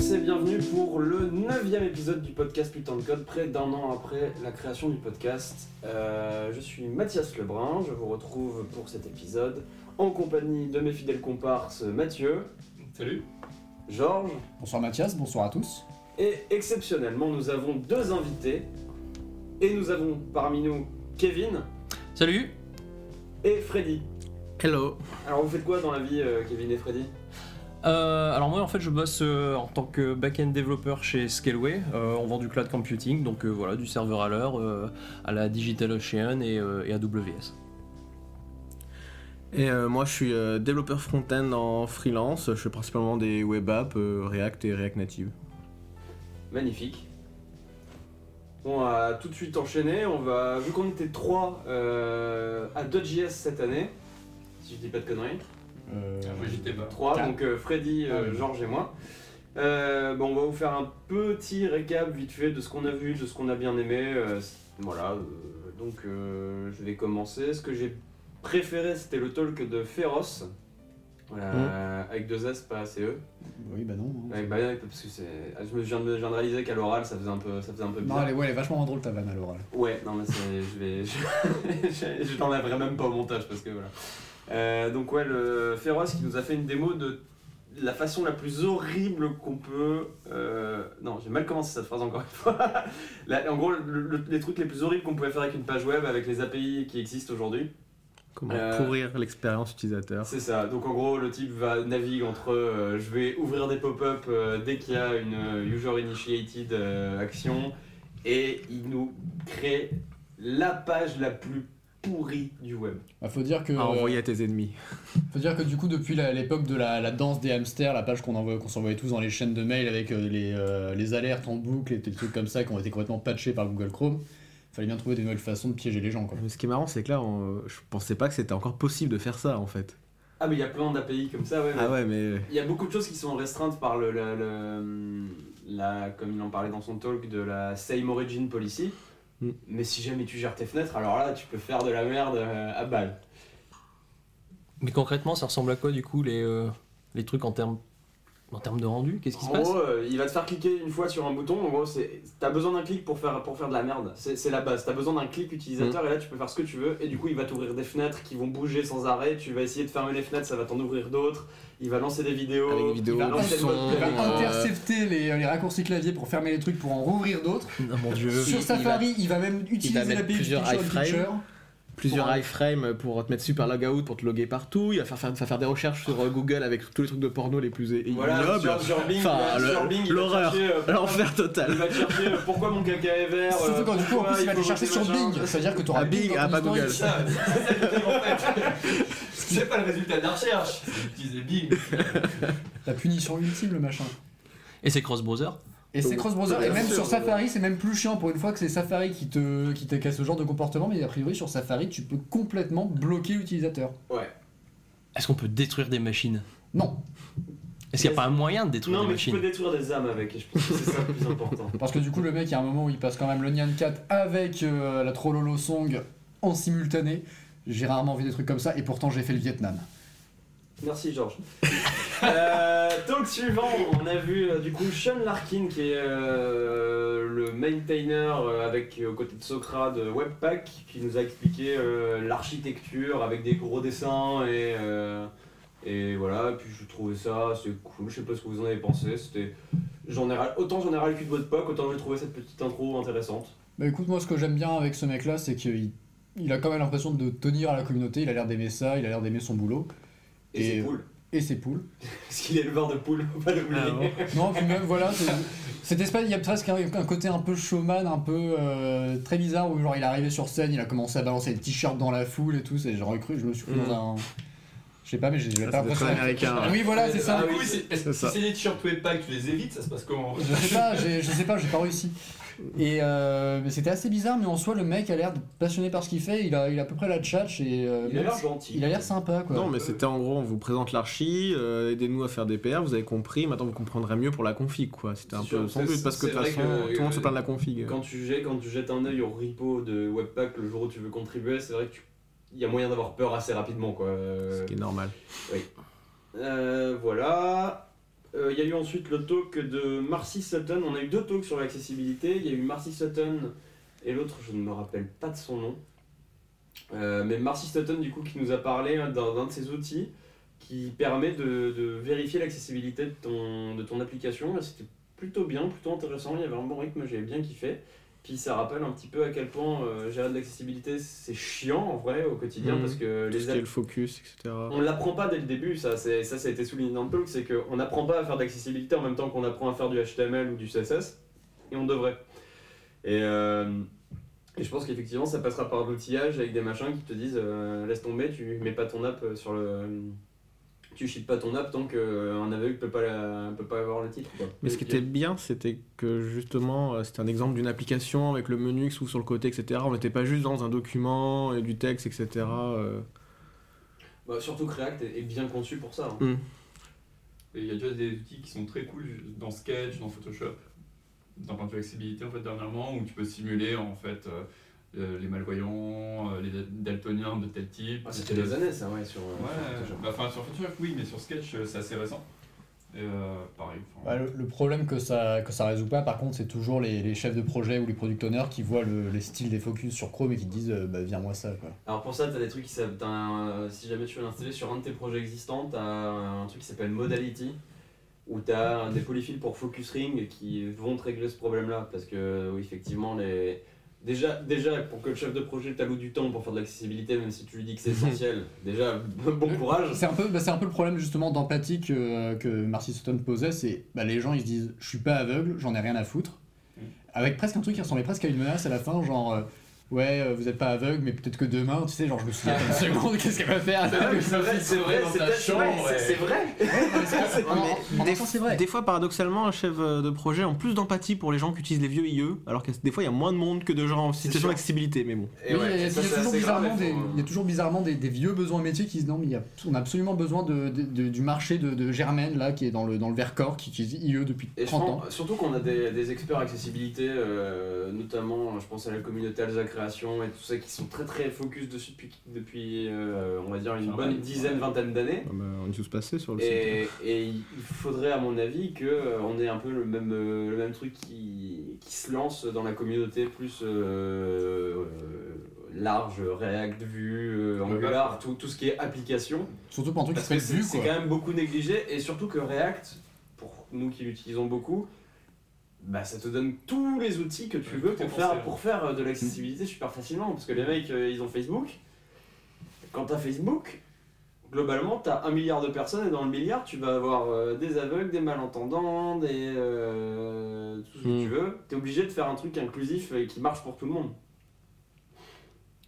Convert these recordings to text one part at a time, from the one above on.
Tous et bienvenue pour le neuvième épisode du podcast Putain de Code, près d'un an après la création du podcast. Euh, je suis Mathias Lebrun, je vous retrouve pour cet épisode en compagnie de mes fidèles comparses Mathieu, Salut. Georges Bonsoir Mathias, bonsoir à tous. et exceptionnellement nous avons deux invités et nous avons parmi nous Kevin Salut et Freddy. Hello Alors vous faites quoi dans la vie euh, Kevin et Freddy? Euh, Alors moi en fait je bosse euh, en tant que back-end développeur chez Scaleway, Euh, on vend du cloud computing, donc euh, voilà du serveur à l'heure, euh, à la DigitalOcean et, euh, et AWS. Et euh, moi je suis euh, développeur front-end en freelance, je fais principalement des web apps, euh, React et React Native. Magnifique. On va tout de suite enchaîner. On va, vu qu'on était trois euh, à Dodge.js cette année, si je dis pas de conneries. Euh, Ah, moi j'étais pas. Trois, Quatre. donc euh, Freddy, euh, Ah. Georges et moi. Euh, bon, on va vous faire un petit récap vite fait de ce qu'on a vu, de ce qu'on a bien aimé. euh, voilà, euh, donc euh, je vais commencer. Ce que j'ai préféré, c'était le talk de Féroce. Voilà, Mmh. euh, avec deux S, pas CE. Oui, bah non. hein. Avec Bayern, parce que c'est. ah, Je me je viens de, je viens de réaliser qu'à l'oral, ça faisait un peu, ça faisait un peu Non, bizarre. elle est, ouais, elle est vachement drôle ta vanne à l'oral. Ouais, non mais c'est, je vais, je, je, je l'enlèverai même pas au montage parce que voilà. Euh, donc ouais, le Féroce qui nous a fait une démo de la façon la plus horrible qu'on peut. euh, non, j'ai mal commencé cette phrase encore une fois. En gros, le- le- les trucs les plus horribles qu'on pouvait faire avec une page web, avec les API qui existent aujourd'hui. Comment Euh, pourrir l'expérience utilisateur. C'est ça. Donc en gros, le type va naviguer entre euh, je vais ouvrir des pop-up euh, dès qu'il y a une euh, user initiated euh, action et il nous crée la page la plus pourrie du web. Bah, faut dire que. À envoyer à tes ennemis. Faut dire que du coup, depuis l'époque de la, la danse des hamsters, la page qu'on envoie, qu'on s'envoyait tous dans les chaînes de mail avec euh, les, euh, les alertes en boucle et des trucs comme ça qui ont été complètement patchés par Google Chrome, fallait bien trouver des nouvelles façons de piéger les gens quoi. Mais ce qui est marrant c'est que là on- je pensais pas que c'était encore possible de faire ça en fait. Ah mais il y a plein d'API comme ça, ouais. mais Ah ouais mais... Il y a beaucoup de choses qui sont restreintes par le, le- le- la, comme il en parlait dans son talk, de la Same Origin Policy. Mm. Mais si jamais tu gères tes fenêtres, alors là, tu peux faire de la merde euh, à balle. Mais concrètement ça ressemble à quoi du coup les, euh, les trucs en termes en termes de rendu Qu'est-ce qui se En passe gros, euh, il va te faire cliquer une fois sur un bouton. En gros, c'est t'as besoin d'un clic pour faire pour faire de la merde. C'est la base. T'as besoin d'un clic utilisateur et là tu peux faire ce que tu veux. Et du coup, il va t'ouvrir des fenêtres qui vont bouger sans arrêt. Tu vas essayer de fermer les fenêtres, ça va t'en ouvrir d'autres. Il va lancer des vidéos. Avec des vidéos, il va, non, c'est son, le il va Euh, intercepter les, les raccourcis clavier pour fermer les trucs pour en rouvrir d'autres. Oh mon dieu Sur il Safari, il va, même utiliser plusieurs iframes. Picture. Plusieurs Pour iframes pour te mettre super logout, pour te loguer partout, il va faire, faire, faire des recherches sur euh, Google avec tous les trucs de porno les plus é- Voilà, ignobles. sur, sur Bing, Enfin, il va- il va l'horreur. euh, L'enfer Il total. va te chercher euh, pourquoi mon caca est vert. Surtout euh, quand du coup, en plus, il va aller chercher sur. Bing. C'est-à-dire que tu auras Ah, Bing, ah, pas. Google. Ça, c'est pas le résultat de la recherche, c'est utiliser Bing. La punition ultime, le machin. Et c'est cross-browser Et c'est cross-browser, et Bien même sûr, sur ouais. Safari, c'est même plus chiant pour une fois que c'est Safari qui te, qui te casse ce genre de comportement, mais a priori sur Safari, tu peux complètement bloquer l'utilisateur. Ouais. Est-ce qu'on peut détruire des machines? Non, Est-ce qu'il n'y a pas un moyen de détruire Non, des mais tu peux machines? détruire des âmes avec, et je pense que c'est ça le plus important. parce que du coup, le mec, il y a un moment où il passe quand même le Nyan 4 avec euh, la Trollolo Song en simultané. J'ai rarement vu des trucs comme ça, et pourtant j'ai fait le Vietnam. Merci Georges. euh, talk suivant, on a vu euh, du coup Sean Larkin qui est euh, le maintainer euh, avec aux côtés de Socra de Webpack qui nous a expliqué l'architecture avec des gros dessins et, et voilà. Puis je trouvais ça c'est cool. Je sais pas ce que vous en avez pensé. C'était ras- autant j'en ai ras le cul de Webpack autant j'ai trouvé cette petite intro intéressante. Bah écoute, moi ce que j'aime bien avec ce mec-là, c'est qu'il il a quand même l'impression de tenir à la communauté, il a l'air d'aimer ça, il a l'air d'aimer son boulot, Et, Et- c'est cool et ses poules. parce qu'il est éleveur de poules, faut pas l'oublier. Ah bon. Non, puis même, voilà, c'est- cette espèce, il y a presque un, un côté un peu showman, un peu euh, très bizarre, où genre il est arrivé sur scène, il a commencé à balancer des t-shirts dans la foule et tout, c'est j'aurais cru, je me suis cru Mm. dans un... Je sais pas, mais j'ai Ah, pas l'impression... américain. Ah oui, voilà, c'est ça. Ah oui, c'est- si c'est des t-shirts Webpack, tu les évites, ça se passe comment? Je sais pas, je sais pas, j'ai pas réussi. Et euh, c'était assez bizarre, mais en soi, le mec a l'air passionné par ce qu'il fait, il a, il a à peu près la tchatch et... euh, Il a l'air gentil. Il a l'air sympa, quoi. Non mais c'était en gros on vous présente l'archi, euh, aidez-nous à faire des PR, vous avez compris, maintenant vous comprendrez mieux pour la config quoi. C'était un C'est peu c'est- but parce que de toute façon que, tout le monde se plaint de la config. Quand tu, jettes, quand tu jettes un œil au repo de Webpack le jour où tu veux contribuer, c'est vrai que tu- il y a moyen d'avoir peur assez rapidement quoi. Ce qui est normal. Euh, voilà. Euh, Il y a eu ensuite le talk de Marcy Sutton. On a eu deux talks sur l'accessibilité. Il y a eu Marcy Sutton et l'autre, je ne me rappelle pas de son nom. Euh, mais Marcy Sutton, du coup, qui nous a parlé hein, d'un de ses outils qui permet de, vérifier l'accessibilité de ton, de ton application. C'était plutôt bien, plutôt intéressant. Il y avait un bon rythme, j'avais bien kiffé. Puis ça rappelle un petit peu à quel point euh, gérer de l'accessibilité c'est chiant en vrai au quotidien Mhm. parce que Tout les ce est app- le focus, etc. on l'apprend pas dès le début, ça, c'est, ça, ça a été souligné dans le talk, c'est qu'on n'apprend pas à faire d'accessibilité en même temps qu'on apprend à faire du HTML ou du CSS, et on devrait. Et, euh, et je pense qu'effectivement, ça passera par l'outillage avec des machins qui te disent euh, laisse tomber, tu mets pas ton app sur le. Tu ships pas ton app tant qu'un aveugle peut pas, la- peut pas avoir le titre. Quoi. Mais ce qui était bien, c'était que justement, euh, c'était un exemple d'une application avec le menu qui s'ouvre sur le côté, etc. On n'était pas juste dans un document et du texte, etc. euh. bah, surtout que React est, bien conçu pour ça. hein. Mm. Et il y a déjà des outils qui sont très cool dans Sketch, dans Photoshop, d'un point de vue accessibilité en fait dernièrement, où tu peux simuler en fait euh, euh, les malvoyants, euh, les daltoniens de tel type. Ah, c'était des années ça, ouais, sur. euh, Ouais, bah, enfin sur Photoshop oui, mais sur Sketch c'est assez récent. Et euh, pareil. Bah, le, le problème que ça, que ça résout pas, par contre, c'est toujours les, les chefs de projet ou les product owners qui voient le- les styles des focus sur Chrome et qui te disent euh, bah, viens-moi ça. Quoi. Alors pour ça, tu as des trucs qui s'appellent. t'as un- Si jamais tu veux l'installer sur un de tes projets existants, tu as un truc qui s'appelle Modality, où tu as des polyfills pour Focus Ring qui vont te régler ce problème-là. Parce que, oui, effectivement, les. Déjà, déjà, pour que le chef de projet t'alloue du temps pour faire de l'accessibilité, même si tu lui dis que c'est essentiel, déjà, bon courage. C'est un, peu, bah, c'est un peu le problème justement d'empathie que, que Marcy Sutton posait, c'est bah, les gens ils se disent je suis pas aveugle, j'en ai rien à foutre. Mm. Avec presque un truc qui ressemblait presque à une menace à la fin, genre euh, ouais euh, vous êtes pas aveugle mais peut-être que demain, tu sais, genre je me souviens une seconde, qu'est-ce qu'elle va faire c'est vrai, c'est vrai, dans c'est vrai, c'est- vrai. Des fois, paradoxalement, un chef euh, de projet a plus d'empathie pour les gens qui utilisent les vieux IE, alors que des fois, il y a moins de monde que de gens en situation d'accessibilité, mais bon. Il y a, toujours bizarrement des, vieux besoins métiers qui se disent non mais on a absolument besoin du marché de, Germaine là qui est dans le, dans le Vercors qui utilise IE depuis Et je 30 ans. surtout qu'on a des, experts accessibilité, euh, notamment je pense à la communauté Alsa Création et tout ça, qui sont très très focus dessus depuis, depuis euh, on va dire, une bonne dizaine, vingtaine d'années. Ah bah, on est tous passés sur le site. Et, et il faudrait à mon avis que euh, on ait un peu le même, euh, le même truc qui, qui se lance dans la communauté plus euh, large, React, Vue, Angular, tout, tout ce qui est application. Surtout pour un truc qui s'appelle c'est Vue c'est quand même beaucoup négligé et surtout que React, pour nous qui l'utilisons beaucoup, bah ça te donne tous les outils que tu Ouais, veux pour faire, pour faire euh, de l'accessibilité super facilement. Parce que les mecs, euh, ils ont Facebook. Quand tu as Facebook, globalement, tu as un milliard de personnes et dans le milliard, tu vas avoir euh, des aveugles, des malentendants, des, euh, tout ce que Mm. tu veux. Tu es obligé de faire un truc inclusif et qui marche pour tout le monde.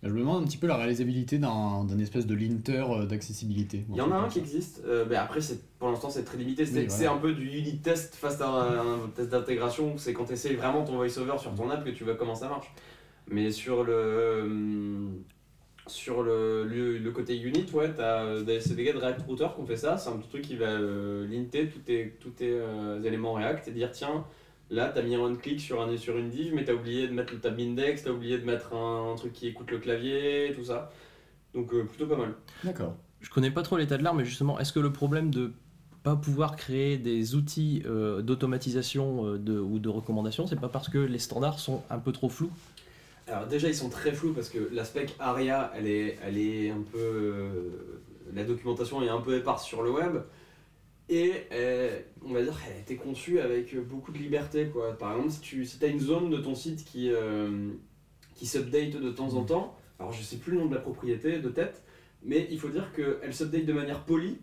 Je me demande un petit peu la réalisabilité d'un espèce de linter euh, d'accessibilité. Il y en a un qui existe, euh, mais après pour l'instant c'est très limité, c'est Oui, c'est voilà. un peu du unit test face à un, test d'intégration, c'est quand tu essayes vraiment ton voiceover sur ton app que tu vois comment ça marche. Mais sur le euh, sur le, le, le côté unit, ouais, c'est des gars de React Router qui ont fait ça, c'est un petit truc qui va euh, linter tous tes, tous tes éléments React et dire tiens, là t'as mis un clic sur, un, sur une div mais t'as oublié de mettre le tab index, t'as oublié de mettre un, truc qui écoute le clavier, tout ça. Donc euh, plutôt pas mal. D'accord. Je connais pas trop l'état de l'art, mais justement, est-ce que le problème de pas pouvoir créer des outils euh, d'automatisation euh, de, ou de recommandation, c'est pas parce que les standards sont un peu trop flous? Alors déjà ils sont très flous parce que la spec ARIA elle est, elle est un peu... euh, la documentation est un peu éparse sur le web et euh, on va dire qu'elle a été conçue avec beaucoup de liberté quoi. Par exemple si tu si as une zone de ton site qui, euh, qui s'update de temps en temps, alors je sais plus le nom de la propriété de tête, mais il faut dire qu'elle s'update de manière polie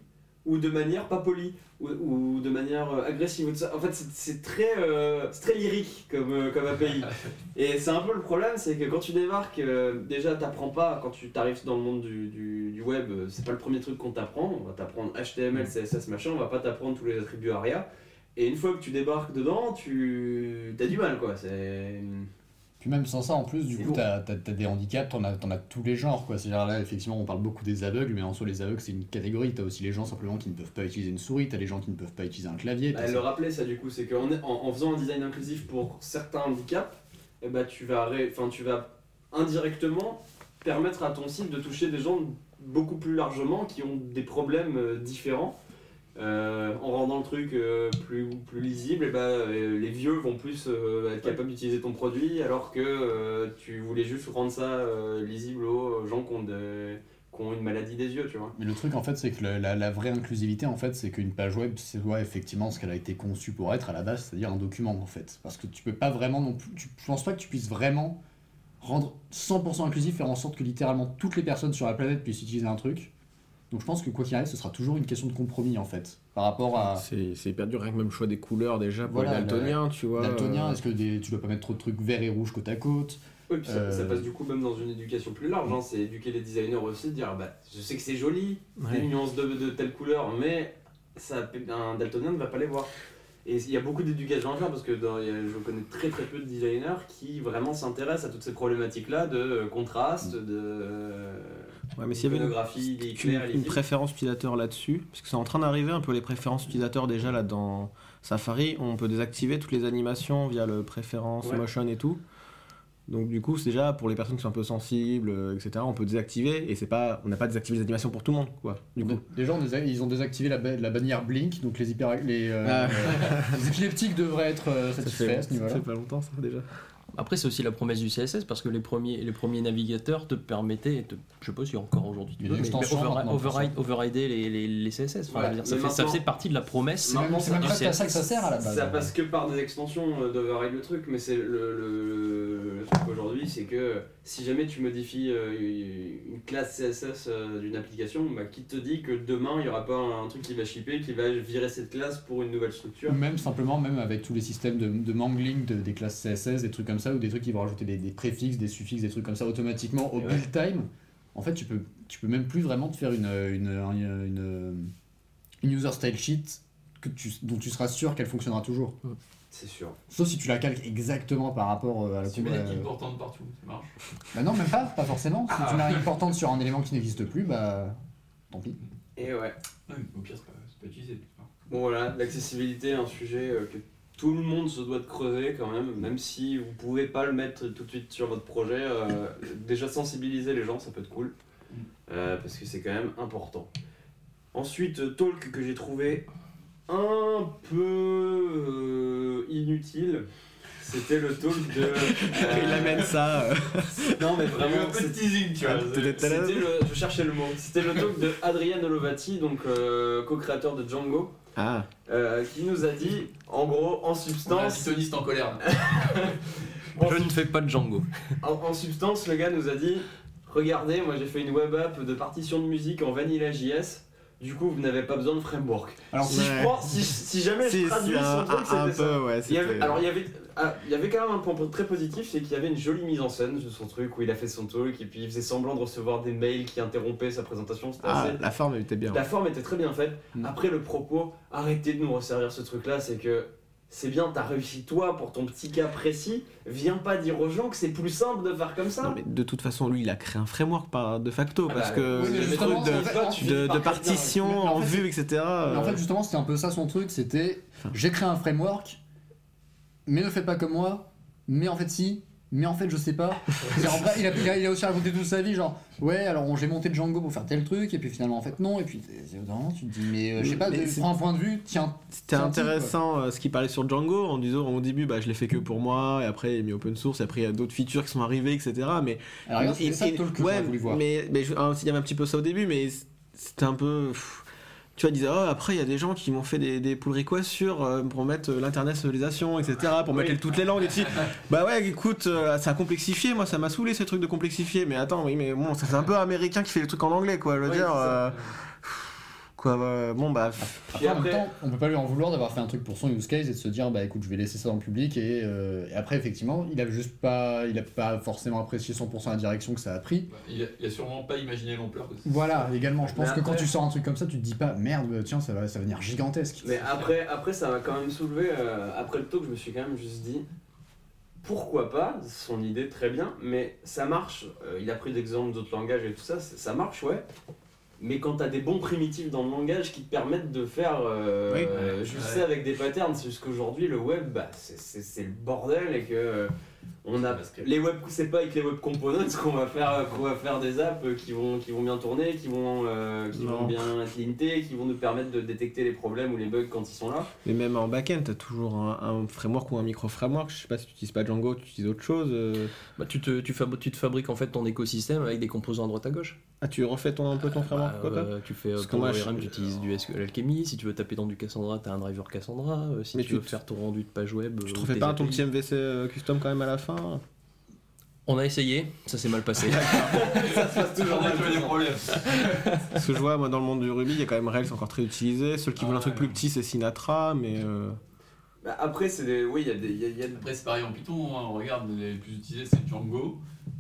ou de manière pas polie ou, ou de manière euh, agressive. ou de ça. En fait c'est- très, euh, c'est très lyrique comme, euh, comme API. Et c'est un peu le problème, c'est que quand tu débarques, euh, déjà t'apprends pas, quand tu t'arrives dans le monde du, du- du web, c'est pas le premier truc qu'on t'apprend, on va t'apprendre HTML, CSS, machin, on va pas t'apprendre tous les attributs ARIA. Et une fois que tu débarques dedans, tu as du mal quoi. C'est... Puis même sans ça, en plus, du coup, t'as as, des handicaps, t'en as, t'en as tous les genres, quoi. C'est-à-dire là, effectivement, on parle beaucoup des aveugles, mais en soi, les aveugles, c'est une catégorie. T'as aussi les gens simplement qui ne peuvent pas utiliser une souris, t'as les gens qui ne peuvent pas utiliser un clavier. Elle ça- le rappelait ça du coup, c'est qu'en en, en faisant un design inclusif pour certains handicaps, eh tu, vas ré- enfin, tu vas indirectement permettre à ton site de toucher des gens beaucoup plus largement qui ont des problèmes euh, différents. Euh, en rendant le truc euh, plus, plus lisible, et bah, euh, les vieux vont plus être capables d'utiliser ton produit, alors que tu voulais juste rendre ça lisible aux gens qui ont, des- qui ont une maladie des yeux, tu vois. Mais le truc en fait, c'est que le- la, la vraie inclusivité en fait, c'est qu'une page web, c'est ouais, effectivement ce qu'elle a été conçue pour être à la base, c'est-à-dire un document en fait. Parce que tu peux pas vraiment non plus, tu, je pense pas que tu puisses vraiment rendre 100% inclusif, faire en sorte que littéralement toutes les personnes sur la planète puissent utiliser un truc. Donc je pense que quoi qu'il arrive, ce sera toujours une question de compromis en fait, par rapport à C'est c'est hyper dur, rien que même le choix des couleurs déjà pour Voilà, les daltoniens, tu vois. daltonien. euh, Est-ce que des- tu dois pas mettre trop de trucs verts et rouges côte à côte Oui, puis ça, Euh, ça passe du coup même dans une éducation plus large, hein, c'est éduquer les designers aussi, dire bah, je sais que c'est joli, ouais. des nuances de, de telle couleur, mais ça, un daltonien ne va pas les voir. Et il y a beaucoup d'éducation à faire parce que dans- je connais très très peu de designers qui vraiment s'intéressent à toutes ces problématiques-là de euh, contraste, de euh, Ouais, mais s'il y avait une, préférence utilisateur là-dessus, parce que c'est en train d'arriver un peu les préférences utilisateurs déjà là dans Safari, on peut désactiver toutes les animations via le préférence Ouais. motion et tout. Donc du coup, c'est déjà pour les personnes qui sont un peu sensibles, euh, etc. On peut désactiver et c'est pas, on n'a pas désactivé les animations pour tout le monde, quoi. Du coup. Déjà, on ils ont désactivé la, ba- la bannière Blink, donc les, hyper, les, euh, Ah. euh, les épileptiques devraient être euh, Ça satisfaits fait, à ce ça fait pas longtemps ça déjà. Après, c'est aussi la promesse du CSS parce que les premiers, les premiers navigateurs te permettaient, te, je sais pas si encore aujourd'hui tu Il y a peux, mais override- overrider les, les, les CSS. Enfin, Ouais, je veux dire, ça, fait, ça maintenant- faisait partie de la promesse. C'est même, ça que ça sert à la base. Ça passe que par des extensions euh, d'override le truc, mais c'est le, le- le truc aujourd'hui, c'est que si jamais tu modifies euh, une classe CSS euh, d'une application, bah, qui te dit que demain il n'y aura pas un truc qui va shipper, qui va virer cette classe pour une nouvelle structure? Même simplement, même avec tous les systèmes de, de mangling de- des classes CSS, des trucs comme ça, ou des trucs qui vont rajouter des, des préfixes, des suffixes, des trucs comme ça automatiquement au build time, en fait, tu peux, tu peux même plus vraiment te faire une, une, une, une- une user style sheet que tu, dont tu seras sûr qu'elle fonctionnera toujours. C'est sûr. Sauf si tu la calques exactement par rapport euh, à la Si tu mets des euh, importantes partout, ça marche. Bah non, même pas, pas forcément. Si tu n'as une importante sur un élément qui n'existe plus, bah tant pis. Et ouais. Mais au pire, c'est pas, utilisé. Bon voilà, l'accessibilité, un sujet euh, que tout le monde se doit de creuser quand même, même si vous pouvez pas le mettre tout de suite sur votre projet. euh, déjà sensibiliser les gens, ça peut être cool, euh, parce que c'est quand même important. Ensuite, talk que j'ai trouvé un peu euh, inutile. C'était le talk de. euh, Il amène ça. Non mais vraiment, un peu de c'est- teasing, tu vois. Ah, je cherchais le mot. C'était le talk de Adrian Olovati, donc euh, co-créateur de Django, Ah, euh, qui nous a dit, en gros, en substance, pythoniste en colère. en, Je ne fais pas de Django. en- en substance, le gars nous a dit, regardez, moi j'ai fait une web app de partition de musique en Vanilla JS. Du coup, vous n'avez pas besoin de framework. Alors, Si Ouais. je prends, si, si jamais je traduis son truc, c'était ça. peu, ouais. Il y avait- c'était- alors il y avait, ah, il y avait quand même un point très positif, c'est qu'il y avait une jolie mise en scène de son truc où il a fait son talk et puis il faisait semblant de recevoir des mails qui interrompaient sa présentation. Ah, assez- la forme était bien. La forme était très bien faite. Mm. Après le propos, arrêtez de nous resservir ce truc-là, c'est que c'est bien, t'as réussi toi pour ton petit cas précis. Viens pas dire aux gens que c'est plus simple de faire comme ça. Non, mais de toute façon, lui, il a créé un framework par, de facto, Ah parce bah, que oui, le truc en de, fait, partition Mais en en fait- vue, etc. Mais en fait, euh, justement, c'était un peu ça son truc, c'était Enfin. j'ai créé un framework, mais ne faites pas comme moi, mais en fait si, mais en fait je sais pas. Et en vrai, il a, il aussi raconté toute sa vie, genre ouais, alors j'ai monté Django pour faire tel truc, et puis finalement en fait non, et puis tu te dis, mais euh, je sais pas, prends un point de vue, tiens, C'était type, intéressant euh, ce qu'il parlait sur Django en disant au début bah, je l'ai fait que pour moi et après il a mis open source et après il y a d'autres features qui sont arrivées etc mais alors il- ça que ouais, voulu voir. mais, hein, il y avait un petit peu ça au début mais c'était un peu pff, tu vois disait oh, après il y a des gens qui m'ont fait des, des pull requests sur euh, pour mettre euh, l'internationalisation etc pour mettre Oui. toutes les langues et tu bah ouais écoute euh, ça a complexifié moi ça m'a saoulé ces trucs de complexifier. Mais attends oui mais bon ça, c'est un peu américain qui fait les trucs en anglais quoi je veux Oui, dire quoi euh, bon bah Après, en même temps, on peut pas lui en vouloir d'avoir fait un truc pour son use case et de se dire bah écoute je vais laisser ça dans le public et, euh, et après effectivement il a juste pas il a pas forcément apprécié 100% la direction que ça a pris Bah, Il a, il a sûrement pas imaginé l'ampleur de ça. Voilà, également. Je pense Mais que quand tu sors un truc comme ça, tu te dis pas merde, tiens, ça va, ça va devenir gigantesque. Mais après, après ça m'a quand même soulevé. euh, après le talk, je me suis quand même juste dit pourquoi pas, son idée très bien, mais ça marche. euh, il a pris d'exemples d'autres langages et tout ça ça marche, ouais. Mais quand t'as des bons primitifs dans le langage qui te permettent de faire euh, Oui. euh, juste ça avec des patterns, c'est juste qu'aujourd'hui le web, bah, c'est le bordel et que On a les web, c'est pas avec les web components qu'on va faire, qu'on va faire des apps qui vont, qui vont bien tourner, qui vont, euh, qui Non. vont bien être lintées, qui vont nous permettre de détecter les problèmes ou les bugs quand ils sont là. Mais même en back-end, t'as toujours un, un framework ou un micro-framework. Je sais pas si tu utilises pas Django, tu utilises autre chose. euh. Bah, tu, te, tu, fab- tu te fabriques en fait ton écosystème avec des composants à droite à gauche. Ah, tu refais ton, un peu ton framework Bah, quoi, quoi euh, tu fais euh, pour moi, ORM, je- tu utilises du SQL Alchemy. Si tu veux taper dans du Cassandra, tu as un driver Cassandra. Euh, si Mais tu tu veux faire ton rendu de page web, Tu euh, te refais pas ton petit MVC euh, custom quand même à la fin On a essayé, ça s'est mal passé. ça se passe toujours mal. des problèmes. Parce que je vois, moi, dans le monde du Ruby, il y a quand même Rails encore très utilisé. Ceux qui Ah veulent un truc ouais. plus petit, c'est Sinatra, mais. euh, Bah, après, c'est des, oui, il y a des, y a- il y a- Après, c'est pareil en Python, hein. on regarde les plus utilisés, c'est Django,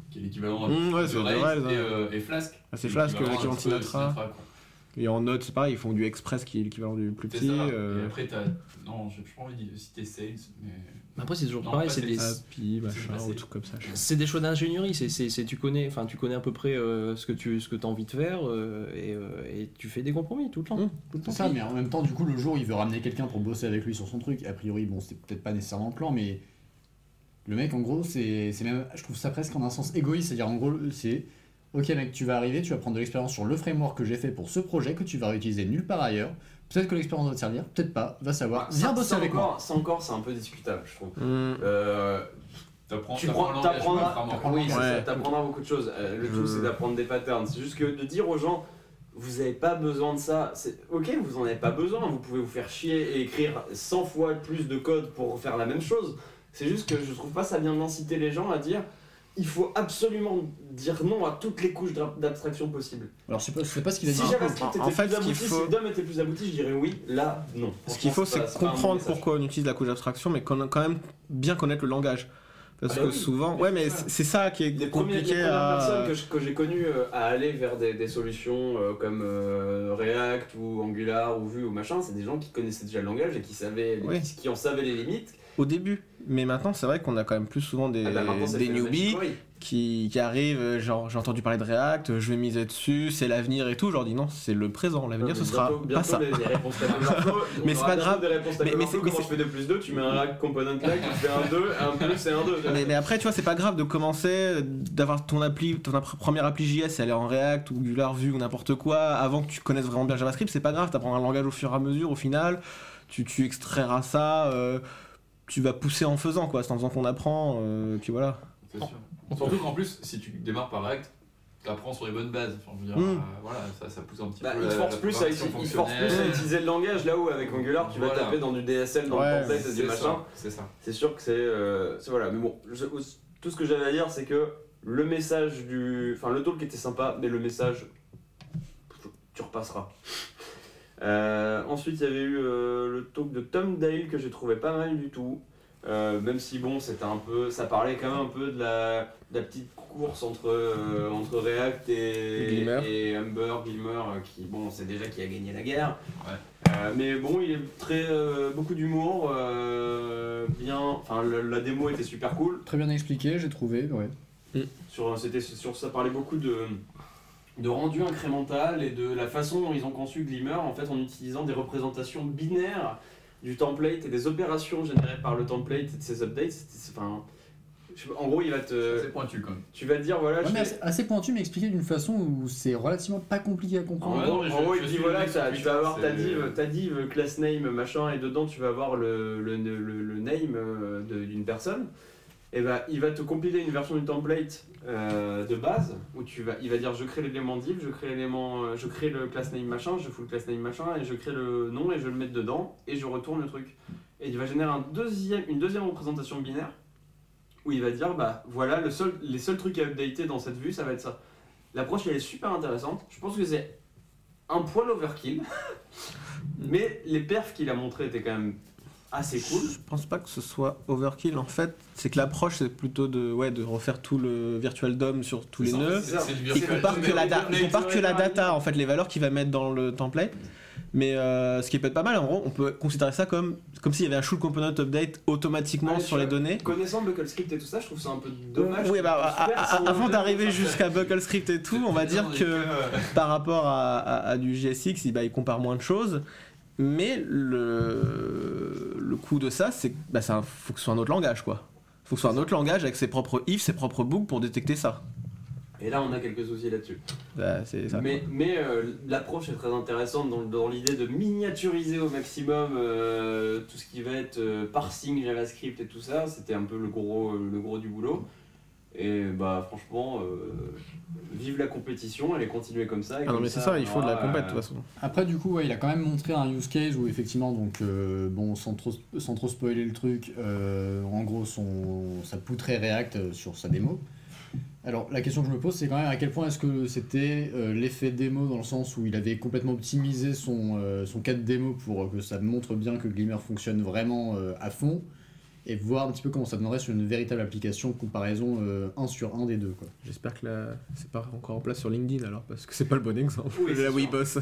qui est l'équivalent Mmh, ouais, de Rails, et, ouais. euh, et Flask. Ah, c'est qui est Flask, l'équivalent l'équivalent de de Sinatra. Et en Node, c'est pareil, ils font du Express qui est l'équivalent du plus C'est petit. ça. euh, Et après, t'as. Non, j'ai pas envie de citer Sales, mais. Après, c'est toujours Non, pareil, c'est c'est des. API, machin, ou tout comme ça. je sais pas. c'est des choix d'ingénierie. C'est, c'est, c'est- tu connais, enfin, tu connais à peu près euh, ce que tu, ce que as envie de faire euh, et, euh, et tu fais des compromis tout le temps. Mmh. Tout le temps. C'est ça, mais en même temps, du coup, le jour, il veut ramener quelqu'un pour bosser avec lui sur son truc. A priori, bon, c'était peut-être pas nécessairement le plan, mais le mec, en gros, c'est c'est même, je trouve ça presque en un sens égoïste. C'est-à-dire, en gros, c'est Ok, mec, tu vas arriver, tu vas prendre de l'expérience sur le framework que j'ai fait pour ce projet que tu vas réutiliser nulle part ailleurs. Peut-être que l'expérience va te servir, peut-être pas, va savoir. ça- Viens bosser ça avec moi. Ça encore, c'est un peu discutable, je trouve. Mmh. Euh, tu oui, Ouais. t'apprendras beaucoup de choses. Euh, le Je- tout, c'est d'apprendre des patterns. C'est juste que de dire aux gens, vous n'avez pas besoin de ça. Ok, vous en avez pas besoin. Vous pouvez vous faire chier et écrire 100 fois plus de code pour faire la même chose. C'est juste que je trouve pas ça bien d'inciter les gens à dire. Il faut absolument dire non à toutes les couches d'ab- d'abstraction possibles. Alors, je sais pas, je sais pas ce qu'il a dit. Si JavaScript était En fait, plus abouti, faut- si DOM était plus abouti, je dirais oui. Là, non. Ce qu'il faut, c'est comprendre pourquoi on utilise la couche d'abstraction, mais quand même bien connaître le langage. Parce Ah bah que oui, souvent, ouais, mais c'est ça. c'est c'est qui est Les, premiers, les compliqué premières à. personnes que je- que j'ai connues euh, à aller vers des, des solutions euh, comme euh, React ou Angular ou Vue ou machin, c'est des gens qui connaissaient déjà le langage et qui, savaient, les- Oui. qui, qui en savaient les limites. Au début, mais maintenant, c'est vrai qu'on a quand même plus souvent des, Ah bah des newbies qui, qui arrivent, euh, genre j'ai entendu parler de React, euh, je vais miser dessus, c'est l'avenir et tout. Je leur dis non, c'est le présent. L'avenir, ce Bientôt- sera bientôt pas ça. Les, Mais c'est pas grave. Mais- mais c'est- comment je fais 2 plus 2 Tu mets un React component là, tu fais un 2, un plus et un 2. Mais, mais après, tu vois, c'est pas grave de commencer, d'avoir ton appli, ton première appli JS et aller en React ou Angular, Vue ou n'importe quoi, avant que tu connaisses vraiment bien JavaScript, c'est pas grave, t'apprends un langage au fur et à mesure, au final, tu, tu extrairas ça, euh, tu vas pousser en faisant, quoi, c'est en faisant qu'on apprend, euh, puis voilà. C'est sûr. Surtout qu'en plus, si tu démarres par React, t'apprends sur les bonnes bases. Enfin, je veux dire, Mm. euh, voilà, ça, ça pousse un petit Bah, peu. il force plus, à, il force plus à utiliser le langage là où avec Angular tu vas taper dans du DSL, dans Ouais, le template et du C'est machin. c'est ça. C'est sûr que c'est. euh, voilà, mais bon, je- tout ce que j'avais à dire, c'est que le message du. Enfin, le talk était sympa, mais le message. Tu repasseras. Euh, ensuite, il y avait eu euh, le talk de Tom Dale que j'ai trouvé pas mal du tout. Euh, même si, bon, c'était un peu. Ça parlait quand même un peu de la, de la petite course entre, euh, entre React et, Glimmer. et Humber, Gilmer, qui, bon, c'est déjà qui a gagné la guerre. Ouais. Euh, mais bon, il est très. euh, beaucoup d'humour, euh, bien. Enfin, la, la démo était super cool. Très bien expliqué, j'ai trouvé, ouais. Sur, c'était sur ça parlait beaucoup de, de rendu incrémental et de la façon dont ils ont conçu Glimmer en fait en utilisant des représentations binaires du template et des opérations générées par le template et de ses updates. C'est- c'est- Enfin, en gros, il va C'est te, assez pointu quand même. tu vas te dire voilà. Ouais, je mais fais- assez, assez pointu, mais expliqué d'une façon où c'est relativement pas compliqué à En comprendre. En gros, il dit voilà, tu vas avoir ta div, c'est- ta div class name machin, et dedans tu vas avoir le, le, le, le name euh, d'une personne. Et bah, il va te compiler une version du template euh, de base où tu vas, il va dire je crée l'élément div, je crée l'élément, euh, je crée le class name machin, je fous le class name machin et je crée le nom et je le mets dedans et je retourne le truc. Et il va générer un deuxième, une deuxième représentation binaire où il va dire bah voilà le seul, les seuls trucs à updater dans cette vue ça va être ça. L'approche elle est super intéressante. Je pense que c'est un poil overkill, mais les perfs qu'il a montré étaient quand même assez cool. Je pense pas que ce soit overkill en fait, c'est que l'approche c'est plutôt de, ouais, de refaire tout le virtual DOM sur tous les C'est- nœuds. c'est- c'est le Il virtual compare DOM, que la, da- on il est- compare que la data, en fait, les valeurs qu'il va mettre dans le template. Mais euh, ce qui peut être pas mal, en gros, on peut considérer ça comme, comme s'il y avait un should component update automatiquement Ouais, sur les données. Connaissant Bucklescript et tout ça, je trouve ça un peu dommage. Oui, bah, à- à- avant d'arriver jusqu'à Bucklescript et tout, on va dire que par rapport à, à- à du GSX, il, bah, il compare moins de choses. Mais le, le coup de ça, c'est que bah, ça, faut que ce soit un autre langage, quoi. Faut que ce soit un autre langage avec ses propres if, ses propres boucles pour détecter ça. Et là, on a quelques soucis là-dessus. Bah. Mais, mais euh, l'approche est très intéressante dans, dans l'idée de miniaturiser au maximum euh, tout ce qui va être euh, parsing JavaScript et tout ça. C'était un peu le gros, le gros du boulot. Et bah franchement, euh, vive la compétition, elle est continuée comme ça. et Ah non, comme mais c'est ça, il faut de la compète de toute façon. Après, du coup, ouais, il a quand même montré un use case où, effectivement, donc, euh, bon, sans trop, sans trop spoiler le truc, euh, en gros, son, ça poutrait React sur sa démo. Alors, la question que je me pose, c'est quand même à quel point est-ce que c'était euh, l'effet démo dans le sens où il avait complètement optimisé son, euh, son cas de démo pour que ça montre bien que Glimmer fonctionne vraiment euh, à fond et voir un petit peu comment ça donnerait sur une véritable application comparaison 1 sur 1 des deux. Quoi. J'espère que là, c'est pas encore en place sur LinkedIn alors, parce que c'est pas le bon exemple. Oui, c'est la sûr. Weeboss.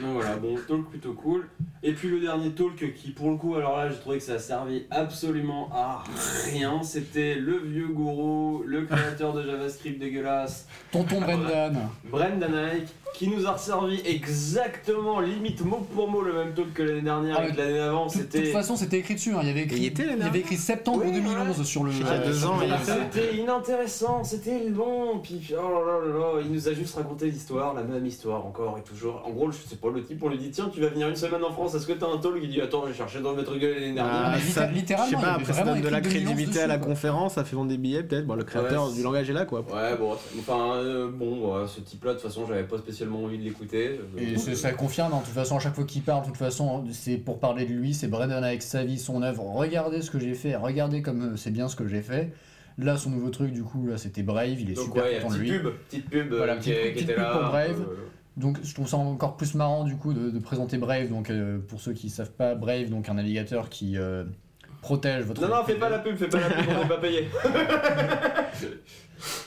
Donc voilà, bon, talk plutôt cool. Et puis le dernier talk qui, pour le coup, alors là, j'ai trouvé que ça a servi absolument à rien. C'était le vieux gourou, le créateur de JavaScript dégueulasse, Tonton Brendan Brendan Eich, qui nous a resservi exactement, limite mot pour mot, le même talk que l'année dernière Ah, et que l'année d'avant. De toute façon, c'était écrit dessus. hein. Il y avait écrit, Il y était il y avait écrit septembre Oui, 2011 sur le. Il y a deux ans, le il y a magasin. C'était inintéressant, c'était long, puis oh là là là là, il nous a juste raconté l'histoire, la même histoire encore et toujours. En gros, je sais pas, le type, on lui dit tiens, tu vas venir une semaine en France, est-ce que t'as un talk? Il dit attends, j'ai cherché dans votre gueule l'année dernière. Ah, mais ça- litté- littéralement, je sais pas, après ça donne de la écrit 2011 crédibilité à la quoi. conférence, ça fait vendre des billets peut-être. Bon, le créateur Ouais, du langage est là quoi. Ouais, bon, enfin, euh, bon, ouais, ce type-là, de toute façon, j'avais pas spécialement envie de l'écouter. Et Donc, c'est- euh, ça confirme, hein, de toute façon, à chaque fois qu'il parle, de toute façon, c'est pour parler de lui, c'est Brendan avec sa vie, son œuvre. Regardez ce que j'ai fait, regardez comme euh, c'est bien ce que j'ai fait. Là, son nouveau truc, du coup, là, c'était Brave, il est Donc, super ouais, content de petite lui. pub, petite pub Voilà, qui, petite- qui petite était pub là. pour Brave. euh, Donc, je trouve ça encore plus marrant, du coup, de, de présenter Brave. Donc, euh, pour ceux qui savent pas, Brave, donc un navigateur qui euh, protège votre. Non, non, fais pas la pub, fais pas la pub, on n'est pas payé.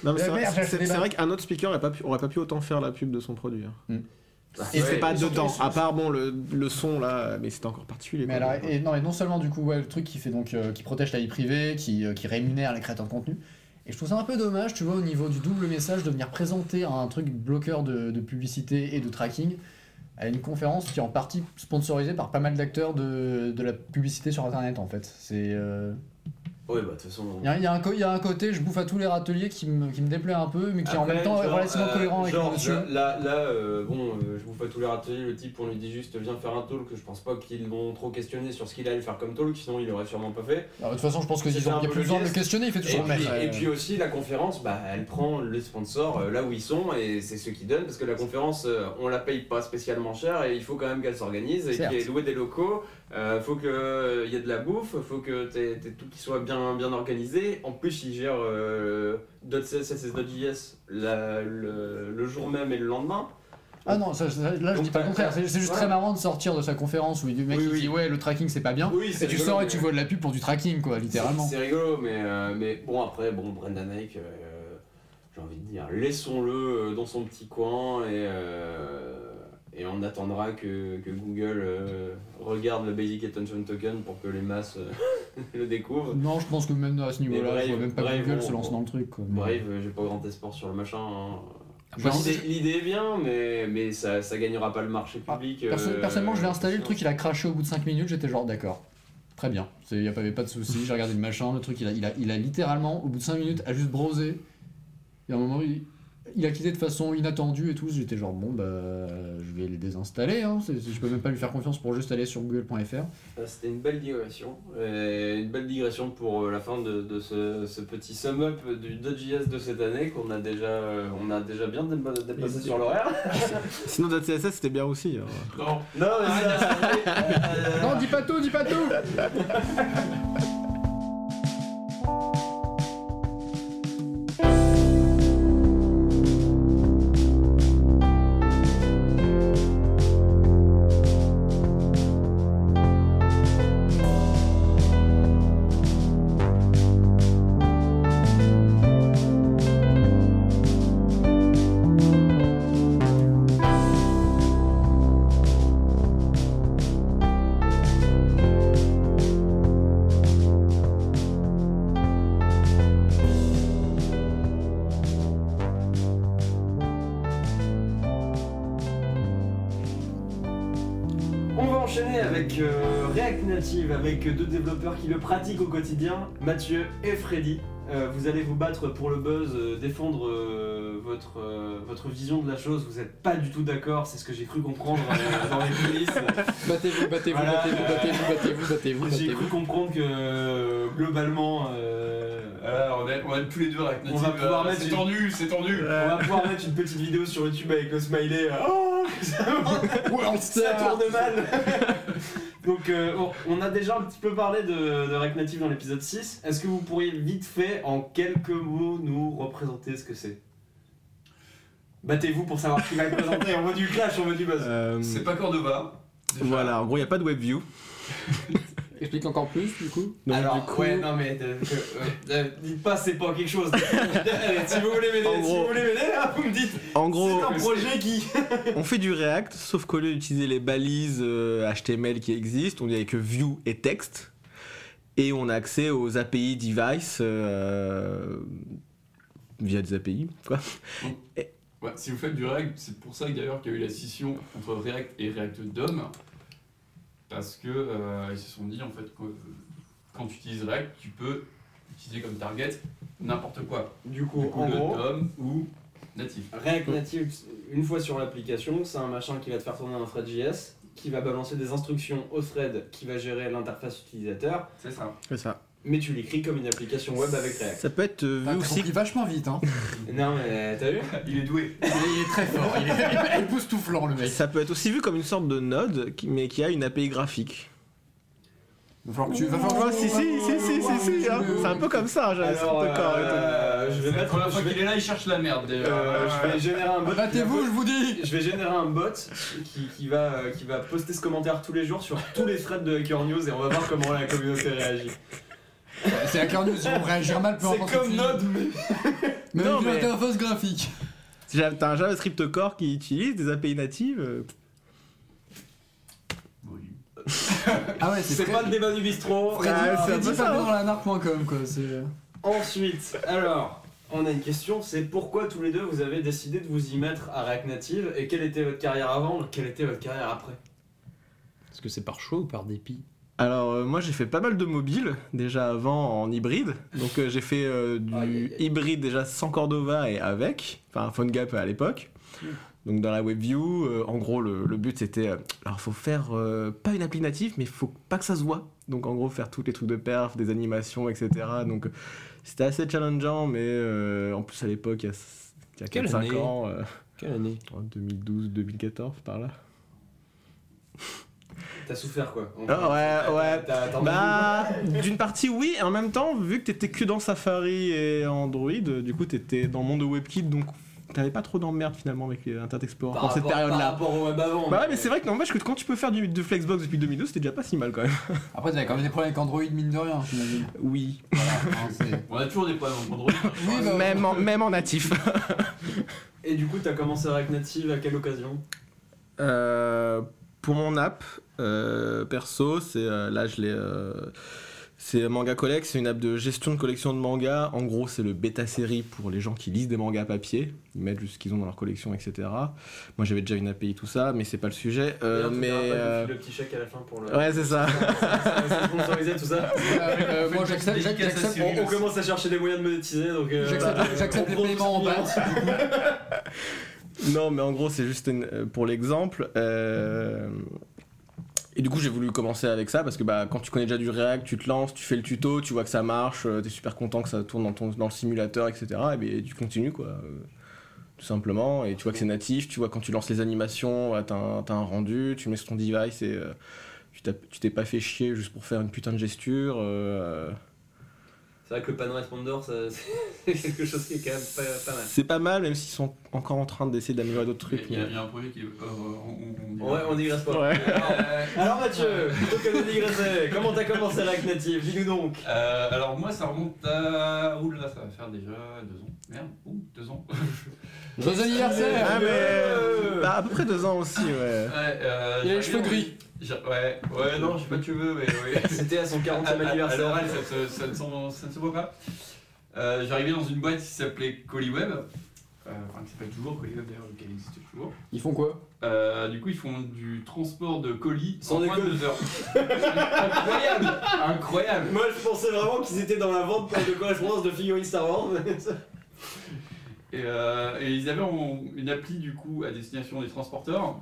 Non, mais c'est Euh, vrai, c'est- des vrai qu'un autre speaker aurait pas, pu, aurait pas pu autant faire la pub de son produit. hein. Et Et Ouais, c'est pas dedans, à part bon le, le son là, mais c'était encore particulier. Mais quoi. alors, et non, et non seulement du coup, ouais, le truc qui fait donc, euh, qui protège la vie privée, qui, euh, qui rémunère les créateurs de contenu. Et je trouve ça un peu dommage, tu vois, au niveau du double message, de venir présenter un truc bloqueur de, publicité et de tracking à une conférence qui est en partie sponsorisée par pas mal d'acteurs de, de la publicité sur Internet, en fait. C'est, euh, Ouais, bah, de toute façon. il y, a, il y a un il y a un côté, je bouffe à tous les râteliers qui me, qui me déplaît un peu, mais qui en Après, même temps est relativement euh, cohérent avec genre, le monsieur. Là, là euh, bon, euh, je vous fais tous les râteliers, le type, on lui dit juste viens faire un talk, je pense pas qu'ils l'ont trop questionné sur ce qu'il allait faire comme talk, sinon il aurait sûrement pas fait. Alors, de toute façon, je pense qu'il n'y a plus le besoin de le questionner, il fait Et toujours le puis, et puis aussi, la conférence, bah, elle prend les sponsors euh, là où ils sont et c'est ceux qui donnent parce que la conférence, euh, on la paye pas spécialement cher et il faut quand même qu'elle s'organise et qu'il y ait loué des locaux, euh, faut qu'il y ait de la bouffe, faut que t'aies- t'aies tout qui soit bien, bien organisé. En plus, ils gèrent euh, .css et .js la- le, le jour même et le lendemain. Ah non, ça- ça- là je Donc, dis pas le t'as- contraire, c'est juste ouais. très marrant de sortir de sa conférence où il y a du mec Oui, qui oui. dit ouais le tracking c'est pas bien. Oui, Et tu sors et tu vois de la pub pour du tracking quoi, littéralement. C'est rigolo, mais, euh, mais bon, après, bon, Brendan Eich, euh, j'ai envie de dire, laissons-le euh, dans son petit coin et, euh, et on attendra que, que Google euh, regarde le Basic Attention Token pour que les masses euh, le découvrent. Non, je pense que même à ce niveau-là, je vois même pas Brave, Google se lance dans le truc quoi. Brave, euh, j'ai pas grand espoir sur le machin. hein. L'idée- est bien, mais, mais ça, ça gagnera pas le marché Ah, public. Perso- euh, personnellement, je l'ai installé, le truc il a craché au bout de 5 minutes, j'étais genre d'accord. Très bien, il n'y avait pas de souci, j'ai regardé le machin, le truc il a, il, a, il a littéralement, au bout de 5 minutes, a juste browsé. Et à un moment, il, il a quitté de façon inattendue et tout, j'étais genre bon bah je vais les désinstaller, hein. je peux même pas lui faire confiance pour juste aller sur google.fr. C'était une belle digression. Et une belle digression pour euh, la fin de, de ce, ce petit sum-up du Dodge.js de cette année qu'on a déjà, euh, on a déjà bien dépa- dépassé sur l'horaire. Sinon .css c'était bien aussi. hein. Non, Non, mais ça, euh, Non, dis pas tout, dis pas tout qui le pratiquent au quotidien, Mathieu et Freddy. Euh, vous allez vous battre pour le buzz, euh, défendre euh, votre, euh, votre vision de la chose. Vous n'êtes pas du tout d'accord, c'est ce que j'ai cru comprendre euh, dans les coulisses. Battez-vous, battez-vous, Voilà, battez-vous, euh, battez-vous, battez-vous, battez-vous, J'ai cru comprendre que euh, globalement, euh, Voilà, on est, on est tous les deux avec On va pouvoir mettre C'est une- tendu, c'est tendu. on va pouvoir mettre une petite vidéo sur YouTube avec le smiley. euh, Oh, ça tourne mal. Donc euh, on- on a déjà un petit peu parlé de, de React Native dans l'épisode 6. Est-ce que vous pourriez vite fait, en quelques mots, nous représenter ce que c'est? Battez-vous pour savoir qui va le présenter. On veut du clash, on veut du buzz. Euh, C'est pas Cordova. déjà. voilà, en gros, il n'y a pas de WebView. Explique encore plus, du coup. Donc, Alors, du coup, ouais, non mais euh, que- euh, euh, dites pas c'est pas quelque chose. Si vous voulez m'aider, si gros- vous voulez m'aider, là, vous me dites. en gros, c'est un projet qui. on fait du React, sauf qu'au lieu d'utiliser les balises euh, HTML qui existent, on dit avec view et texte. Et on a accès aux API device euh, via des API. Quoi. Ouais, si vous faites du React, c'est pour ça d'ailleurs qu'il y a eu la scission entre React et React DOM. Parce que euh, ils se sont dit en fait que euh, quand tu utilises React, tu peux utiliser comme target n'importe quoi. Du coup, Du coup, en le gros, DOM ou natif. React Native, une fois sur l'application, c'est un machin qui va te faire tourner un thread JS, qui va balancer des instructions au thread qui va gérer l'interface utilisateur, C'est ça. C'est ça. Mais tu l'écris comme une application web avec React. Ça peut être euh, Ah, vu aussi. compris vachement vite, hein. Non mais t'as vu? Il est doué. Il est très fort, il est époustouflant, le mec. Ça peut être aussi vu comme une sorte de node, qui- mais qui a une API graphique. Va falloir que tu. Va falloir Oh, que si, si, si, si, si, si, hein. C'est un peu comme ça, j'avais Alors, euh, je vais C'est la mettre. première fois vais- qu'il est là, il cherche la merde. d'ailleurs. euh, je vais générer un bot. qui va Battez-vous, je vous dis Je vais générer un bot qui, qui va, euh, qui va poster ce commentaire tous les jours sur tous les threads de Hacker News et on va voir comment la communauté réagit. C'est Hacker News, ils vont réagir mal, peu C'est importe. comme qui. Node, mais. Mais Non, avec mais- l'interface graphique. Si T'as un JavaScript core qui utilise des API natives. euh, Oui. Ah ouais, C'est pas le débat du bistrot. C'est Freddy ça, Fabien hein. dans la narc.com, quoi. C'est. Ensuite, alors, on a une question c'est pourquoi tous les deux vous avez décidé de vous y mettre à React Native et quelle était votre carrière avant, quelle était votre carrière après? Est-ce que c'est par choix ou par dépit? Alors euh, moi j'ai fait pas mal de mobile déjà avant en hybride. Donc euh, j'ai fait euh, du hybride déjà sans Cordova et avec, enfin PhoneGap à l'époque. Donc dans la WebView, en gros le, le but c'était, alors faut faire pas une appli native mais faut pas que ça se voit. Donc en gros faire tous les trucs de perf, des animations, etc. Donc c'était assez challengeant mais en plus à l'époque il y a, il y a Quelle 4-5 année? ans, Quelle année? en 2012-2014 par là. T'as souffert quoi Ah ouais, T'as- ouais. Bah, d'une partie oui, et en même temps, vu que t'étais que dans Safari et Android, du coup t'étais dans le monde de WebKit, donc t'avais pas trop d'emmerde finalement avec euh, Internet Explorer par pour cette rapport- Par période-là. rapport au web avant. Bah ouais, mais c'est vrai que n'empêche que quand tu peux faire du, de Flexbox depuis 2012, c'était déjà pas si mal quand même. Après, t'avais quand même des problèmes avec Android, mine de rien, j'imagine. Oui. Voilà, hein, On a toujours des problèmes avec Android. Oui, bah, Même en, même en natif. Et du coup, t'as commencé React Native à quelle occasion? Euh, pour mon app euh, perso, c'est euh, là je l'ai. euh, c'est Manga Collect, c'est une app de gestion de collection de mangas. En gros, c'est le bêta série pour les gens qui lisent des mangas papier. Ils mettent juste ce qu'ils ont dans leur collection, etc. Moi, j'avais déjà une API, tout ça, mais c'est pas le sujet. Euh, mais. euh, le petit chèque à la fin pour le. Ouais, c'est ça. C'est sponsorisé tout ça. euh, moi, j'accepte, à. On, on commence à chercher des moyens de monétiser donc. euh, J'accepte- bah, les paiements en tout Non, mais en gros, c'est juste euh, pour l'exemple. euh, Et du coup, j'ai voulu commencer avec ça parce que bah, quand tu connais déjà du React, tu te lances, tu fais le tuto, tu vois que ça marche, euh, t'es super content que ça tourne dans, ton, dans le simulateur, etc. Et bien, tu continues, quoi. Tout simplement. Et tu vois que c'est natif, tu vois quand tu lances les animations, t'as un, rendu, tu mets sur ton device et tu tu t'es pas fait chier juste pour faire une putain de gesture. C'est vrai que le pan responder, c'est quelque chose qui est quand même pas, pas mal. C'est pas mal, même s'ils sont encore en train d'essayer d'améliorer d'autres trucs. il y a- mais- il y a un projet qui. euh, on, on- Ouais, on digresse pas. Ouais. Euh, alors Mathieu, plutôt que de digresser, comment t'as commencé React Native Dis-nous donc. Euh, alors moi ça remonte à... Ouh là ça va faire déjà deux ans. Merde, ouh, deux ans. Joyeux anniversaire Ah, mais. Bah, à peu près deux ans aussi, ouais. Ouais, euh, Il a les cheveux gris. Ouais, ouais, non, j'ai pas de cheveux, mais oui. C'était à son 40e À- à- À anniversaire. l'oral, ça, ça ne s'en- ça ne se voit pas. Euh, J'arrivais dans une boîte qui s'appelait Colliweb. euh, enfin qui s'appelle toujours Colliweb d'ailleurs, qui existe toujours. Ils font quoi? Euh, du coup, ils font du transport de colis Sans en moins de deux heures. incroyable, incroyable. Moi je pensais vraiment qu'ils étaient dans la vente de correspondance de figurines Star Wars. Et, euh, et ils avaient en- une appli du coup à destination des transporteurs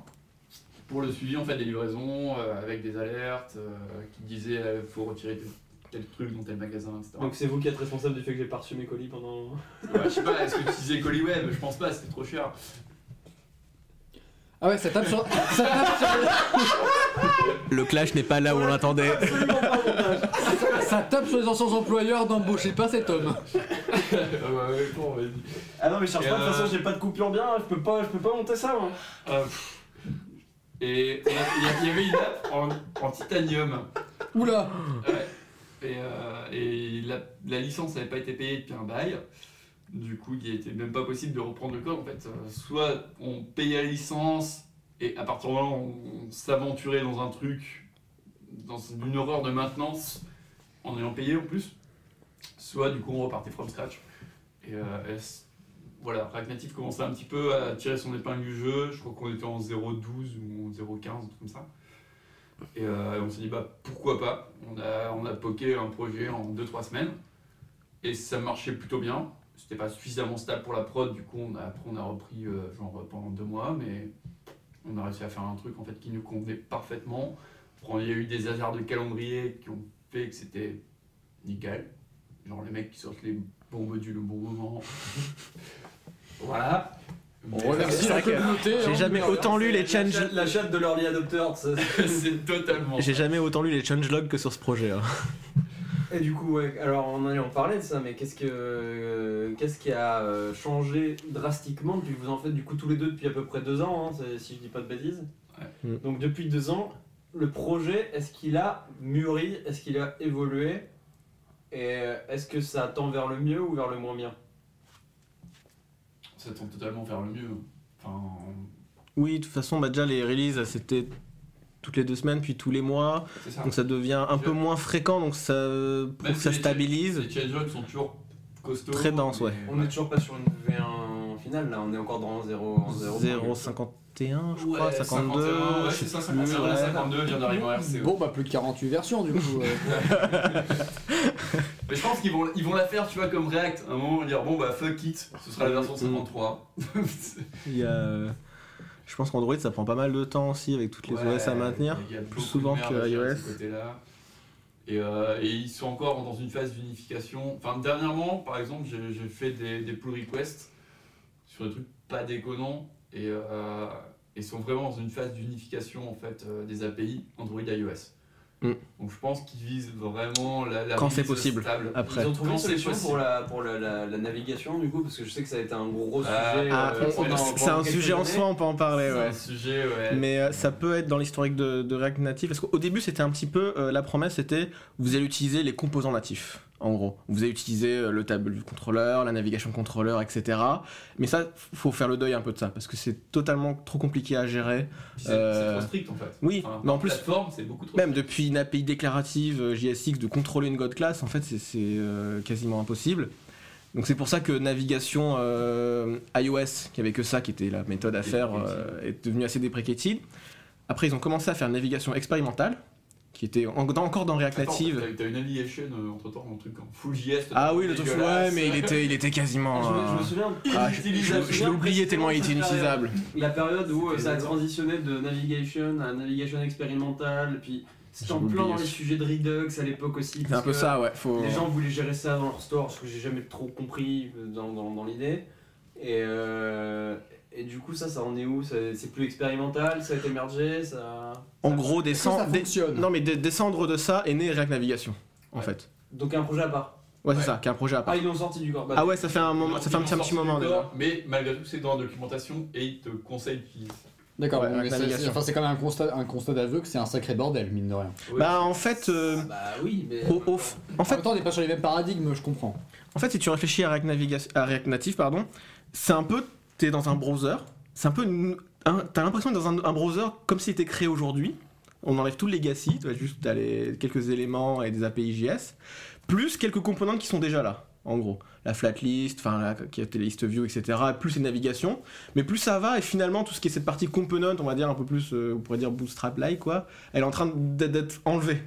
pour le suivi en fait des livraisons euh, avec des alertes euh, qui disaient euh, faut retirer tel, tel truc dans tel magasin, etc. Donc c'est vous qui êtes responsable du fait que j'ai pas reçu mes colis pendant. Ouais, je sais pas, est-ce que tu disais colis web? Je pense pas, c'était trop cher. Ah ouais, ça tape sur. ça tape sur, Le clash n'est pas là où on l'attendait. Ça tape sur les anciens employeurs d'embaucher pas cet homme. ouais, ouais, bon, vas-y. Ah non mais je cherche pas de toute façon j'ai pas de coupure bien, je peux pas, je peux pas monter ça moi. Euh, pff. Et il y, avait une app en, en titanium. Oula Ouais. Et, euh, et la, la licence n'avait pas été payée depuis un bail. Du coup, il n'était même pas possible de reprendre le code. En fait, Euh, soit on payait la licence et à partir de là, on, on s'aventurait dans un truc, dans une horreur de maintenance en ayant payé en plus. Soit du coup, on repartait from scratch. Et, euh, voilà, React Native commençait un petit peu à tirer son épingle du jeu. Je crois qu'on était en 0.12 ou en 0.15, un truc comme ça. Et euh, on s'est dit, bah, pourquoi pas? On a, on a poké un projet en 2-3 semaines. Et ça marchait plutôt bien. C'était pas suffisamment stable pour la prod, du coup, on a, après on a repris euh, genre pendant deux mois, mais on a réussi à faire un truc en fait qui nous convenait parfaitement. Il y a eu des hasards de calendrier qui ont fait que c'était nickel. Genre les mecs qui sortent les bons modules au bon moment. voilà. On remercie la communauté. J'ai hein. jamais autant lu les change. La chatte de l'early adopter. ça- c'est totalement. J'ai jamais autant lu les changelogs que sur ce projet. hein. Et du coup, ouais, alors on allait en parler de ça, mais qu'est-ce que euh, qu'est-ce qui a euh, changé drastiquement depuis que vous en faites du coup tous les deux depuis à peu près deux ans, hein, si je dis pas de bêtises? Ouais. Mm. Donc depuis deux ans, le projet, est-ce qu'il a mûri, est-ce qu'il a évolué, et euh, est-ce que ça tend vers le mieux ou vers le moins bien? ça tend totalement vers le mieux. Oui, de toute façon, bah, déjà les releases, c'était toutes les deux semaines, puis tous les mois. Donc ça devient un peu moins fréquent, donc ça, ça stabilise. Les change sont toujours costauds. Très denses, ouais. On n'est toujours pas sur une V1 finale, là, on est encore dans 0,50. 0,50. 51, je crois, ouais, 52. ouais, c'est 52, vient d'arriver en Bon, bah plus de 48 versions du coup. Euh. Mais je pense qu'ils vont, ils vont la faire, tu vois, comme React. À un moment, dire bon, bah fuck it, ce sera la version mm. 53. Il y a. Je pense qu'Android ça prend pas mal de temps aussi avec toutes les OS à maintenir, plus souvent que iOS. Et, euh, et, ils sont encore dans une phase d'unification. Enfin, dernièrement, par exemple, j'ai fait des pull requests sur des trucs pas déconnants et euh, ils sont vraiment dans une phase d'unification en fait euh, des API Android iOS. Mm. Donc je pense qu'ils visent vraiment la, la Quand c'est possible. stable. Après. Ils ont trouvé une solution pour, la, pour la, la- la navigation du coup, parce que je sais que ça a été un gros Ah, sujet. Ah, euh, pendant- c'est un sujet en soi, on peut en parler. C'est Ouais. un sujet, ouais. Mais euh, ça peut être dans l'historique de, de React Native, parce qu'au début c'était un petit peu, euh, la promesse c'était, vous allez utiliser les composants natifs, en gros. Vous allez utiliser euh, le table du contrôleur, la navigation contrôleur, etc. Mais ça, faut faire le deuil un peu de ça, parce que c'est totalement trop compliqué à gérer. C'est euh, c'est trop strict en fait. oui, Enfin, mais en plus- c'est beaucoup trop Même strict. depuis une API déclarative euh, JSX de contrôler une God class, en fait c'est euh, quasiment impossible. Donc c'est pour ça que navigation euh, iOS, qui avait que ça, qui était la méthode à faire, est devenue assez deprecated. Après ils ont commencé à faire une navigation expérimentale, qui était en- dans- encore dans React Native. T'as t'as une affiliation euh, entre temps, mon truc en full JS. Ah oui, le truc, ouais, mais il était, il était quasiment. Je me, je me euh, souviens. ah, je je- je l'ai oublié tellement il était inutilisable. La période où euh, ça a transitionné de navigation à navigation expérimentale, puis c'était en plein dans les sujets de Redux à l'époque aussi. C'est un peu ça, ouais. Faut... Les gens voulaient gérer ça dans leur store, ce que j'ai jamais trop compris euh, dans, dans, dans l'idée. Et, euh, et du coup, ça, ça en est où? C'est plus expérimental Ça a été mergé ça... En ça- gros, descendre. Non, mais de- descendre de ça est né React Navigation, en Ouais. fait. Donc un projet à part. Ouais, c'est Ouais. ça, qui est un projet à part. Ah, ils l'ont sorti du corps. Bah, Ah ouais, ça fait un moment, ça fait un petit, moment déjà. Mais malgré tout, c'est dans la documentation et ils te conseillent d'utiliser. D'accord, Ouais, bon, c'est- enfin, quand même un constat, un constat d'aveu que c'est un sacré bordel, mine de rien. Bah en fait, euh, Bah oui, mais. au- au- en En fait, même temps, on n'est pas sur les mêmes paradigmes, je comprends. en fait, si tu réfléchis à React, Naviga- à React Native, pardon, c'est un peu, t'es dans un browser, c'est un peu, t'as l'impression d'être dans un, browser comme s'il était créé aujourd'hui. On enlève tout le legacy, tu vois, juste quelques éléments et des API JS, plus quelques composantes qui sont déjà là. en gros. La flatlist, enfin, qui était les view, etc. Plus les navigations. Mais plus ça va, et finalement, tout ce qui est cette partie component, on va dire un peu plus, euh, on pourrait dire bootstrap-like, quoi, elle est en train d'être- enlevée,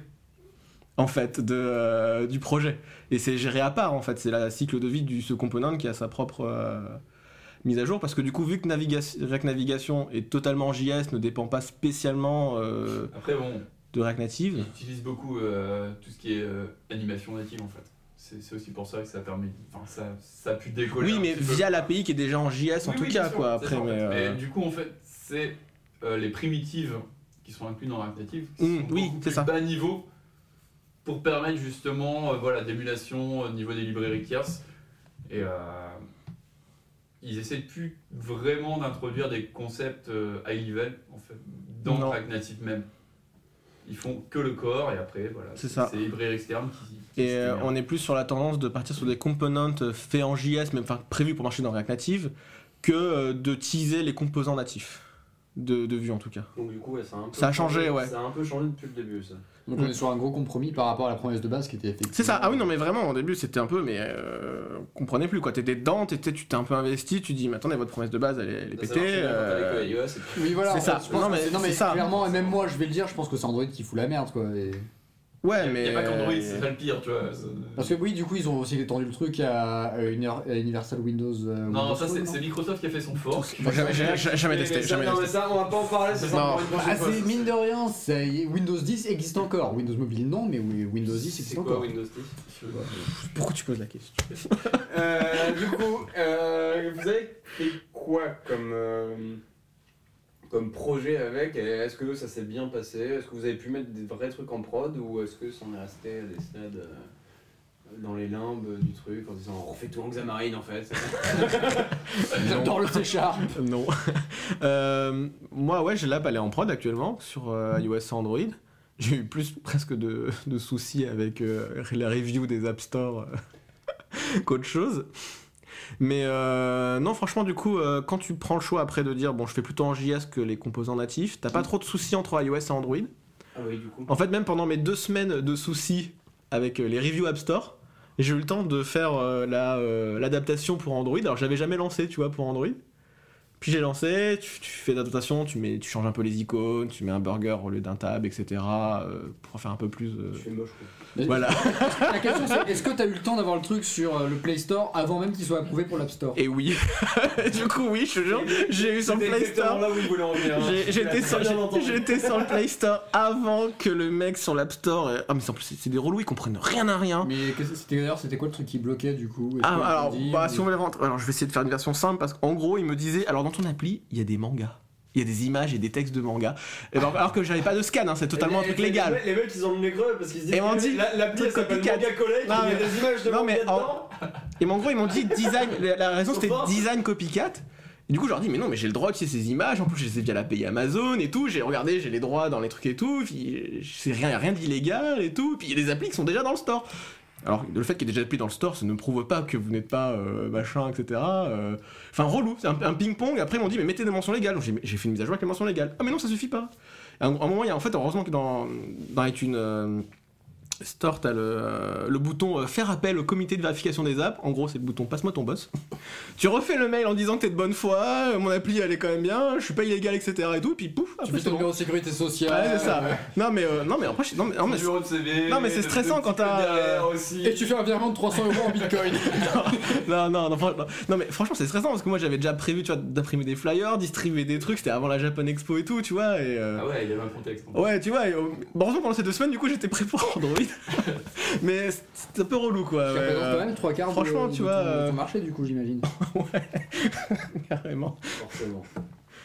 en fait, de, euh, du projet. Et c'est géré à part, en fait. C'est la cycle de vie du ce component qui a sa propre euh, mise à jour. Parce que du coup, vu que Naviga- React Navigation est totalement JS, ne dépend pas spécialement euh, Après, bon, de React Native. J'utilise beaucoup euh, tout ce qui est euh, animation native en fait. C'est aussi pour ça que ça permet. Enfin, ça, ça a pu décoller. Oui, mais via l'API qui est déjà en JS en Oui, tout oui, cas, sûr, quoi. Après, ça, mais. du coup, en fait, c'est les primitives qui sont incluses dans React Native qui Mm, sont oui, c'est ça. bas niveau pour permettre justement voilà, d'émulation au niveau des librairies tierces. Et euh, ils essaient plus vraiment d'introduire des concepts euh, high level en fait, dans Non. React Native même. Ils font que le corps et après, voilà. C'est ça. C'est les librairies externes qui. Et euh, on est plus sur la tendance de partir sur des components euh, faits en JS, même enfin prévus pour marcher dans React Native, que euh, de teaser les composants natifs. De, de vue en tout cas. Donc du coup, ouais, ça a un peu Ça a changé, ouais. Ça a un peu changé depuis le début, ça. Donc on est sur un gros compromis par rapport à la promesse de base qui était effectivement. C'est ça, ah oui, non, mais vraiment, au début, c'était un peu, mais euh, comprenez plus quoi. T'étais dedans, t'étais, tu t'es un peu investi, tu dis, mais attendez, votre promesse de base, elle est, elle est Ça pétée. euh, Oui, voilà. C'est en ça. fait, je pense Non, que mais c'est- non, mais ça. clairement, et même moi, je vais le dire, je pense que c'est Android qui fout la merde, quoi. et- Ouais, Il mais. n'y a pas qu'Android, c'est ça le pire, tu vois. Parce que oui, du coup, ils ont aussi étendu le truc à, à Universal Windows. euh, Non, Windows ça c'est Microsoft qui a fait son fork. Jamais, jamais, jamais, jamais Mais- testé, jamais Non, mais ça, on va pas en parler, c'est Ah, mine de rien, c'est- Windows 10 existe encore. Windows Mobile non, mais oui, Windows 10 C'est existe quoi encore. Windows 10 Pourquoi tu poses la question Euh, du coup, euh, vous avez fait quoi comme, euh, comme projet avec Est-ce que ça s'est bien passé? Est-ce que vous avez pu mettre des vrais trucs en prod ou est-ce que ça en est resté à des stades euh, dans les limbes du truc en disant on refait tout en Xamarin en fait? J'adore le C Sharp. Non. Euh, moi, ouais, j'ai l'app, elle est en prod actuellement sur euh, iOS et Android. J'ai eu plus presque de, de soucis avec euh, la review des App Store euh, qu'autre chose. Mais euh, non, franchement, du coup, euh, quand tu prends le choix après de dire bon, je fais plutôt en JS que les composants natifs, t'as pas trop de soucis entre iOS et Android. Ah oui, du coup. En fait, même pendant mes deux semaines de soucis avec euh, les reviews App Store, j'ai eu le temps de faire la, l'adaptation pour Android. Alors, j'avais jamais lancé, tu vois, pour Android. Puis j'ai lancé, tu, tu fais l'adaptation, tu, mets, tu changes un peu les icônes, tu mets un burger au lieu d'un tab, etc. euh, pour en faire un peu plus. euh, Tu fais moche quoi. Voilà. La question c'est est-ce que t'as eu le temps d'avoir le truc sur euh, le Play Store avant même qu'il soit approuvé pour l'App Store? Et oui. du coup, oui, je te jure, j'ai eu sur le C'était Play exactement Store. là où il voulait en venir. hein. J'ai- J'étais sur, très bien entendu. j'étais sur le Play Store avant que le mec sur l'App Store. euh, Ah, mais en plus, c'est c'est des relous, ils comprennent rien à rien. Mais qu'est-ce c'était d'ailleurs c'était quoi le truc qui bloquait du coup? Est-ce Ah, alors, dit, bah, ou- si on veut les rentrer. Alors, je vais essayer de faire une version simple parce qu'en gros, il me disait alors, dans ton appli, il y a des mangas. Il y a des images et des textes de mangas. Et ben, alors que j'avais pas de scan, hein, c'est totalement un truc les- légal. Les, mecs, ils ont le nez creux parce qu'ils se disent Et dit, la, la s'appelle. Manga Collect, Non, il y a des images de non, mais manga en- dedans. Et mais en gros, ils m'ont dit design. La, la raison, c'était design copycat. Et du coup, je leur dis, mais non, mais j'ai le droit de ces images. En plus, je les ai via l'API Amazon et tout. J'ai regardé, j'ai les droits dans les trucs et tout. Puis, c'est rien, rien d'illégal et tout. Puis, il y a des applis qui sont déjà dans le store. Alors, le fait qu'il ait déjà appli dans le store, ça ne prouve pas que vous n'êtes pas euh, machin, etc. Euh, Enfin, relou. C'est un, ping-pong. Après, ils m'ont dit, mais mettez des mentions légales. J'ai fait une mise à jour avec les mentions légales. Ah, mais non, ça suffit pas. À un, moment, en fait, heureusement que dans, dans iTunes. euh, Store, t'as le, euh, le bouton euh, faire appel au comité de vérification des apps. En gros, c'est le bouton passe-moi ton boss. tu refais le mail en disant que t'es de bonne foi, euh, mon appli elle est quand même bien, je suis pas illégal, etc. et tout, puis pouf, Tu fais ton numéro de sécurité sociale. Ouais, c'est ça. Non, mais, euh, non, mais après, je- non, mais, non, mais, numéro de CV. Non, mais c'est stressant quand t'as-. Et tu fais un virement de 300 euros en bitcoin. non, non, non, non, non, mais franchement, c'est stressant parce que moi j'avais déjà prévu, tu vois, d'imprimer des flyers, distribuer des trucs, c'était avant la Japan Expo et tout, tu vois, et. euh, Ah ouais, il y avait un contexte. Ouais, tu vois, et, euh, bon, heureusement pendant ces deux semaines, du coup, j'étais prêt pour Android. mais c'est un peu relou, quoi. Tu ouais, euh, quand même trois quarts de- franchement, de tu ton- vois, de euh, ton marché du coup j'imagine. carrément. Forcément.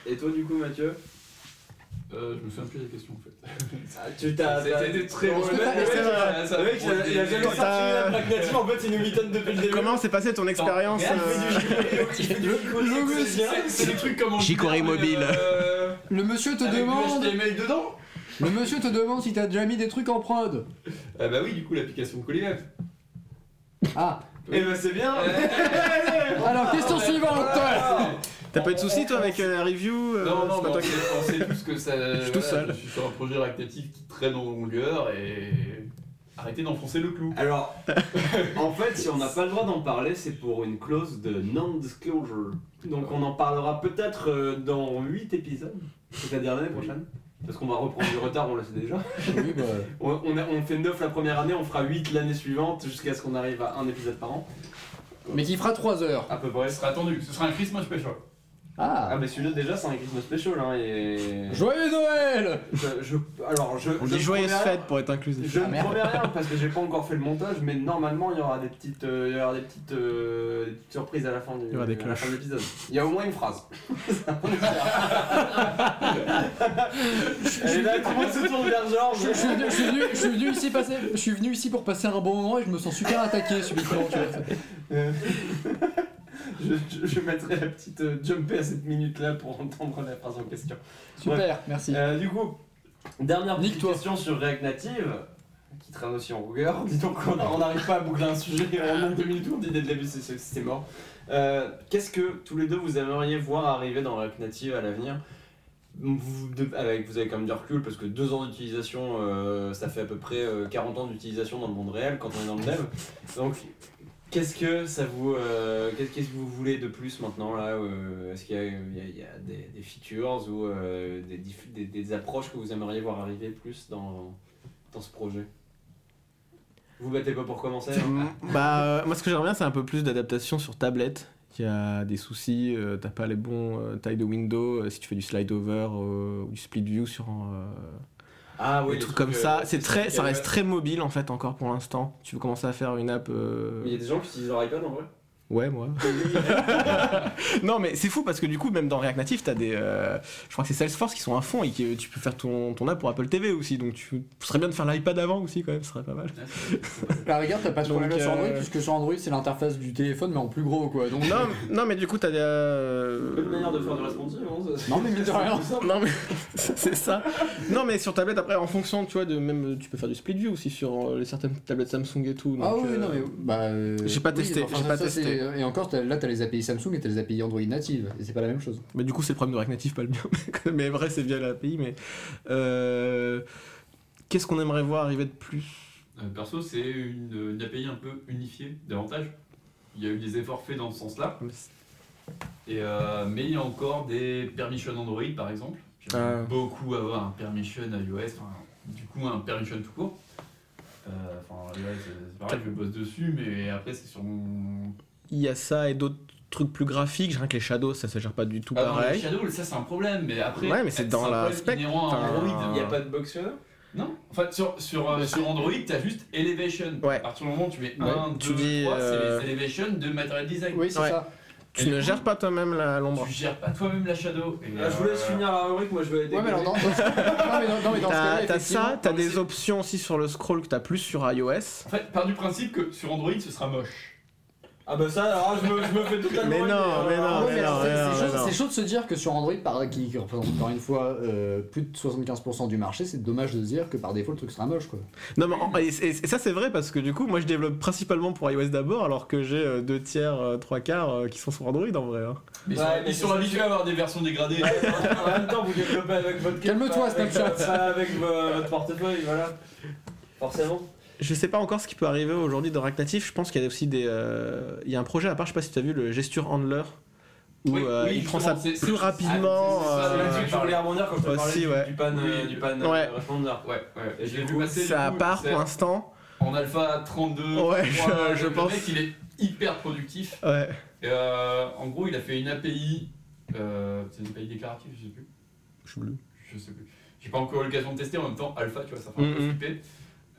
Et toi, du coup, Mathieu? Euh, je me souviens plus des questions en fait. Ah, Tu t'as. C'était très bon. mec, le il a- ça jamais Quand sorti t'as- la native, en fait, il nous mitonne depuis le début. Comment s'est passée ton expérience euh, c'est des trucs comme Chicorée mobile. Euh, Le monsieur te demande. HTML dedans Le monsieur te demande si t'as déjà mis des trucs en prod. Ah bah oui, du coup, l'application Collier. Ah. Eh ben, c'est bien. Alors question suivante. T'as pas eu de soucis toi avec euh, la review euh, Non, non, c'est pas mais toi on qui- sait, on sait tous que ça. Je suis tout seul. Je suis sur un projet réactatif qui traîne en longueur et. Arrêtez d'enfoncer le clou. Alors, en fait, si on n'a pas le droit d'en parler, c'est pour une clause de non-disclosure. Donc on en parlera peut-être euh, dans 8 épisodes, c'est-à-dire l'année prochaine. Parce qu'on va reprendre du retard, on le sait déjà. Oui, bah, On, on, a- on fait 9 la première année, on fera 8 l'année suivante, jusqu'à ce qu'on arrive à un épisode par an, Mais qui fera 3 heures. à peu près. Ce sera attendu, ce sera un Christmas special. Ah Ah mais celui-là déjà c'est un Christmas special hein, et... Joyeux Noël Je, je- alors je... On je dit joyeuse promets rien- fête pour être inclusif. Je Ah, ne promets rien parce que j'ai pas encore fait le montage, mais normalement il y aura des petites, euh, il y aura des petites, euh, des petites surprises à la fin du Il y aura des à la cloches. fin de l'épisode. Il y a au moins une phrase. Et là tout le monde se tourne vers Georges. je, je suis venu, je, suis venu, je suis venu ici passer, je suis venu ici pour passer un bon moment et je me sens super attaqué subitement. Tu vois. Je, je- je mettrai la petite euh, jumpée à cette minute là pour entendre la phrase en question. Super, merci. Euh, du coup, dernière petite question sur React Native, qui traîne aussi en longueur. Dis donc, on n'arrive pas à boucler un sujet en nombre de minutes où on dit dès le début, c'est- mort. Euh, Qu'est-ce que tous les deux vous aimeriez voir arriver dans React Native à l'avenir? Vous, avec, vous avez quand même du recul parce que deux ans d'utilisation, euh, ça fait à peu près euh, 40 ans d'utilisation dans le monde réel quand on est dans le dev. Donc, qu'est-ce que ça vous, euh, qu'est-ce que vous voulez de plus maintenant là euh, Est-ce qu'il y a, des, features ou euh, des, approches que vous aimeriez voir arriver plus dans, dans ce projet? Vous battez pas pour commencer? Hein Bah, moi, ce que j'aimerais bien, c'est un peu plus d'adaptation sur tablette. Il y a des soucis, t'as pas les bons tailles de window, si tu fais du slide over ou du split view sur un. Ah des les trucs comme euh, ça. C'est très, ça reste très mobile en fait encore pour l'instant. Tu veux commencer à faire une app. euh, Mais il y a des gens qui utilisent leur iPad en vrai Ouais, moi. non, mais c'est fou parce que du coup, même dans React Native, t'as des. euh, je crois que c'est Salesforce qui sont à fond et que tu peux faire ton, ton app pour Apple TV aussi. Donc, tu ce serait bien de faire l'iPad avant aussi, quand même, ce serait pas mal. La rigueur, t'as pas de Donc, problème sur euh, Android puisque sur Android c'est l'interface du téléphone mais en plus gros quoi. Donc, Non, non mais du coup, t'as des. euh, Une manière de faire du responsive, hein, ça- Non, mais mine de rien. Non mais c'est ça. Non mais sur tablette après en fonction tu vois de même tu peux faire du split view aussi sur euh, les certaines tablettes Samsung et tout. Ah oui, euh, non mais bah. euh, J'ai pas oui, testé, enfin, j'ai pas ça, testé. Et encore, là t'as les API Samsung et t'as les API Android native et c'est pas la même chose. Mais du coup c'est le problème de React Native pas le mien. mais vrai c'est via l'API mais euh, qu'est-ce qu'on aimerait voir arriver de plus? Euh, perso, c'est une, une API un peu unifiée davantage. Il y a eu des efforts faits dans ce sens-là. Et, euh, mais il y a encore des permissions Android par exemple. J'aimerais Ah. beaucoup avoir un permission iOS, du coup un permission tout court. Euh, Enfin, là, c'est c'est pareil, je bosse dessus, mais après, c'est sur mon. Il y a ça et d'autres trucs plus graphiques. Rien que les shadows ça se gère pas du tout Ah, dans les pareil. Shadow, ça c'est un problème, mais après. Ouais, mais c'est dans un la problème spec, inhérent à enfin, Android. Il n'y a pas de box là Non, enfin sur, sur, euh, sur Android, t'as juste Elevation. Ouais. À partir du moment où tu mets Ouais, 1, 2, tu dis, 3, euh, c'est les Elevation de Material Design. Oui, c'est Ouais. ça. Tu Et ne gères pas toi-même la- l'ombre. Tu gères pas toi-même la Shadow. Et, Ah, Je vous laisse euh, finir la rubrique, moi je vais aller Ouais, mais non, mais non, mais dans ce T'as ça, t'as non, des options aussi sur le scroll que t'as plus sur iOS. En fait, part du principe que sur Android, ce sera moche. Ah bah ça, alors je me, je me fais totalement Mais non, euh, mais non, c'est- mais non, c'est mais chaud- non. c'est chaud de se dire que sur Android, par, qui, représente encore une fois euh, plus de 75% du marché, c'est dommage de se dire que par défaut le truc sera moche quoi. Non, mais et, et- et ça c'est vrai parce que du coup, moi je développe principalement pour iOS d'abord, alors que j'ai euh, deux tiers, euh, trois quarts euh, qui sont sur Android en vrai. hein. Mais ils Ouais, sont, mais ils c'est sont ça, habitués à avoir des versions dégradées. en même temps, vous développez avec votre Calme-toi, Snapchat. avec vo- votre portefeuille, voilà. Forcément. Je sais pas encore ce qui peut arriver aujourd'hui dans React Native. Je pense qu'il y a aussi des. euh, Il y a un projet à part, je sais pas si tu as vu le gesture handler où Oui, euh, oui, il prend ça plus rapidement. c'est- c'est ça, C'est euh, là-dessus que je voulais rebondir quand je Aussi, parlais du- ouais. du, pan, Oui. du pan Ouais. euh, responder. Ouais, je l'ai vu passer. Coup, part pour l'instant. En alpha 32. Ouais, 33, je- je le pense. mec, il est hyper productif. Ouais. Et, euh, en gros, il a fait une API. euh, c'est une API déclarative, je sais plus. Je sais plus. Je sais plus. J'ai pas encore eu l'occasion de tester en même temps. Alpha, tu vois, ça fait un peu Mhm. flipper.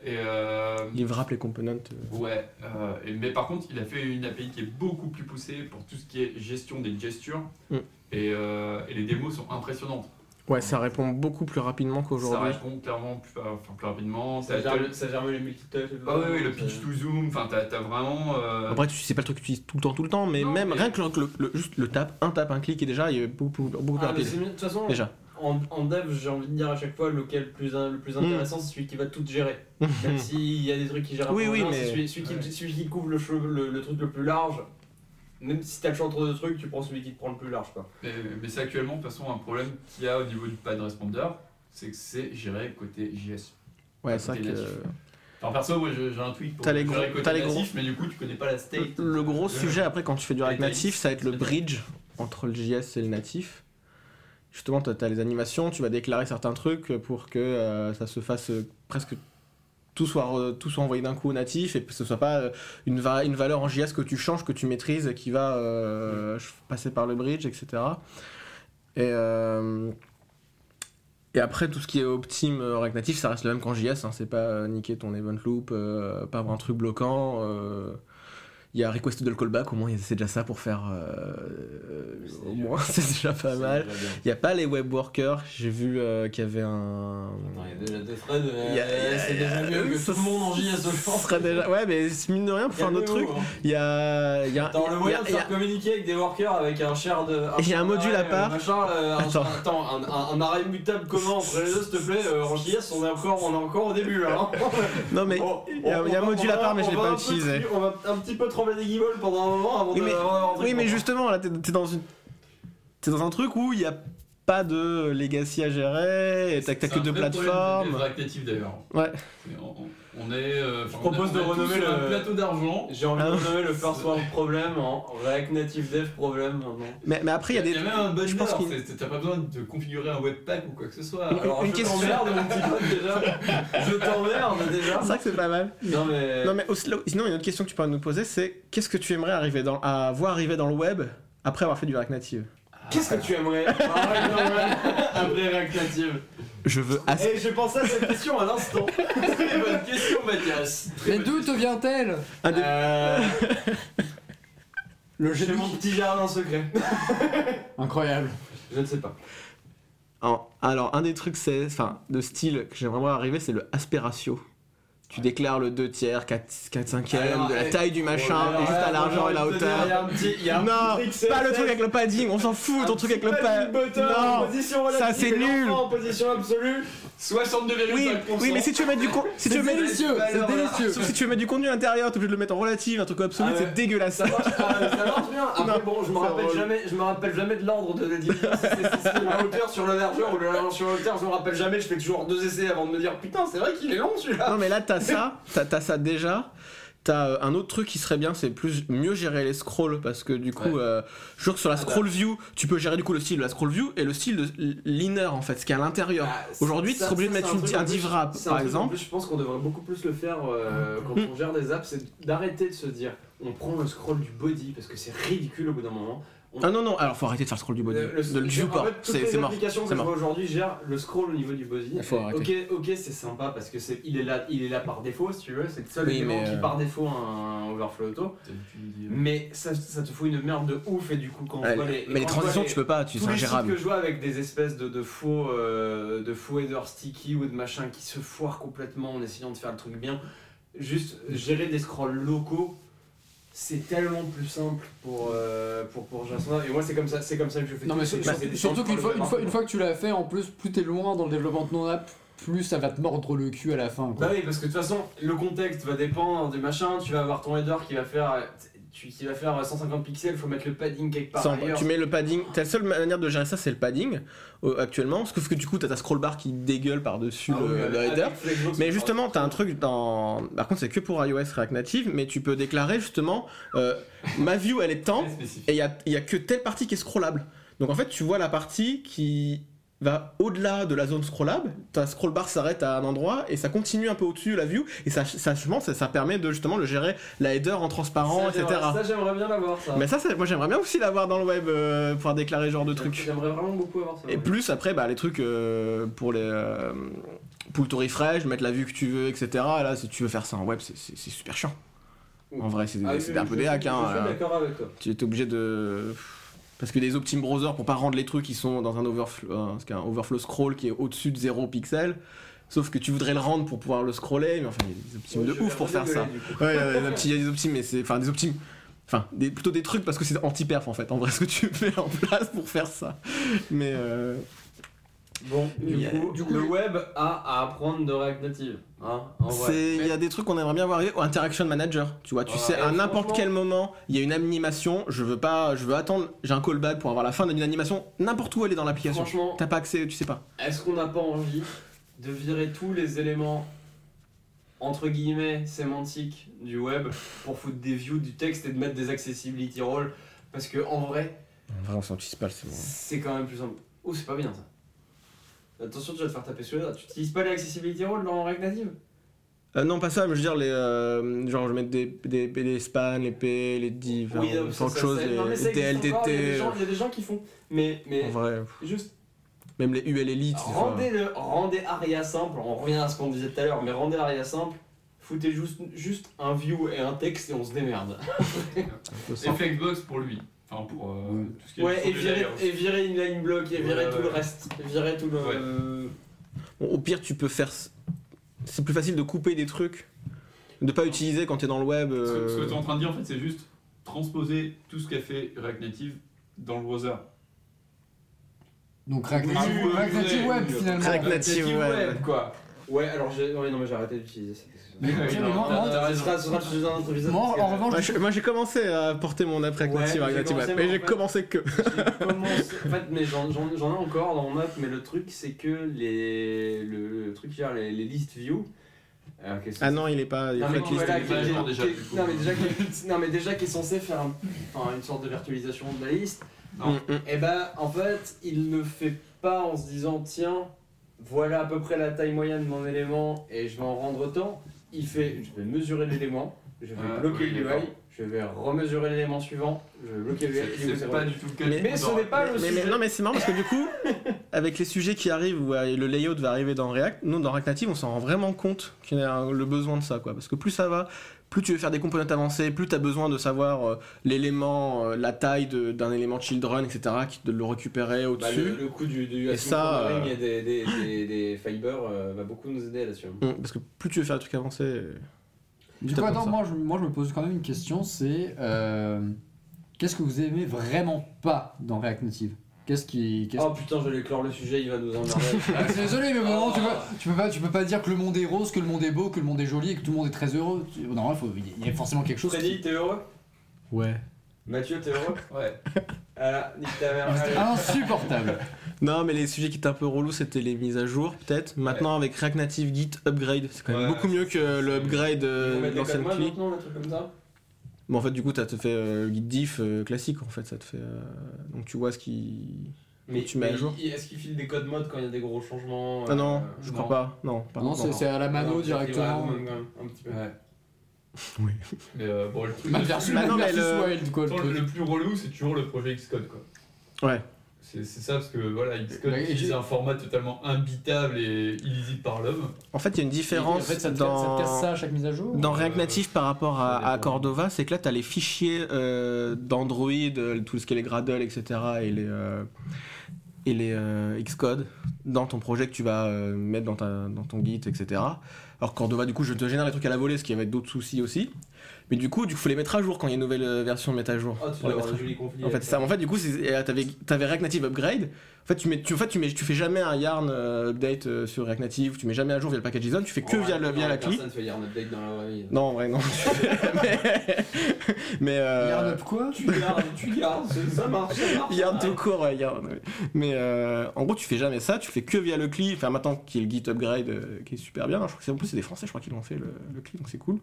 Et euh, Il wrap les components. euh. Ouais, euh, et- mais par contre, il a fait une API qui est beaucoup plus poussée pour tout ce qui est gestion des gestures. Mm. Et, euh, et les démos sont impressionnantes. Ouais, ça répond beaucoup plus rapidement Ça qu'aujourd'hui. répond clairement plus, enfin, plus rapidement. Ça ça germe les multitouch et tout. Ah oui, oui, le pitch to zoom, enfin, t'as t'as vraiment. euh, Après, tu c'est pas le truc que tu utilises tout le temps, tout le temps, mais Non, même mais- rien que le, le- le- juste le tap, un tap, un clic et déjà il est beaucoup, beaucoup, beaucoup plus Ah, mais rapide. c'est mieux. De toute façon, Déjà. En, en dev, j'ai envie de dire à chaque fois lequel plus le plus intéressant, c'est celui qui va tout gérer. Même s'il y a des trucs qui gèrent un Oui, peu oui, mais- c'est celui, celui qui, Ouais. celui qui couvre le, che- le, le truc le plus large. Même si t'as le choix entre deux trucs, tu prends celui qui te prend le plus large. Quoi. Mais, mais c'est actuellement, de toute façon, un problème qu'il y a au niveau du pad responder, c'est que c'est géré côté JS. Ouais, c'est vrai Côté que. Enfin, perso, moi j'ai un tweak pour T'as les gérer gros- t'as les natif, mais du coup, tu connais pas la state. Le gros Euh, sujet après quand tu fais du React natif, ça va être le bridge entre le JS et le natif. Justement, tu as les animations, tu vas déclarer certains trucs pour que euh, ça se fasse euh, presque tout soit, tout soit envoyé d'un coup au natif et que ce soit pas euh, une, va- une valeur en JS que tu changes, que tu maîtrises et qui va euh, passer par le bridge, etc. Et, euh, et après, tout ce qui est optime React Native, ça reste le même qu'en JS. Hein, c'est pas niquer ton event loop, pas avoir un truc bloquant. Il y a requested le callback, au moins c'est déjà ça pour faire. euh, au déjà- moins c'est déjà pas mal. déjà. Il n'y a pas les web workers, j'ai vu euh, qu'il y avait un. Non, Il y a déjà des threads, Il y a- euh, c'est déjà mieux que tout le monde en JS Ce aujourd'hui. serait déjà... Ouais, mais c'est mine de rien, pour faire un autre truc, hein. il y a. Il y a, Attends, il y le moyen de il faire communiquer avec des workers avec un share de. Et il y a un module à part. Attends. attends, un, arrêt mutable comment entre les deux, s'il te plaît En JS, on est encore, on est encore au début là. hein. Non, mais il y a- il un module à part, mais je on l'ai pas utilisé. On va un petit peu trembler des guibolles pendant un moment avant Oui, de. mais- avant d'avoir un truc Oui, mais justement, là, t'es dans une. T'es dans un truc où il n'y a pas de legacy à gérer, et t'as que deux plateformes. Native d'ailleurs. Ouais. On, est. euh, Je on a- propose on de a renommer un le- plateau d'argent. J'ai envie de Ah. renommer le first world problem en React Native Dev problem maintenant. Mais, mais après, il y a des. même un bundler, je pense t'as pas besoin de configurer un webpack ou quoi que ce soit. Une- Alors, une je question- t'emmerde mon petit pote déjà. Je t'emmerde déjà. C'est vrai que c'est pas mal. Non mais. Non, mais aussi- sinon, une autre question que tu pourrais nous poser, c'est qu'est-ce que tu aimerais arriver dans, à voir arriver dans le web après avoir fait du React Native? Qu'est-ce que tu aimerais après React Native Je veux assez. Et j'ai pensé à cette question à l'instant. Très bonne question, Mathias. Très Mais d'où te vient-elle Un des- Euh, Le J'ai mon petit jardin secret. Incroyable. Je ne sais pas. Alors, un des trucs, c'est, enfin, de style que j'aimerais arriver, c'est le aspiratio. Tu déclares le 2 tiers, 4, 4 5 Alors, de la eh, taille du machin, Alors, et juste à l'argent et la hauteur. a un petit, il y a un Non, Pas le truc avec le padding, on s'en fout, ton truc avec le padding Non, position relative ça, c'est nul. En position absolue. 62,5%. Oui, oui, mais si tu veux mettre du con- si tu C'est veux mettre, délicieux, délicieux. sauf si tu veux mettre du contenu à l'intérieur, t'es obligé de le mettre en relative, un truc absolu, Ah ouais. c'est dégueulasse. Ça marche, ah, ça marche bien. Après, Non, bon, je me rappelle drôle. jamais, je me rappelle jamais de l'ordre de la la hauteur sur le largeur ou le largeur sur la hauteur, je me rappelle jamais. Je fais toujours deux essais avant de me dire putain, c'est vrai qu'il est long celui-là. Non mais là t'as ça, t'as t'as ça déjà. T'as euh, un autre truc qui serait bien, c'est plus mieux gérer les scrolls parce que du coup, Ouais. euh, je jure que sur la Ah, scroll view, tu peux gérer du coup le style de la scroll view et le style de l'inner en fait, ce qui est à l'intérieur. Ah, Aujourd'hui, tu ça- serais obligé de ça, mettre une- un plus- div wrap, un par exemple. Plus, je pense qu'on devrait beaucoup plus le faire euh, quand Mm. on gère des apps, c'est d'arrêter de se dire on prend le scroll du body parce que c'est ridicule au bout d'un moment. Ah non non, alors faut arrêter de faire le scroll du body, Le- le- de le fait, toutes c'est mort. applications que mort. aujourd'hui gèrent le scroll au niveau du body. Il faut ok, arrêter. ok, c'est sympa parce que c'est il est là, il est là par défaut si tu veux. C'est le seul Oui, élément qui euh, par défaut a un overflow auto. Mais ça, ça te fout une merde de ouf et du coup quand on voit les, mais les transitions les- tu peux pas, tu tous c'est ingérable. que je vois avec des espèces de, de faux euh, de faux headers sticky ou de machin qui se foirent complètement en essayant de faire le truc bien. Juste gérer des scrolls locaux, c'est tellement plus simple pour euh, pour pour ça. Et moi c'est comme ça, c'est comme ça que je fais. Non tout. mais sur- surtout qu'une fois, une fois, une partout. fois que tu l'as fait, en plus, plus t'es loin dans le développement de ton app, plus ça va te mordre le cul à la fin. quoi. Bah oui, parce que de toute façon, le contexte va dépendre du machin. Tu vas avoir ton header qui va faire, tu, qui va faire 150 pixels. Faut mettre le padding quelque part. Sans- ailleurs. tu mets le padding, ta seule manière de gérer ça c'est le padding euh, actuellement, sauf que du coup t'as ta scroll bar qui dégueule par-dessus Ah le, oui, header. Mais justement, t'as un truc dans. Par contre, c'est que pour iOS React Native, mais tu peux déclarer justement euh, ma view elle est spécifique. et il y a, il y a que telle partie qui est scrollable. Donc en fait, tu vois la partie qui va au-delà de la zone scrollable. Ta scroll bar s'arrête à un endroit et ça continue un peu au-dessus de la view et ça, ça, je pense, ça, ça permet de justement le gérer la header en transparent, Ça, etc. Ça, j'aimerais bien l'avoir, ça. Mais ça, moi j'aimerais bien aussi l'avoir dans le web, euh, pouvoir déclarer ce genre de trucs. J'aimerais vraiment beaucoup avoir ça. Et ouais. plus après, bah, les trucs euh, pour les euh, pull to refresh, mettre la vue que tu veux, etc. Là, si tu veux faire ça en web, c'est- super chiant. En vrai, c'est Ah oui, un peu des hacks. Hein, Je suis euh, d'accord avec toi. tu es obligé de. Parce que les optim browsers, pour pas rendre les trucs qui sont dans un overflow, euh, un overflow scroll qui est au-dessus de 0 pixels, sauf que tu voudrais le rendre pour pouvoir le scroller, mais enfin, il y a des optimes Ouais, de ouf pour faire ça. Ouais, il y a des optimes, des mais c'est. Enfin, des optimes. Enfin, des, plutôt des trucs parce que c'est anti-perf en fait, en vrai, ce que tu mets en place pour faire ça. Mais. Euh... Bon, du a- coup, du coup, le web a à apprendre de React Native. Hein, Il y a des trucs qu'on aimerait bien voir arriver. Ou Interaction Manager, tu vois, tu sais, à n'importe franchement- quel moment, il y a une animation, je veux pas, je veux attendre, j'ai un callback pour avoir la fin d'une animation, n'importe où elle est dans l'application. Franchement, T'as pas accès, tu sais pas. est-ce qu'on n'a pas envie de virer tous les éléments entre guillemets sémantique du web pour foutre des views du texte et de mettre des accessibility roles? Parce que en vrai En vrai, on pas, c'est bon. c'est quand même plus simple. Oh c'est pas bien ça. Attention tu vas te faire taper sur les doigts. Tu utilises pas les accessibility roles dans React Native Euh, non, pas ça, mais je veux dire, les, euh, genre, je vais mettre des, des, des spans, les P, les div, Oui, enfin, non, ça, autre ça, chose, ça- les, non, les encore, Il y, a des DLTT. gens- il y a des gens qui font. Mais, mais En vrai, juste même les UL Elite. rendez, le, rendez Aria simple. On revient à ce qu'on disait tout à l'heure, mais rendez Aria simple. Foutez juste, juste un view et un texte et on se démerde. Et Flexbox pour lui. Enfin, pour euh, tout ce qui est Ouais, et virer, et virer une line block et virer Ouais, tout ouais. le reste. Et virer tout le. Ouais. Bon, au pire, tu peux faire. C'est plus facile de couper des trucs, de pas utiliser quand t'es dans le web. Ce que, ce que euh, tu es en train de dire, en fait, c'est juste transposer tout ce qu'a fait React Native dans le browser. Donc React Native, oui, React Native Web finalement. React Native web. quoi. Ouais, alors j'ai. Ouais, non, mais j'ai arrêté d'utiliser ça. Mais mais moi- en revanche, Moi, je, moi, j'ai commencé à porter mon app React Ouais, j'ai commencé, mais mais en j'ai fait- commencé que. J'ai commencé- En fait, mais j'en j'en- j'en ai encore dans mon app, mais le truc, c'est que les, le, le truc qui gère les, les list view. euh, qu'est-ce que Ah non, il est pas. Il est Non mais, pas qui, listé. voilà, il est qui- pas à qui- jour déjà, qui- du coup. non, mais déjà, qui- non mais déjà qui est censé faire un- enfin, une sorte de virtualisation de la liste, Non. Mm, mm. et ben en fait il ne fait pas en se disant tiens voilà à peu près la taille moyenne de mon élément et je vais en rendre autant. Il fait je vais mesurer l'élément, je vais Ah, bloquer oui, l'UI, je vais remesurer l'élément suivant, je vais bloquer l'UI. C'est c'est pas du tout le cas. Mais- ce n'est pas le Mais, sujet. mais- non mais c'est marrant parce que du coup, avec les sujets qui arrivent où euh, le layout va arriver dans React, nous dans React Native on s'en rend vraiment compte qu'il y a un- le besoin de ça quoi. Parce que plus ça va, plus tu veux faire des components avancés, plus tu as besoin de savoir euh, l'élément, euh, la taille d'un élément children, etc. qui- de le récupérer Bah, au-dessus. le, le coup du, du Et ça, euh, et des, des, des, des fibers euh, va beaucoup nous aider là-dessus. Mm, Parce que plus tu veux faire des trucs avancés. Du coup, attends, moi je, moi je me pose quand même une question, c'est euh, qu'est-ce que vous aimez vraiment pas dans React Native? Qu'est-ce qui... Oh putain, je vais éclore le sujet, il va nous emmerder. Ah, c'est désolé, mais vraiment, tu peux, tu, peux pas, tu peux pas dire que le monde est rose, que le monde est beau, que le monde est joli et que tout le monde est très heureux. Non, il y a forcément quelque chose. Freddy, qui- t'es heureux? Ouais. Mathieu, t'es heureux? Ouais. Ah, nique ta mère. C'est Allez. insupportable. Non, mais les sujets qui étaient un peu relous, c'était les mises à jour, peut-être. Maintenant, avec React Native Git Upgrade, c'est quand même Ouais, beaucoup mieux que le upgrade euh, de l'ancienne clé. maintenant, des trucs comme ça Bon, en fait, du coup, ça te fait euh, Git diff euh, classique, en fait, ça te fait. euh, Donc, tu vois ce qui. Mais tu mets à mais jour. il- Est-ce qu'il file des codes modes quand il y a des gros changements Ah non, euh, je non. crois pas. Non, par Non, contre, c'est c'est à la mano non, directement. un petit peu. Ouais. Oui. Mais euh, bon, le truc. Versus, Bah non, mais le- wild, quoi. le, le plus relou, c'est toujours le projet Xcode, quoi. Ouais. C'est c'est ça, parce que voilà, Bah, utilise un format totalement imbitable et illisible par l'homme. En fait, il y a une Et différence En fait, ça te, dans. ça te casse ça à chaque mise à jour Dans Euh, React Native par rapport à. Cordova, c'est que là, tu as les fichiers euh, d'Android, euh, tout ce qui est les Gradle, etc. et les, euh, et les euh, Xcode dans ton projet que tu vas euh, mettre dans, ta, dans ton Git, etc. Alors Cordova, du coup, je te génère les trucs à la volée, ce qui va être d'autres soucis aussi. Mais du coup, il faut les mettre à jour quand il y a une nouvelle euh, version de mettre à jour. Oh, tu mettre à conflit. En fait, ça. En fait, du coup, euh, t'avais, t'avais React Native Upgrade. En fait, tu mets, tu, en fait, tu mets, tu fais jamais un yarn euh, update euh, sur React Native. Tu mets jamais à jour via le package JSON. Tu fais que Oh, via, le, via la CLI. Personne fait un update dans la vraie vie. Non, en vrai, non. mais, mais euh, Yarn up quoi? Tu gardes, tu gardes, ça- marche, ça marche. Yarn tout court, ouais, Yarn, ouais. Mais euh, en gros, tu fais jamais ça. Tu fais que via le CLI. Enfin, maintenant, qui est le Git Upgrade, euh, qui est super bien. Je crois que c'est en plus c'est des Français. Je crois qu'ils l'ont fait le, le CLI, donc c'est cool.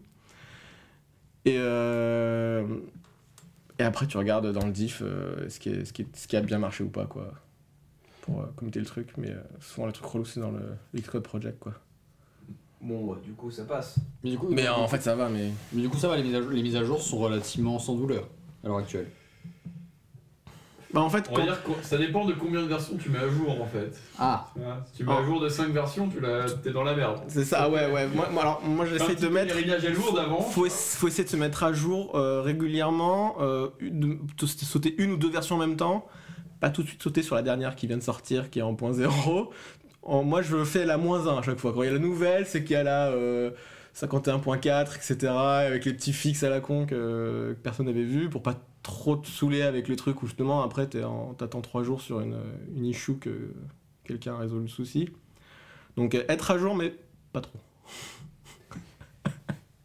Et euh, et après, tu regardes dans le diff euh, ce, qui est, ce, qui est- ce qui a bien marché ou pas, quoi. Pour euh, commuter le truc. Mais euh, souvent, les trucs relous, c'est dans le Xcode Project, quoi. Bon, bah, du coup, ça passe. Mais du coup, Mais en fait, ça va, mais. mais du coup, ça va, les mises, à jour, les mises à jour sont relativement sans douleur à l'heure actuelle. Bah, en fait, On va quand- dire que ça dépend de combien de versions tu mets à jour en fait. Ah Tu vois, Si tu mets Oh. à jour de 5 versions, tu l'as- t'es dans la merde. c'est ça, ouais, ouais. Moi, moi, alors, moi, j'essaie de mettre. les réglages à jour d'avant. faut, ess- faut essayer de se mettre à jour euh, régulièrement, euh, une- de sauter une ou deux versions en même temps, pas tout de suite sauter sur la dernière qui vient de sortir, qui est en point zéro. En, moi, je fais la moins 1 à chaque fois. Quand il y a la nouvelle, c'est qu'il y a la euh, 51.4, etc., avec les petits fixes à la con que, que personne n'avait vu, pour pas trop te saouler avec le truc où justement après t'attends 3 jours sur une, une issue que quelqu'un a résolu le souci. Donc euh, être à jour, mais pas trop.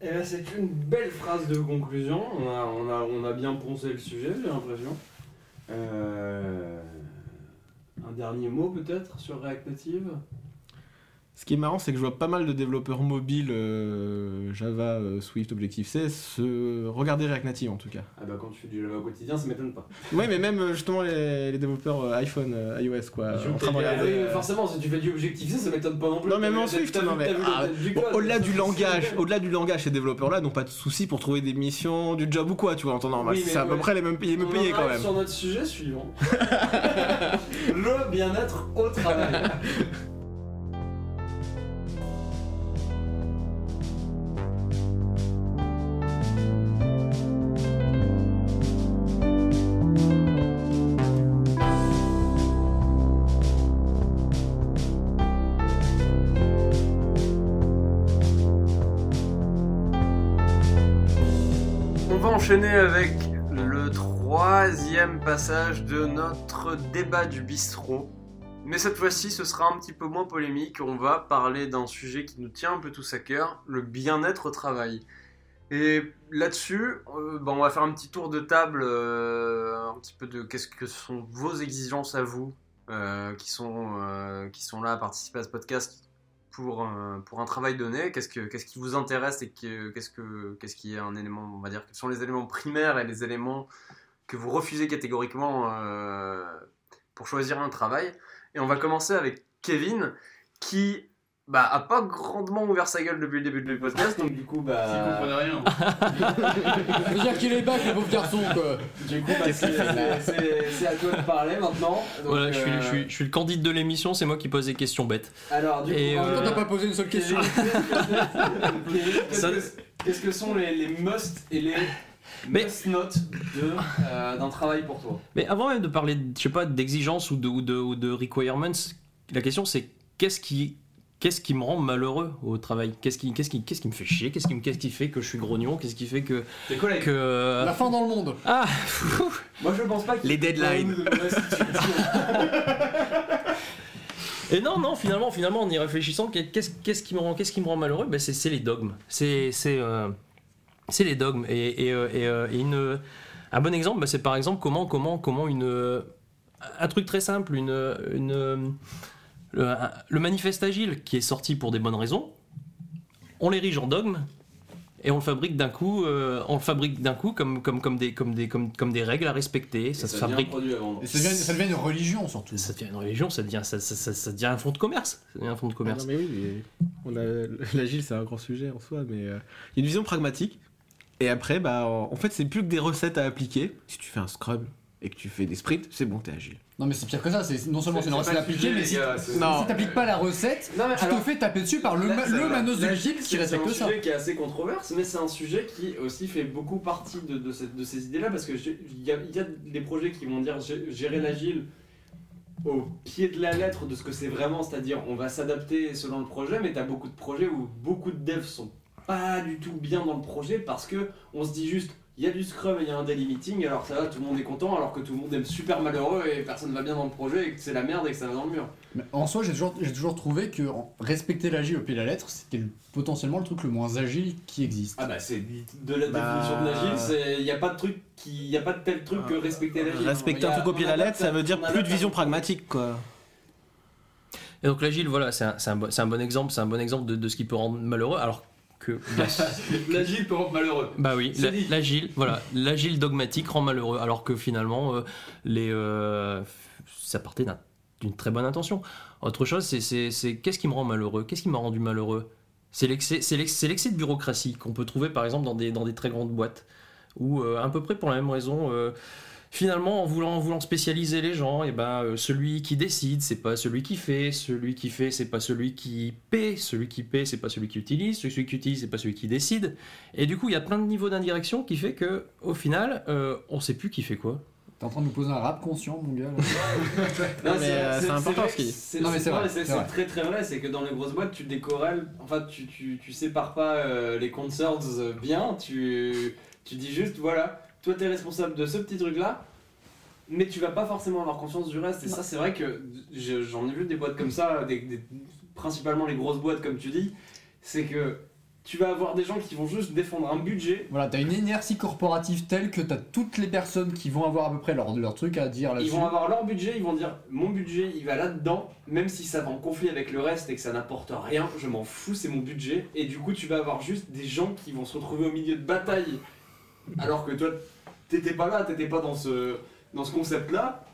Et là, c'est une belle phrase de conclusion. On a, on a, on a bien poncé le sujet, j'ai l'impression. Euh, Un dernier mot peut-être sur React Native? Ce qui est marrant, c'est que je vois pas mal de développeurs mobiles euh, Java, euh, Swift, Objective-C se regarder React Native en tout cas. Ah bah quand tu fais du Java au quotidien, ça m'étonne pas. Oui, mais même euh, justement les, les développeurs iPhone, iOS quoi. En train de regarder, oui, forcément, si tu fais du objectif C, ça m'étonne pas non plus. Non, mais même en Swift, non, mais- ah, Bon, au-delà du langage, au-delà du langage, ces développeurs-là n'ont pas de soucis pour trouver des missions, du job ou quoi, tu vois, en temps normal. Oui, mais c'est à peu près les mêmes payés, me payer quand même. sur notre sujet suivant. le bien-être au travail. enchaîner avec le troisième passage de notre débat du bistrot. Mais cette fois-ci, ce sera un petit peu moins polémique. On va parler d'un sujet qui nous tient un peu tous à cœur, le bien-être au travail. Et là-dessus, euh, bah, on va faire un petit tour de table, euh, un petit peu de qu'est-ce que sont vos exigences à vous, euh, qui, sont, qui sont là à participer à ce podcast pour, un- travail donné. Qu'est-ce, que, qu'est-ce qui vous intéresse et que- qu'est-ce, que, qui est un élément, on va dire, quels sont les éléments primaires et les éléments que vous refusez catégoriquement euh, pour choisir un travail? Et on va commencer avec Kevin, qui bah, a pas grandement ouvert sa gueule depuis le début du podcast, donc du coup, bah, comprenaient rien. Je veux dire qu'il est bac, le pauvre garçon, quoi. du coup, bah, c'est, à toi de parler maintenant. Donc, Voilà, je suis, euh, je, suis, je suis le candidat de l'émission, c'est moi qui pose des questions bêtes. Alors, du Et, coup, euh, Toi, t'as pas posé une seule question. Qu'est-ce Ça- que- sont les, les must et les Mais- must not de, euh, d'un travail pour toi? Mais avant même de parler, je sais pas, d'exigences ou de, ou, de, ou de requirements, la question c'est qu'est-ce qui, qu'est-ce qui me rend malheureux au travail? Qu'est-ce qui, qu'est-ce qui, qu'est-ce qui me fait chier? Qu'est-ce qui, me- qu'est-ce qui fait que je suis grognon? Qu'est-ce qui fait que... Tes collègues que La fin dans le monde. Ah Moi, je pense pas qu'il Les y ait deadlines. Et non, non, finalement, finalement, en y réfléchissant, qu'est-ce, qu'est-ce qui me rend, qu'est-ce qui me rend malheureux? Ben, c'est, c'est les dogmes. C'est, c'est, euh, c'est les dogmes. Et, et, euh, et, euh, et une, un bon exemple, ben, c'est par exemple comment, comment, comment une, euh, un truc très simple, une, une, euh, le, manifeste agile qui est sorti pour des bonnes raisons, on l'érige en dogme. Et on le fabrique d'un coup, euh, on le fabrique d'un coup comme, comme, comme, des, comme, des, comme, comme des règles à respecter. Ça, se devient fabrique. Et ça devient, ça devient une religion, surtout. ça devient une religion, ça devient, ça, ça, ça- ça devient un fonds de commerce. Ça devient un fonds de Ah commerce. non, mais oui, mais l'agile, c'est un grand sujet en soi, mais euh, il y a une vision pragmatique. Et après, bah, en en fait, c'est plus que des recettes à appliquer. Si tu fais un scrum et que tu fais des sprints, c'est bon, t'es agile. Non, mais c'est pire que ça. C'est non seulement c'est une C'est recette appliquée, mais si, c'est- si t'appliques pas la recette, Non, mais tu te fais taper dessus par le, Là, ma- le de L'agile, l'agile qui c'est respecte un ça. sujet qui est assez controverse, mais c'est un sujet qui aussi fait beaucoup partie de, de, cette- de ces idées-là, parce que il y y a des projets qui vont dire gé- gérer l'agile au pied de la lettre de ce que c'est vraiment, c'est-à-dire on va s'adapter selon le projet, mais tu as beaucoup de projets où beaucoup de devs sont pas du tout bien dans le projet parce que on se dit juste il y a du scrum et il y a un daily meeting, alors ça va, tout le monde est content, alors que tout le monde est super malheureux et personne va bien dans le projet et que c'est la merde et que ça va dans le mur. Mais en soi, j'ai toujours, j'ai toujours trouvé que respecter l'agile au pied de la lettre, c'était le- potentiellement le truc le moins agile qui existe. Ah bah c'est de la Bah, définition de l'agile, c'est il y a pas de truc qui y a pas de tel truc que respecter l'agile. Respecter un truc au pied de la lettre, ça veut dire plus de vision pragmatique, quoi. Et donc l'agile, voilà, c'est un, c'est un c'est un bon exemple, c'est un bon exemple de, de ce qui peut rendre malheureux, alors que L'agile peut rendre malheureux. bah oui, l'agile, voilà, l'agile dogmatique rend malheureux, alors que finalement euh, les euh, ça partait d'un- d'une très bonne intention. Autre chose, c'est- qu'est-ce qui me rend malheureux? Qu'est-ce qui m'a rendu malheureux? C'est l'excès de bureaucratie qu'on peut trouver par exemple dans des dans des très grandes boîtes où euh, à peu près pour la même raison. Euh, Finalement, en voulant, en voulant spécialiser les gens, et ben, euh, celui qui décide, c'est pas celui qui fait, celui qui fait, c'est pas celui qui paie, celui qui paie, c'est pas celui qui utilise, celui qui utilise, c'est pas celui qui décide. Et du coup, il y a plein de niveaux d'indirection qui fait que, au final, euh, on sait plus qui fait quoi. T'es en train de nous poser un rap conscient, mon gars. Non, mais, euh, c'est important vrai ce qu'il dit. c'est- Non, mais c'est non, vrai, c'est- très très vrai, c'est que dans les grosses boîtes, tu décorrèles, enfin tu, tu, tu sépares pas euh, les concerts euh, bien, tu, tu dis juste voilà, toi t'es responsable de ce petit truc là, mais tu vas pas forcément avoir conscience du reste. Et ça, c'est vrai que je- j'en ai vu des boîtes comme ça, des, des- principalement les grosses boîtes comme tu dis, c'est que tu vas avoir des gens qui vont juste défendre un budget. Voilà, t'as une inertie corporative telle que t'as toutes les personnes qui vont avoir à peu près leur, leur truc à dire Ils vont avoir leur budget, ils vont dire mon budget il va là-dedans, même si ça va en conflit avec le reste et que ça n'apporte rien, je m'en fous, c'est mon budget. Et du coup, tu vas avoir juste des gens qui vont se retrouver au milieu de bataille, alors que toi, t'étais pas là, t'étais pas dans ce, dans ce concept-là.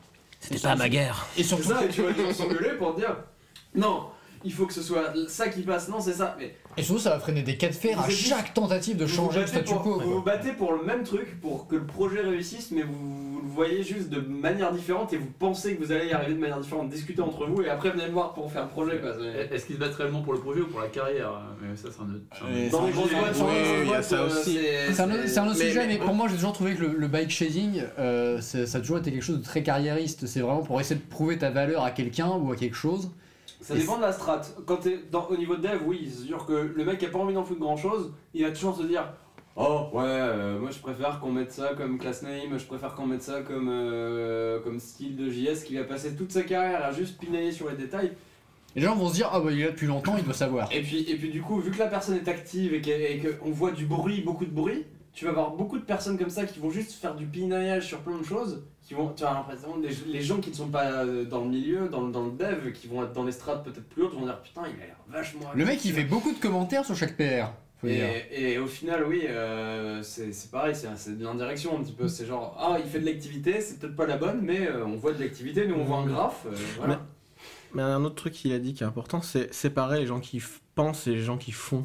C'était pas ma guerre. Et surtout, ça, et tu vas te s'engueuler pour dire non, il faut que ce soit ça qui passe, non, c'est ça. Mais et surtout, ça va freiner des cas de fer à chaque tentative de changer le vous battez statu pour- quo. Vous vous battez pour le même truc, pour que le projet réussisse, mais vous, vous le voyez juste de manière différente et vous pensez que vous allez y arriver de manière différente, discuter entre vous et après venez me voir pour faire le projet. Est-ce qu'ils se battent réellement pour le projet ou pour la carrière Mais ça, c'est un autre. un autre- Dans les grosses boîtes, il y a ça euh, aussi. c'est- un, autre- c'est un autre mais- sujet, mais, mais- pour moi, j'ai toujours trouvé que le, le bike shading, euh, ça a toujours été quelque chose de très carriériste. C'est vraiment pour essayer de prouver ta valeur à quelqu'un ou à quelque chose. Ça dépend de la strat. Quand t'es dans, au niveau de dev, oui, c'est sûr que le mec qui a pas envie d'en foutre grand chose, il va toujours se dire Oh ouais, euh, moi je préfère qu'on mette ça comme class name, je préfère qu'on mette ça comme, euh, comme style de JS qui va passer toute sa carrière à juste pinailler sur les détails. Les gens vont se dire, ah bah il est là depuis longtemps, il doit savoir. Et puis, et puis du coup, vu que la personne est active et qu'on voit du bruit, beaucoup de bruit, tu vas avoir beaucoup de personnes comme ça qui vont juste faire du pinaillage sur plein de choses. Qui vont, tu as l'impression, les, les gens qui ne sont pas euh, dans le milieu, dans, le- dans le dev, qui vont être dans les strates peut-être plus hautes, vont dire putain, il a l'air vachement. Le mec, il fait beaucoup de commentaires sur chaque PR. Et, et au final, oui, euh, c'est c'est pareil, c'est c'est de l'indirection un petit peu. C'est genre, ah, il fait de l'activité, c'est peut-être pas la bonne, mais euh, on voit de l'activité, nous on voit un graphe. euh, voilà. Mais un autre truc qu'il a dit qui est important, c'est séparer les gens qui pensent et les gens qui font.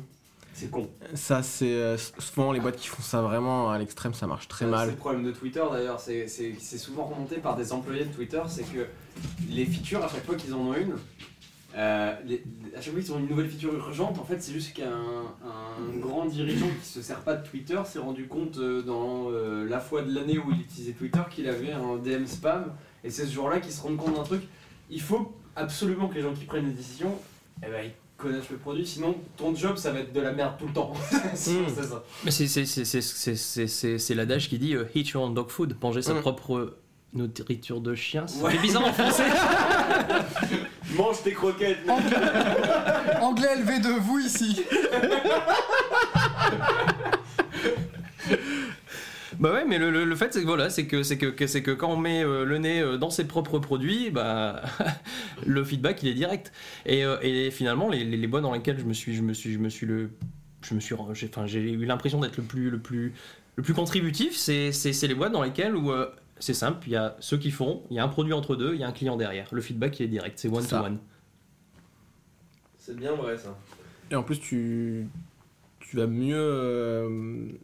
C'est con. Ça, c'est euh, souvent les boîtes qui font ça vraiment à l'extrême, ça marche très Euh, mal. C'est le problème de Twitter d'ailleurs, c'est souvent remonté par des employés de Twitter, c'est que les features, à chaque fois qu'ils en ont une, euh, les- à chaque fois qu'ils ont une nouvelle feature urgente, en fait c'est juste qu'un un grand dirigeant qui se sert pas de Twitter s'est rendu compte euh, dans euh, la fois de l'année où il utilisait Twitter qu'il avait un DM spam, et c'est ce jour-là qu'il se rend compte d'un truc. Il faut absolument que les gens qui prennent les décisions, eh ben, ils connaissent le produit, sinon ton job ça va être de la merde tout le temps. C'est ça. Mais c'est- c'est- c'est- c'est- c'est- c'est c'est- c'est l'adage qui dit euh, Eat your own dog food, manger sa Mm. propre nourriture de chien. C'est Ouais. bizarre en français. Mange tes croquettes, mec. Anglais élevé de vous ici. Bah ouais, mais le, le- le fait c'est que voilà, c'est que c'est que, que- c'est que quand on met euh, le nez euh, dans ses propres produits, bah le feedback il est direct. Et, euh, et finalement les, les, les boîtes dans lesquelles je me suis je me suis je me suis le je me suis j'ai enfin j'ai eu l'impression d'être le plus le plus le plus contributif, c'est c'est c'est les boîtes dans lesquelles où euh, c'est simple, il y a ceux qui font, il y a un produit entre deux, il y a un client derrière. Le feedback il est direct, c'est one to one. C'est bien vrai ça. Et en plus, tu, tu vas mieux.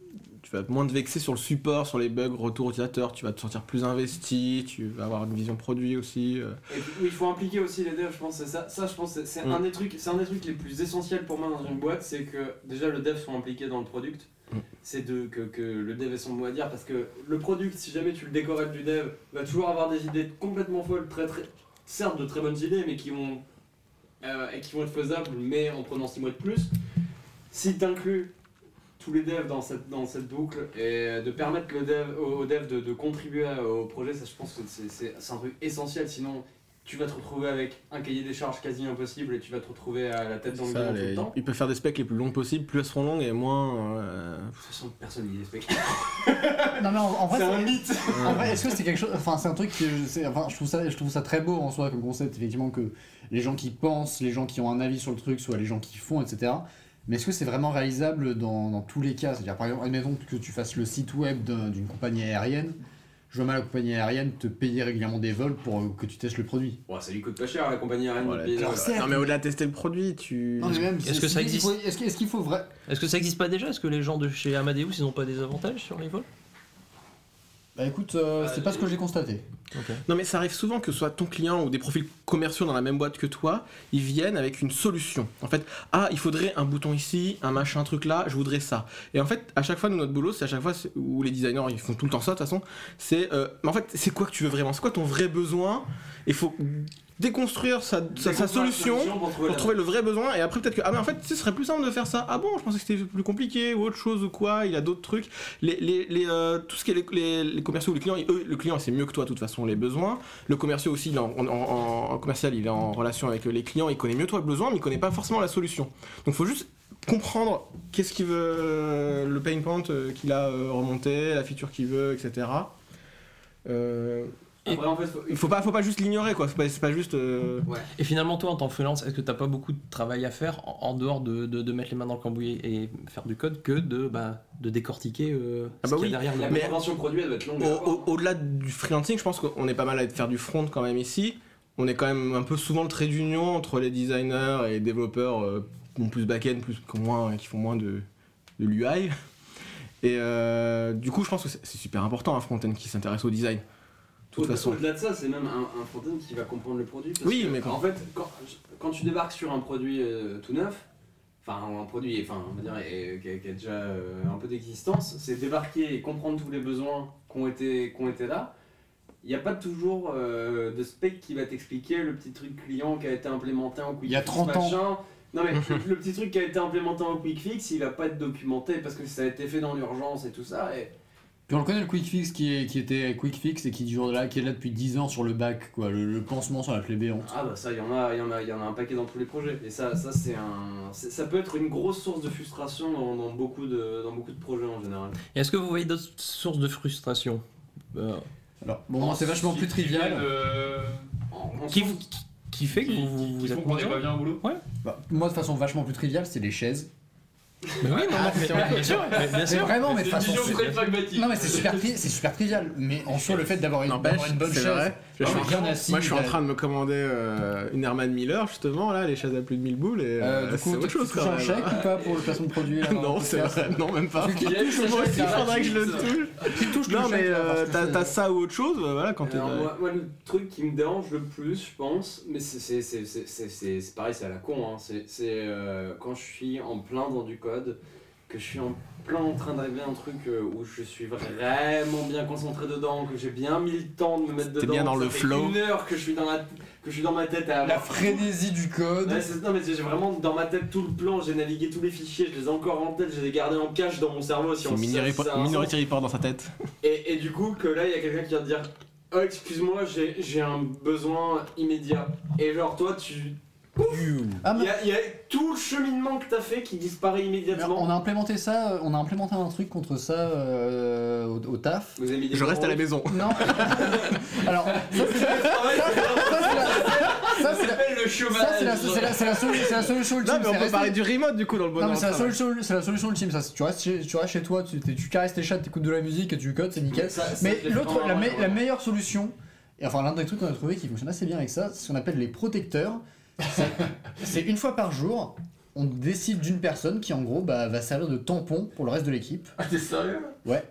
Tu vas moins te vexer sur le support, sur les bugs, retour utilisateur. Tu vas te sentir plus investi. Tu vas avoir une vision produit aussi. euh. Et puis, il faut impliquer aussi les devs, je pense. C'est ça, ça, je pense, c'est- Mm. un des trucs, c'est un des trucs les plus essentiels pour moi dans une boîte, c'est que déjà le dev soit impliqué dans le product. Mm. C'est de que, que le dev ait son mot à dire parce que le product, si jamais tu le décorèles du dev, va toujours avoir des idées complètement folles, très très, certes de très bonnes idées, mais qui vont euh, et qui vont être faisables, mais en prenant 6 mois de plus. Si tu inclus tous les devs dans cette, dans cette boucle et de permettre le dev, au, au dev de, de contribuer au projet, ça je pense que c'est- un truc essentiel. Sinon, tu vas te retrouver avec un cahier des charges quasi impossible et tu vas te retrouver à la tête dans le Ça, tout les- le temps. ils peuvent faire des specs les plus longs possibles. Plus elles seront longues et moins. euh, De toute façon, personne n'y est Non mais en, en vrai, C'est un mythe En vrai, est-ce que c'est quelque chose. Enfin, c'est un truc que. Enfin, je trouve, ça, je trouve ça très beau en soi comme concept, effectivement, que les gens qui pensent, les gens qui ont un avis sur le truc, soit les gens qui font, etc. Mais est-ce que c'est vraiment réalisable dans, dans tous les cas? C'est-à-dire, par exemple, admettons que tu fasses le site web d'un- d'une compagnie aérienne. Je vois mal la compagnie aérienne te payer régulièrement des vols pour euh, que tu testes le produit. Bon, ça lui coûte pas cher la compagnie aérienne voilà. de Alors, Non, mais au-delà de tester le produit, tu. Non, mais même, Est-ce c'est- que ça existe faut- Est-ce qu'il est-ce qu'il faut vrai. Est-ce que ça existe pas déjà? Est-ce que les gens de chez Amadeus ils ont pas des avantages sur les vols? Bah écoute, euh, c'est pas ce que j'ai constaté. Non mais ça arrive souvent que soit ton client ou des profils commerciaux dans la même boîte que toi, ils viennent avec une solution. En fait, ah il faudrait un bouton ici, un machin truc là, je voudrais ça. Et en fait, à chaque fois nous notre boulot, c'est à chaque fois où les designers ils font tout le temps ça de toute façon, c'est euh, mais en fait c'est quoi que tu veux vraiment, c'est quoi ton vrai besoin? Il faut déconstruire sa, sa- sa solution pour trouver pour la- trouver le vrai besoin. Et après peut-être que ah mais en fait ce serait plus simple de faire ça. Ah bon je pensais que c'était plus compliqué ou autre chose ou quoi. Il y a d'autres trucs. Les, les, les, euh, tout ce qui est les, les, les commerciaux ou les clients eux le client c'est mieux que toi de toute façon les besoins. Le commercial aussi il est en, en, en- en commercial il est en relation avec les clients il connaît mieux toi le besoin mais il connaît pas forcément la solution. Donc faut juste comprendre qu'est-ce qu'il veut, le pain point euh, qu'il a euh, remonté, la feature qu'il veut, etc. Euh, Après, en fait, faut- il faut pas, faut pas juste l'ignorer, quoi. C'est pas, c'est pas juste. euh, Ouais. Et finalement, toi, en tant que freelance, est-ce que t'as pas beaucoup de travail à faire en, en dehors de, de- de mettre les mains dans le cambouis et faire du code que de, bah, de décortiquer euh, Ah ce bah qu'il y a oui. derrière La Mais- produit, elle doit être longue. Au- au- Au-delà du freelancing, je pense qu'on est pas mal à faire du front quand même ici. On est quand même un peu souvent le trait d'union entre les designers et les développeurs euh, qui ont plus back-end, plus moins, qui font moins de, de l'UI. Et euh, du coup, je pense que c'est c'est super important un front-end qui s'intéresse au design. Toute façon. Au-delà de ça, c'est même un, un front-end qui va comprendre le produit. parce Oui, que, mais quand- En fait, quand, quand tu débarques sur un produit euh, tout neuf, enfin un produit enfin, on va dire, et- qui, a, qui a déjà euh, un peu d'existence, c'est débarquer et comprendre tous les besoins qui ont été, qui ont été là. Il n'y a pas toujours euh, de spec qui va t'expliquer le petit truc client qui a été implémenté en quick Il y a 30 ans. machin. Non mais le petit truc qui a été implémenté en quick fix, il va pas être documenté parce que ça a été fait dans l'urgence et tout ça. Et Puis on le connaît le quick fix qui, est, qui était quick fix et qui, dure là, qui est là depuis 10 ans sur le bac, quoi, le, le pansement sur la plaie béante. Ah bah ça, il y en a, il y en a, il y en a un paquet dans tous les projets. Et ça, ça c'est un, c'est- ça peut être une grosse source de frustration dans, dans beaucoup de, dans beaucoup de projets en général. Et Est-ce que vous voyez d'autres sources de frustration? Euh, Alors, bon, moi, c'est vachement plus trivial. viennent, euh, En- en qui, sens- vous- qui fait que qui, vous, qui- vous moins n'est pas bien au boulot Bah, moi, de façon vachement plus triviale, c'est les chaises. Mais oui, non, non, mais- mais bien sûr, mais bien sûr. vraiment, mais de façon. Non, mais c'est super, c'est super trivial. Mais en soi, le fait d'avoir une, une bonne c'est Je suis, en assis, moi, je suis en bah, train de me commander euh, une Herman Miller, justement, là, les chaises à plus de 1000 boules. Et, Euh, euh, du c'est autre tu chose touches quand un chèque ou pas pour le placement de produit là, non, c'est vrai. Non, même pas. Il chèque, faudrait que je le touche. Non, mais t'as ça ou autre chose, euh, voilà, quand t'es. Alors, moi, le truc qui me dérange le plus, je pense, mais c'est c'est- c'est- c'est- c'est- c'est- c'est pareil, c'est à la con, hein, c'est c'est, quand je suis en plein dans du code, que je suis en plein en train d'arriver à un truc euh, où je suis vraiment bien concentré dedans, que j'ai bien mis le temps de me mettre T'es dedans. bien dans ça le fait flow. une heure que je suis dans, la, que je suis dans ma tête à La avoir frénésie du code. Ouais, c'est- non mais j'ai vraiment dans ma tête tout le plan, j'ai navigué tous les fichiers, je les ai encore en tête, je les ai gardés en cache dans mon cerveau si C'est on Minority si ça a un Minority Report dans sa tête. et, et du coup, que là, il y a quelqu'un qui vient te dire Oh, excuse-moi, j'ai j'ai un besoin immédiat. Et genre, toi, tu. Ah, Il y, a- il y a tout le cheminement que t'as fait qui disparaît mais immédiatement. on a implémenté ça, euh, on a implémenté un truc contre ça euh, au, au taf. Vous avez mis des Je reste à la maison. Non. Alors, ça c'est la- ça, c'est la- s'appelle le ça, c'est la, c'est la- c'est la solu- c'est la solution ultime. Non, mais on c'est peut rester- parler du remote du coup dans le Non bonheur. mais c'est la, travail. solution, c'est la solution ultime ça. Tu restes chez, tu restes chez toi, tu, t'es- tu caresses tes chats, t'écoutes de la musique et tu codes, c'est nickel. Ça- ça, Mais je l'ai l'autre, fait la, vraiment, me- ouais. la meilleure solution, et enfin l'un des trucs qu'on a trouvé qui fonctionne assez bien avec ça, c'est ce qu'on appelle les protecteurs. C'est- une fois par jour, on décide d'une personne qui en gros bah, va servir de tampon pour le reste de l'équipe. Ah, t'es sérieux Ouais.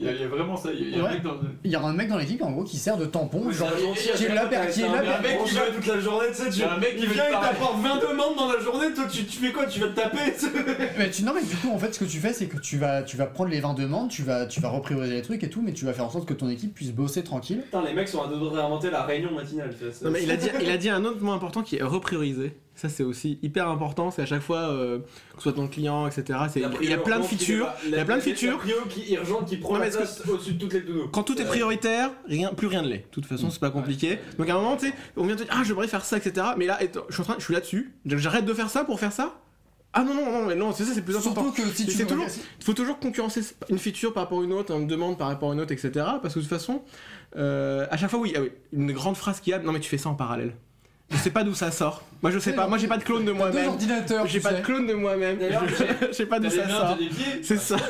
Il y, a, il y a vraiment ça. Il y a, il y a Ouais. un mec dans. Il y aura un mec dans l'équipe en gros qui sert de tampon. genre, qui est là, qui est t'as là, un mec qui veut- toute la journée, tu sais, Il tu y a un mec qui il vient, il parler. t'apporte 20 demandes dans la journée, toi tu, tu fais quoi? Tu vas te taper? Mais tu, non mais du coup en fait ce que tu fais c'est que tu vas, tu vas prendre les 20 demandes, tu vas, tu vas reprioriser les trucs et tout, mais tu vas faire en sorte que ton équipe puisse bosser tranquille. Putain, les mecs sont à deux doigts de réinventer la réunion matinale. tu vois, c'est- Non, mais il a, dit, il a dit un autre mot important qui est reprioriser. Ça, c'est aussi hyper important. C'est à chaque fois, euh, que ce soit ton client, etc. c'est- La Il y a plein de features. Il y a plein de features. Qui urgente qui prend Non, la que- au-dessus de toutes les. Quand tout est prioritaire, rien, plus rien ne l'est. De toute façon, c'est pas compliqué. Donc à un moment, tu sais, on vient te dire, ah, j'aimerais faire ça, etc. Mais là, je suis en train, je suis là-dessus. J'arrête de faire ça pour faire ça? Ah non, non, non, mais non, c'est ça, c'est plus important. Surtout que si tu toujours- Il faut toujours concurrencer une feature par rapport à une autre, une demande par rapport à une autre, etc. Parce que de toute façon, euh, à chaque fois, oui, ah oui, une grande phrase qu'il y a, non mais tu fais ça en parallèle. Je sais pas d'où ça sort. Moi je sais pas, moi j'ai pas de clone de moi-même. ordinateurs. J'ai tu pas sais. de clone de moi-même. D'ailleurs, Je sais pas d'où ça sort. C'est ça.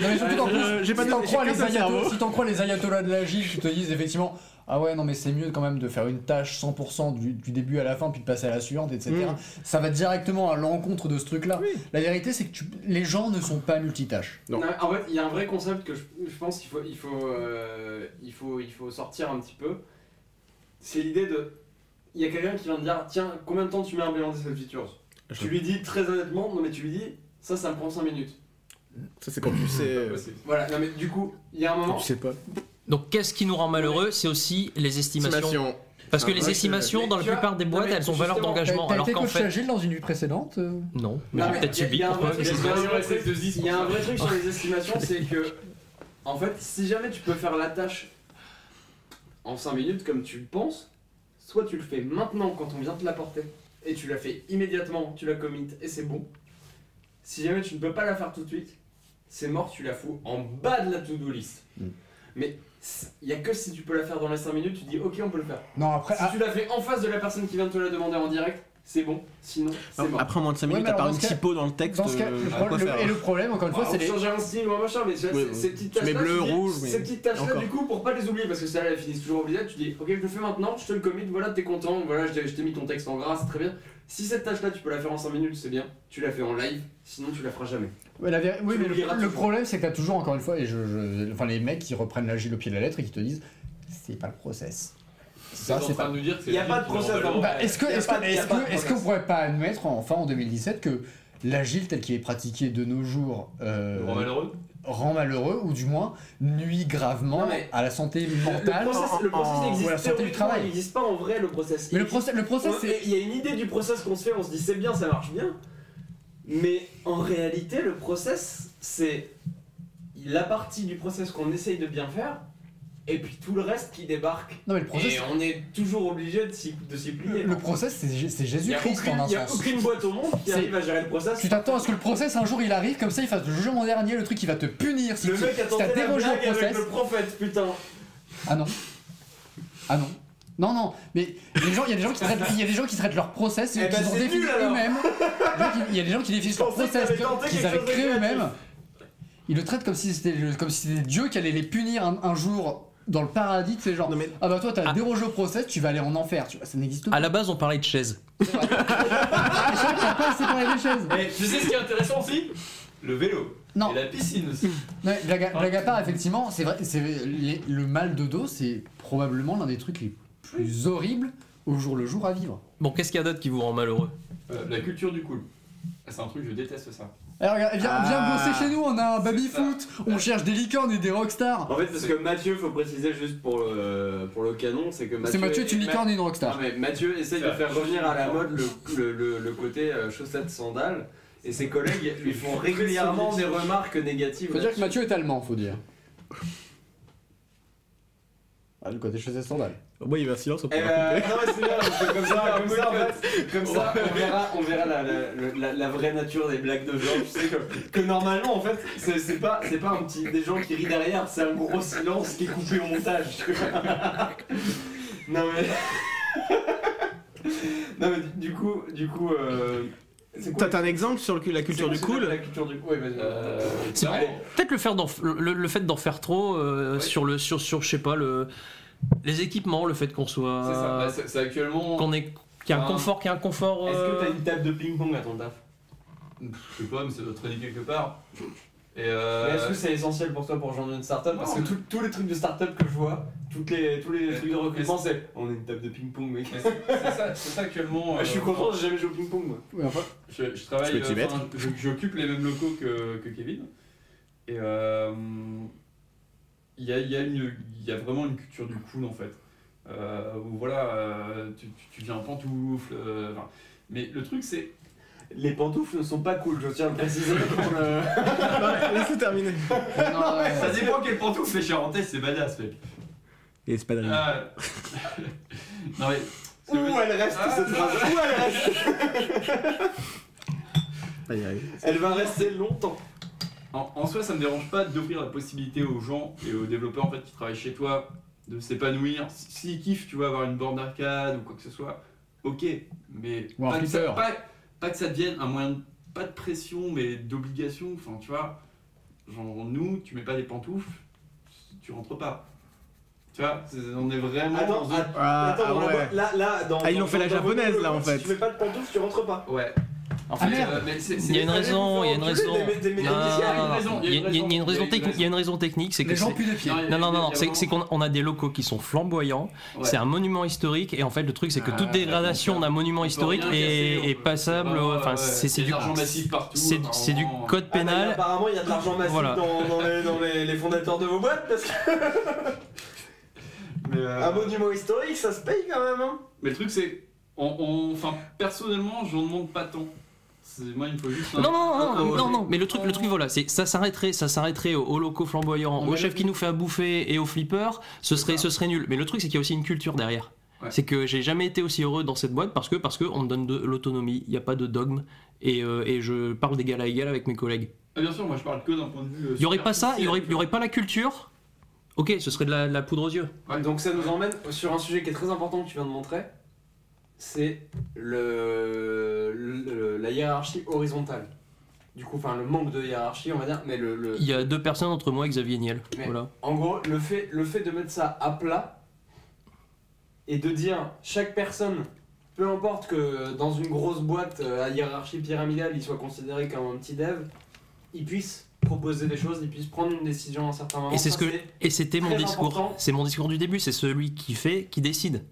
Non, mais surtout qu'en plus, j'ai pas si de- t'en j'ai crois qu'un les seul ayatollahs, cerveau. si t'en crois les ayatollahs de l'agile qui te disent effectivement ah ouais non mais c'est mieux quand même de faire une tâche 100% du, du début à la fin puis de passer à la suivante etc. Mm. Ça va directement à l'encontre de ce truc là. Oui. La vérité c'est que tu- les gens ne sont pas multitâches. Non. Non, en fait, il y a un vrai concept que je, je pense qu'il faut, il faut, euh, il faut, il faut sortir un petit peu. C'est l'idée de. Il y a quelqu'un qui vient te dire Tiens, combien de temps tu mets à implémenter cette feature? Je- Tu lui dis très honnêtement Non, mais tu lui dis Ça, ça me prend 5 minutes. Ça c'est quand tu sais. Possible. Voilà, non, mais du coup, il y a un quand moment. tu sais pas. Donc qu'est-ce qui nous rend malheureux? C'est aussi les estimations. Estimation. Parce que Ah, les ouais, estimations, dans la plupart des boîtes, elles ont valeur d'engagement. Alors été qu'en fait, agile dans une vie précédente euh? Non. Mais Non, j'ai peut-être subi. il y a un pourquoi vrai truc- Qu'est-ce il y a qui se un passe vrai truc- SS2I, Il y a un vrai truc sur les estimations, c'est que, en fait, si jamais tu peux faire la tâche en 5 minutes comme tu le penses, soit tu le fais maintenant quand on vient te l'apporter, et tu la fais immédiatement, tu la commit et c'est bon. Si jamais tu ne peux pas la faire tout de suite, c'est mort, tu la fous en bas de la to-do list. Mm. Mais il y a que si tu peux la faire dans les 5 minutes, tu dis ok, on peut le faire. Non, après. Si ah, tu l'as fait en face de la personne qui vient de te la demander en direct, c'est bon. Sinon, c'est mort. Après moins de 5 Ouais, minutes, mais à part une typo dans le texte, dans ce cas, euh, et le problème, encore une fois, Ah, c'est on les. changer un style ou un machin, mais tu vois, Oui, ces- petites Tu tâches mets bleu, rouge, mais Ces petites tâches là, encore. du coup, pour pas les oublier, parce que ça, elles finissent toujours oubliées, tu dis ok, je le fais maintenant, je te le commit, voilà, t'es content, voilà, je t'ai je t'ai mis ton texte en gras, c'est très bien. Si cette tâche là, tu peux la faire en 5 minutes, c'est bien, tu la fais en live, sinon tu la feras jamais. Ouais, la véri- oui, mais le, problème, c'est que t'as toujours, encore une fois, et je, je- enfin, les mecs qui reprennent l'agile au pied de la lettre et qui te disent c'est pas le process. Ça, en c'est train pas. de nous dire que c'est Y a pas de process Bah, est-ce que, Y a est-ce pas que, de- y a est-ce pas que, de est-ce qu'on process. pourrait pas admettre, enfin en 2017, que l'agile tel qu'il est pratiqué de nos jours euh, rend malheureux rend malheureux ou du moins nuit gravement mais- à la santé Le mentale process, le process en- existe ou la santé du théoriquement, travail. il n'existe pas en vrai le process. Mais le Il process, le process Ouais, c'est. Il y a une idée du process qu'on se fait, on se dit c'est bien, ça marche bien. Mais en réalité, le process, c'est la partie du process qu'on essaye de bien faire, et puis tout le reste qui débarque. Non mais le process, Et on est toujours obligé de s'y de s'y plier. le process c'est n'y Jésus-Christ en un il y a aucune boîte au monde qui C'est- arrive à gérer le process. Tu t'attends à ce que le process un jour il arrive comme ça il fasse le jugement dernier, le truc qui va te punir si Le tu mec a si tenté la au avec process. le prophète, putain. Ah non. Ah non. Non, non, mais il y a des gens qui traitent, il y a des gens qui traitent leur process et Eh qui ben, ont c'est défini eux-mêmes. Il y a des gens qui- qui définissent leur process qu'ils avaient créé eux-mêmes. Ils le traitent comme si c'était le- comme si c'était Dieu qui allait les punir un, un jour dans le paradis, c'est genre Non, mais- ah bah toi t'as Ah. dérogé au process, tu vas aller en enfer, tu vois, ça n'existe pas. À la base, on parlait de chaises. Pas séparé les chaises. Et tu sais ce qui est intéressant aussi? Le vélo. Non. Et la piscine aussi. Non, mais blague, à- blague à part, effectivement, c'est vrai, c'est les- le mal de dos, c'est probablement l'un des trucs les plus horribles au jour le jour à vivre. Bon, qu'est-ce qu'il y a d'autre qui vous rend malheureux? Euh, la culture du cool. C'est un truc, je déteste ça. Alors regarde, viens, viens Ah. bosser chez nous, on a un baby ça. foot, on cherche des licornes et des rockstars. En fait, parce que Mathieu, faut préciser juste pour le, pour le canon, c'est que Mathieu. C'est Mathieu, tu une licorne et une Non, rockstar. mais Mathieu essaye de faire revenir à la mode le, le, le, le côté euh, chaussettes sandales et ses collègues lui font régulièrement des remarques négatives. Faut dire que là-dessus. Mathieu est allemand, faut dire. Ah, le côté chaussettes sandales. Moi, il y avait un silence au Eh ben, non mais c'est bien parce que comme ça, comme ça, en fait, comme ça, on verra, on verra la, la, la, la vraie nature des blagues de gens. Tu sais que, que normalement, en fait, c'est c'est pas, c'est pas un petit des gens qui rient derrière, c'est un gros silence qui est coupé au montage. non mais, non mais du coup, du coup, euh, c'est quoi T'as un exemple sur le- la culture c'est du cool La culture du cool. Ouais, vas-y. Euh, C'est vrai. Peut-être le, faire d'en- le, le fait d'en faire trop euh, Ouais. sur le sur sur je sais pas le les équipements, le fait qu'on soit C'est ça. Bah, c'est c'est actuellement. qu'on ait qu'il y a un Enfin, confort, qu'il y a un confort. Est-ce que euh, t'as une table de ping-pong à ton taf? Je sais pas, mais ça doit traîner quelque part. Et Mais euh. Est-ce que c'est essentiel pour toi pour rejoindre une startup? Parce que tout- tous les trucs de startup que je vois, toutes les, tous les trucs de recrutement, c'est on a une table de ping-pong, mec. mais c'est c'est ça, c'est ça actuellement. Ouais, je suis euh, content, j'ai jamais joué au ping-pong, moi. Enfin, Je, je travaille, Tu peux t'y euh, mettre. enfin, je- j'occupe les mêmes locaux que, que Kevin. Et euh, il y, a, il y, a une- il y a vraiment une culture du cool en fait. Euh, où voilà, euh, tu, tu- tu viens en pantoufle. euh, enfin, mais le truc c'est. Les pantoufles ne sont pas cool, je tiens à le préciser pour le. Laissez terminer. Ça dépend quel pantoufle les charentais, c'est badass mec. Et c'est pas de rire. Ah. non mais. veux Où elle reste Ah. cette phrase Où elle reste. Elle va rester longtemps. En, en soi, ça me dérange pas d'offrir la possibilité aux gens et aux développeurs en fait qui travaillent chez toi de s'épanouir. S'ils kiffent, tu vois, avoir une borne d'arcade ou quoi que ce soit, ok. Mais Ou un pas, que ça, flipper. pas, pas que ça devienne un moyen, de- pas de pression, mais d'obligation. Enfin, tu vois, genre nous, tu mets pas des pantoufles, tu rentres pas. Tu vois, c'est- on est vraiment. Attends, dans att- Ah, attends, ah dans la ouais. boîte- là, là, dans. Ah, ils dans- l'ont fait la dans- dans japonaise, là, en fait. Si tu mets pas de pantoufles, tu rentres pas. Ouais. En Ah, fait, merde. euh, mais c'est- c'est- Il y a une raison, il y a une raison. il y a une raison, technique. Il y a une raison technique, c'est que Les gens puent pieds. Non, non, non, c'est qu'on on a des locaux qui sont flamboyants. Ouais. C'est un monument historique et en fait le truc c'est que Ah, toute dégradation d'un monument historique est, passable. Enfin, ouais, c'est du de l'argent massif partout. c'est du code Ah, pénal. apparemment, il y a de l'argent massif Voilà. dans, les, fondateurs de vos boîtes parce que Mais, euh, un monument historique, ça se paye quand même. Hein. mais le truc c'est, on, on- enfin personnellement, j'en demande pas tant. C'est- Moi, il me faut juste. un- Non, non, non, un- non, non, non, mais le truc, le truc, voilà, c'est ça s'arrêterait, ça s'arrêterait aux, aux locaux flamboyants, Non, au mais chef le- qui nous fait à bouffer et aux flippers, ce serait, ce serait nul. Mais le truc, c'est qu'il y a aussi une culture derrière. Ouais. C'est que j'ai jamais été aussi heureux dans cette boîte parce que parce que on me donne de l'autonomie, il n'y a pas de dogme et, euh, et je parle d'égal à égal avec mes collègues. Ah, bien sûr, moi je parle que d'un point de vue. euh, Il y aurait pas ça, il y aurait, y aurait pas la culture. Ok, ce serait de la, de la poudre aux yeux. Ouais. Donc ça nous emmène sur un sujet qui est très important que tu viens de montrer. C'est le, le- la hiérarchie horizontale. Du coup, enfin le manque de hiérarchie, on va dire, mais le, le- Il y a deux personnes entre moi et Xavier Niel. Mais- Voilà. en gros, le fait, le fait de mettre ça à plat et de dire chaque personne, peu importe que dans une grosse boîte euh, à hiérarchie pyramidale, il soit considéré comme un petit dev, il puisse proposer des choses, il puisse prendre une décision à un certain moment. Et c'est ce que et c'était mon discours. C'est mon discours du début. C'est celui qui fait, qui décide.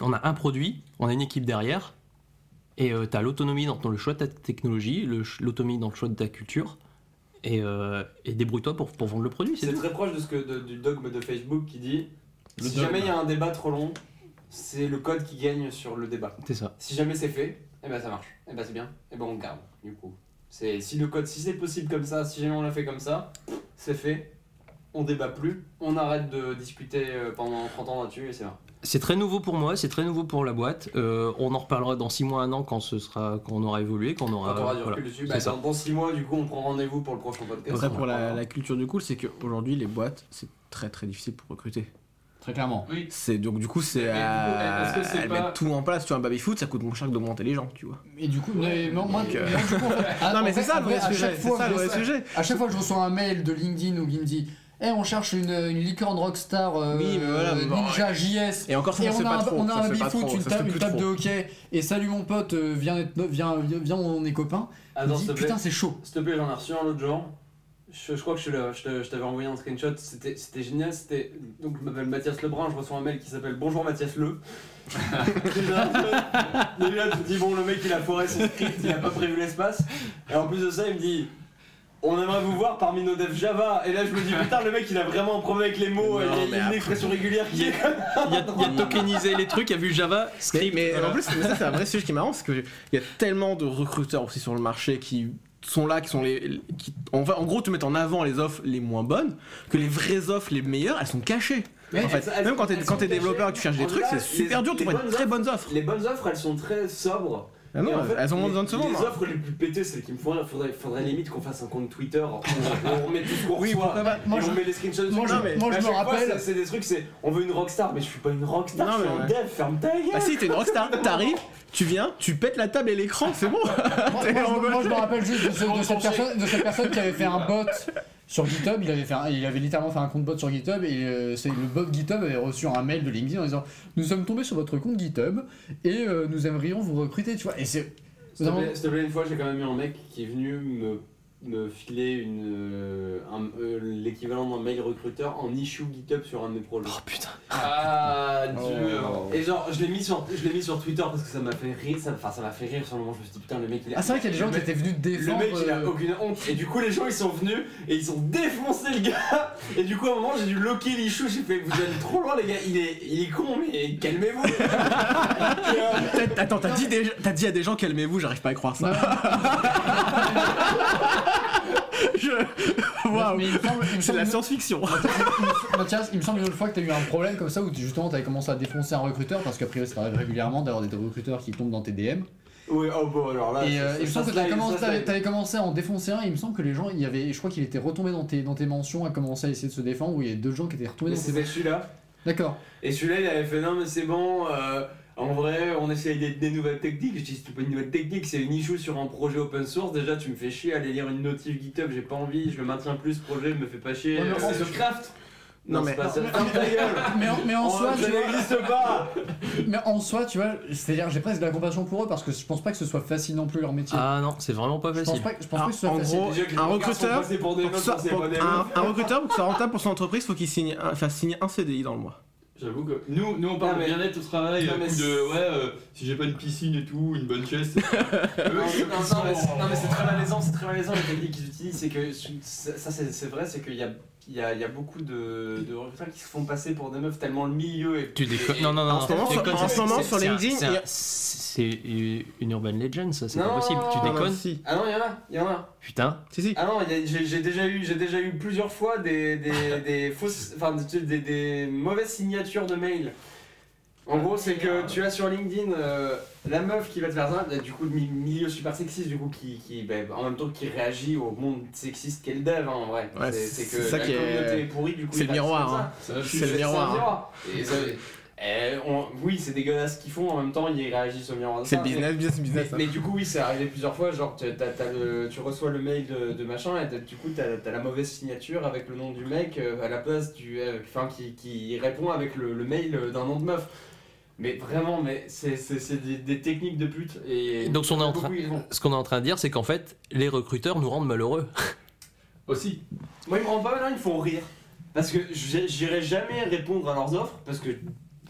On a un produit, on a une équipe derrière, et tu as l'autonomie dans le choix de ta technologie, l'autonomie dans le choix de ta culture, et, euh, et débrouille-toi pour, pour vendre le produit. C'est très proche de ce que, de- du dogme de Facebook qui dit Le si dogme. jamais il y a un débat trop long, c'est le code qui gagne sur le débat. C'est ça. Si jamais c'est fait, eh ben ça marche, eh ben c'est bien, eh ben on le garde du coup. C'est si le code, si c'est possible comme ça, si jamais on l'a fait comme ça, c'est fait. On débat plus, on arrête de discuter euh, pendant 30 ans là-dessus et c'est vrai. C'est très nouveau pour moi, c'est très nouveau pour la boîte. Euh, on en reparlera dans 6 mois, un an quand ce sera, quand on aura évolué, quand on aura. Quand on aura du voilà. recul dessus, c'est bah, dans, dans 6 mois du coup on prend rendez-vous pour le prochain podcast. Après, pour la, culture du cool, c'est qu'aujourd'hui, les boîtes, c'est très très difficile pour recruter. Très clairement. Oui. C'est donc du coup, c'est à- pas- mettent tout en place. Tu vois, un baby foot, ça coûte moins cher que d'augmenter les gens, tu vois. Et du coup, mais, moi, moi, euh, non, mais c'est ça le vrai sujet. À chaque fois que je reçois un mail de LinkedIn me dit Eh, on cherche une, une licorne rockstar euh, Oui, mais voilà, euh, bon, Ninja JS. Et encore, ça, Et on a pas un, trop. on a ça un bifoot, trop, une table, une plus table de hockey. Et salut mon pote, euh, viens, être- viens, viens, viens, on est copains. Te plaît. putain, c'est chaud. S'il te plaît, j'en ai reçu un l'autre jour. Je, je crois que je, t'avais envoyé un screenshot, c'était génial. C'était donc je m'appelle Mathias Lebrun, je reçois un mail qui s'appelle Bonjour Mathias Le. déjà, tu- déjà, tu te dis bon le mec il a foré son script, il a pas prévu l'espace. Et en plus de ça il me dit on aimerait vous voir parmi nos devs Java. Et là je me dis putain le mec il a vraiment un problème avec les mots, Non, il y a, une après- expression régulière qui est Il y a, il y a tokenisé les trucs, il y a vu Java, Mais, script. mais voilà. en plus, c'est un vrai sujet qui est marrant, c'est qu'il y a tellement de recruteurs aussi sur le marché qui sont là, qui sont les. Qui, va en gros te mettre en avant les offres les moins bonnes, que les vraies offres les meilleures, elles sont cachées. Mais en fait, elles- même quand t'es elles quand t'es développeur et que tu cherches des En trucs, c'est super dur de trouver de très bonnes offres. Les bonnes offres elles sont très sobres. Ah non, Et en fait, elles ont moins les- besoin de se Les vendre. offres les plus pétées, celles qui me font rire, faudrait, faudrait limite qu'on fasse un compte Twitter où on, on remet tout ce qu'on Oui, reçoit. pourquoi pas. Moi, et je- on met les screenshots dessus. moi, je- Non, mais moi, je à me chaque fois, rappelle- c'est- C'est des trucs, c'est on veut une rockstar, mais je suis pas une rockstar, Non, je suis mais un ouais. dev, ferme ta gueule. Ah si, t'es une rockstar, t'arrives, tu viens, tu pètes la table et l'écran, c'est bon. Moi, moi, je, moi, je me rappelle juste de, ce- de cette personne, de cette personne qui avait fait un bot sur GitHub. Il avait, fait un- il avait littéralement fait un compte bot sur GitHub et euh, c'est le bot GitHub avait reçu un mail de LinkedIn en disant Nous sommes tombés sur votre compte GitHub et euh, nous aimerions vous recruter. Tu vois, et c'est. S'il te plaît, s'il te plaît, une fois, j'ai quand même eu un mec qui est venu me, me filer une, euh, un- euh, l'équivalent d'un mail recruteur en issue GitHub sur un de mes projets. Oh putain. Ah, dur. Oh. Et genre, je l'ai mis sur, je l'ai mis sur Twitter parce que ça m'a fait rire, ça, enfin, ça m'a fait rire sur le moment. Je me suis dit putain, le mec il a. Ah, c'est vrai qu'il y a des gens le qui étaient venus Le défendre. mec il a euh, aucune honte et du coup les gens ils sont venus et ils ont défoncé le gars et du coup à un moment j'ai dû loquer l'issue j'ai fait vous allez trop loin les gars il est, il est con mais calmez-vous euh, Attends, t'as dit, des- t'as dit à des gens calmez-vous, j'arrive pas à croire ça. Je. Waouh, c'est de la science-fiction. Mathias, il me semble une autre fois que tu as eu un problème comme ça où justement tu avais commencé à défoncer un recruteur parce qu'après ça arrive régulièrement d'avoir des recruteurs qui tombent dans tes DM. Oui oh bon alors là et euh, ça- il me semble que avais commencé, t'avais- t'avais commencé à en défoncer un. Et il me semble que les gens, il y avait, je crois qu'il était retombé dans tes, dans tes mentions à commencer à essayer de se défendre où il y avait deux gens qui étaient retombés Mais dans tes c'était celui-là D'accord. et celui-là il avait fait non mais c'est bon euh, en vrai on essaye des, des nouvelles techniques je dis c'est pas une nouvelle technique c'est une issue sur un projet open source déjà tu me fais chier à aller lire une notif GitHub j'ai pas envie je le maintiens plus ce projet me fait pas chier Ouais, mais Euh, en- c'est sur Craft Non, mais- c'est pas ça. mais- Mais en, mais en Oh, soi, ça tu vois, n'existe pas mais en soi, tu vois, c'est-à-dire j'ai presque de la compassion pour eux parce que je pense pas que ce soit facile non plus leur métier. Ah non, c'est vraiment pas je pense facile. pas, que- je pense Ah, pas que ce soit en facile. gros, Déjà un recruteur, pour Pour ça- pour- pas des un, recruteur, pour que ça soit rentable pour son entreprise, faut qu'il signe, un- signer un CDI dans le mois. J'avoue que nous, nous on parle Non, mais- de bien-être au travail, Non, mais c'est- de ouais, euh, si j'ai pas une piscine et tout, une bonne chaise. Non, non, mais c'est- très malaisant, c'est très malaisant les techniques qu'ils utilisent, c'est que ça c'est vrai, c'est qu'il y a, il y, a, il y a beaucoup de, de recruteurs qui se font passer pour des meufs tellement le milieu est. Tu déconnes. Non, non, non. En ce moment, sur- en c'est- ce moment, c'est- sur LinkedIn, une urban legend, ça, c'est pas possible. Tu non, non, déconnes si. Ah non, il y en a, il y en a. Putain. Si, si. Ah non, j'ai déjà eu, j'ai déjà eu plusieurs fois des, des, des fausses, enfin des, des, des mauvaises signatures de mail En gros, c'est que tu as sur LinkedIn euh, la meuf qui va te faire ça, du coup, mi- milieu super sexiste, du coup, qui, qui ben, en même temps qui réagit au monde sexiste qu'est le dev, hein, en vrai. Ouais, c'est que ça la qui est- communauté est pourrie, du coup. c'est le miroir, hein. C'est le miroir, Et ça- eh, on- oui, c'est dégueulasse ce qu'ils font, en même temps, ils réagissent au miroir C'est business, business, Mais, business. mais du coup, oui, c'est arrivé plusieurs fois. Genre, le- tu reçois le mail de, de machin et du coup, t'as as la mauvaise signature avec le nom du mec euh, à la place du. euh, Enfin, qui, qui répond avec le, le mail d'un nom de meuf. Mais vraiment, mais c'est des, des techniques de pute. Et Donc, est Ce qu'on est en train de dire, c'est qu'en fait, les recruteurs nous rendent malheureux. Aussi. Moi, ils me rendent pas malin, ils font rire. Parce que j'irai jamais répondre à leurs offres parce que.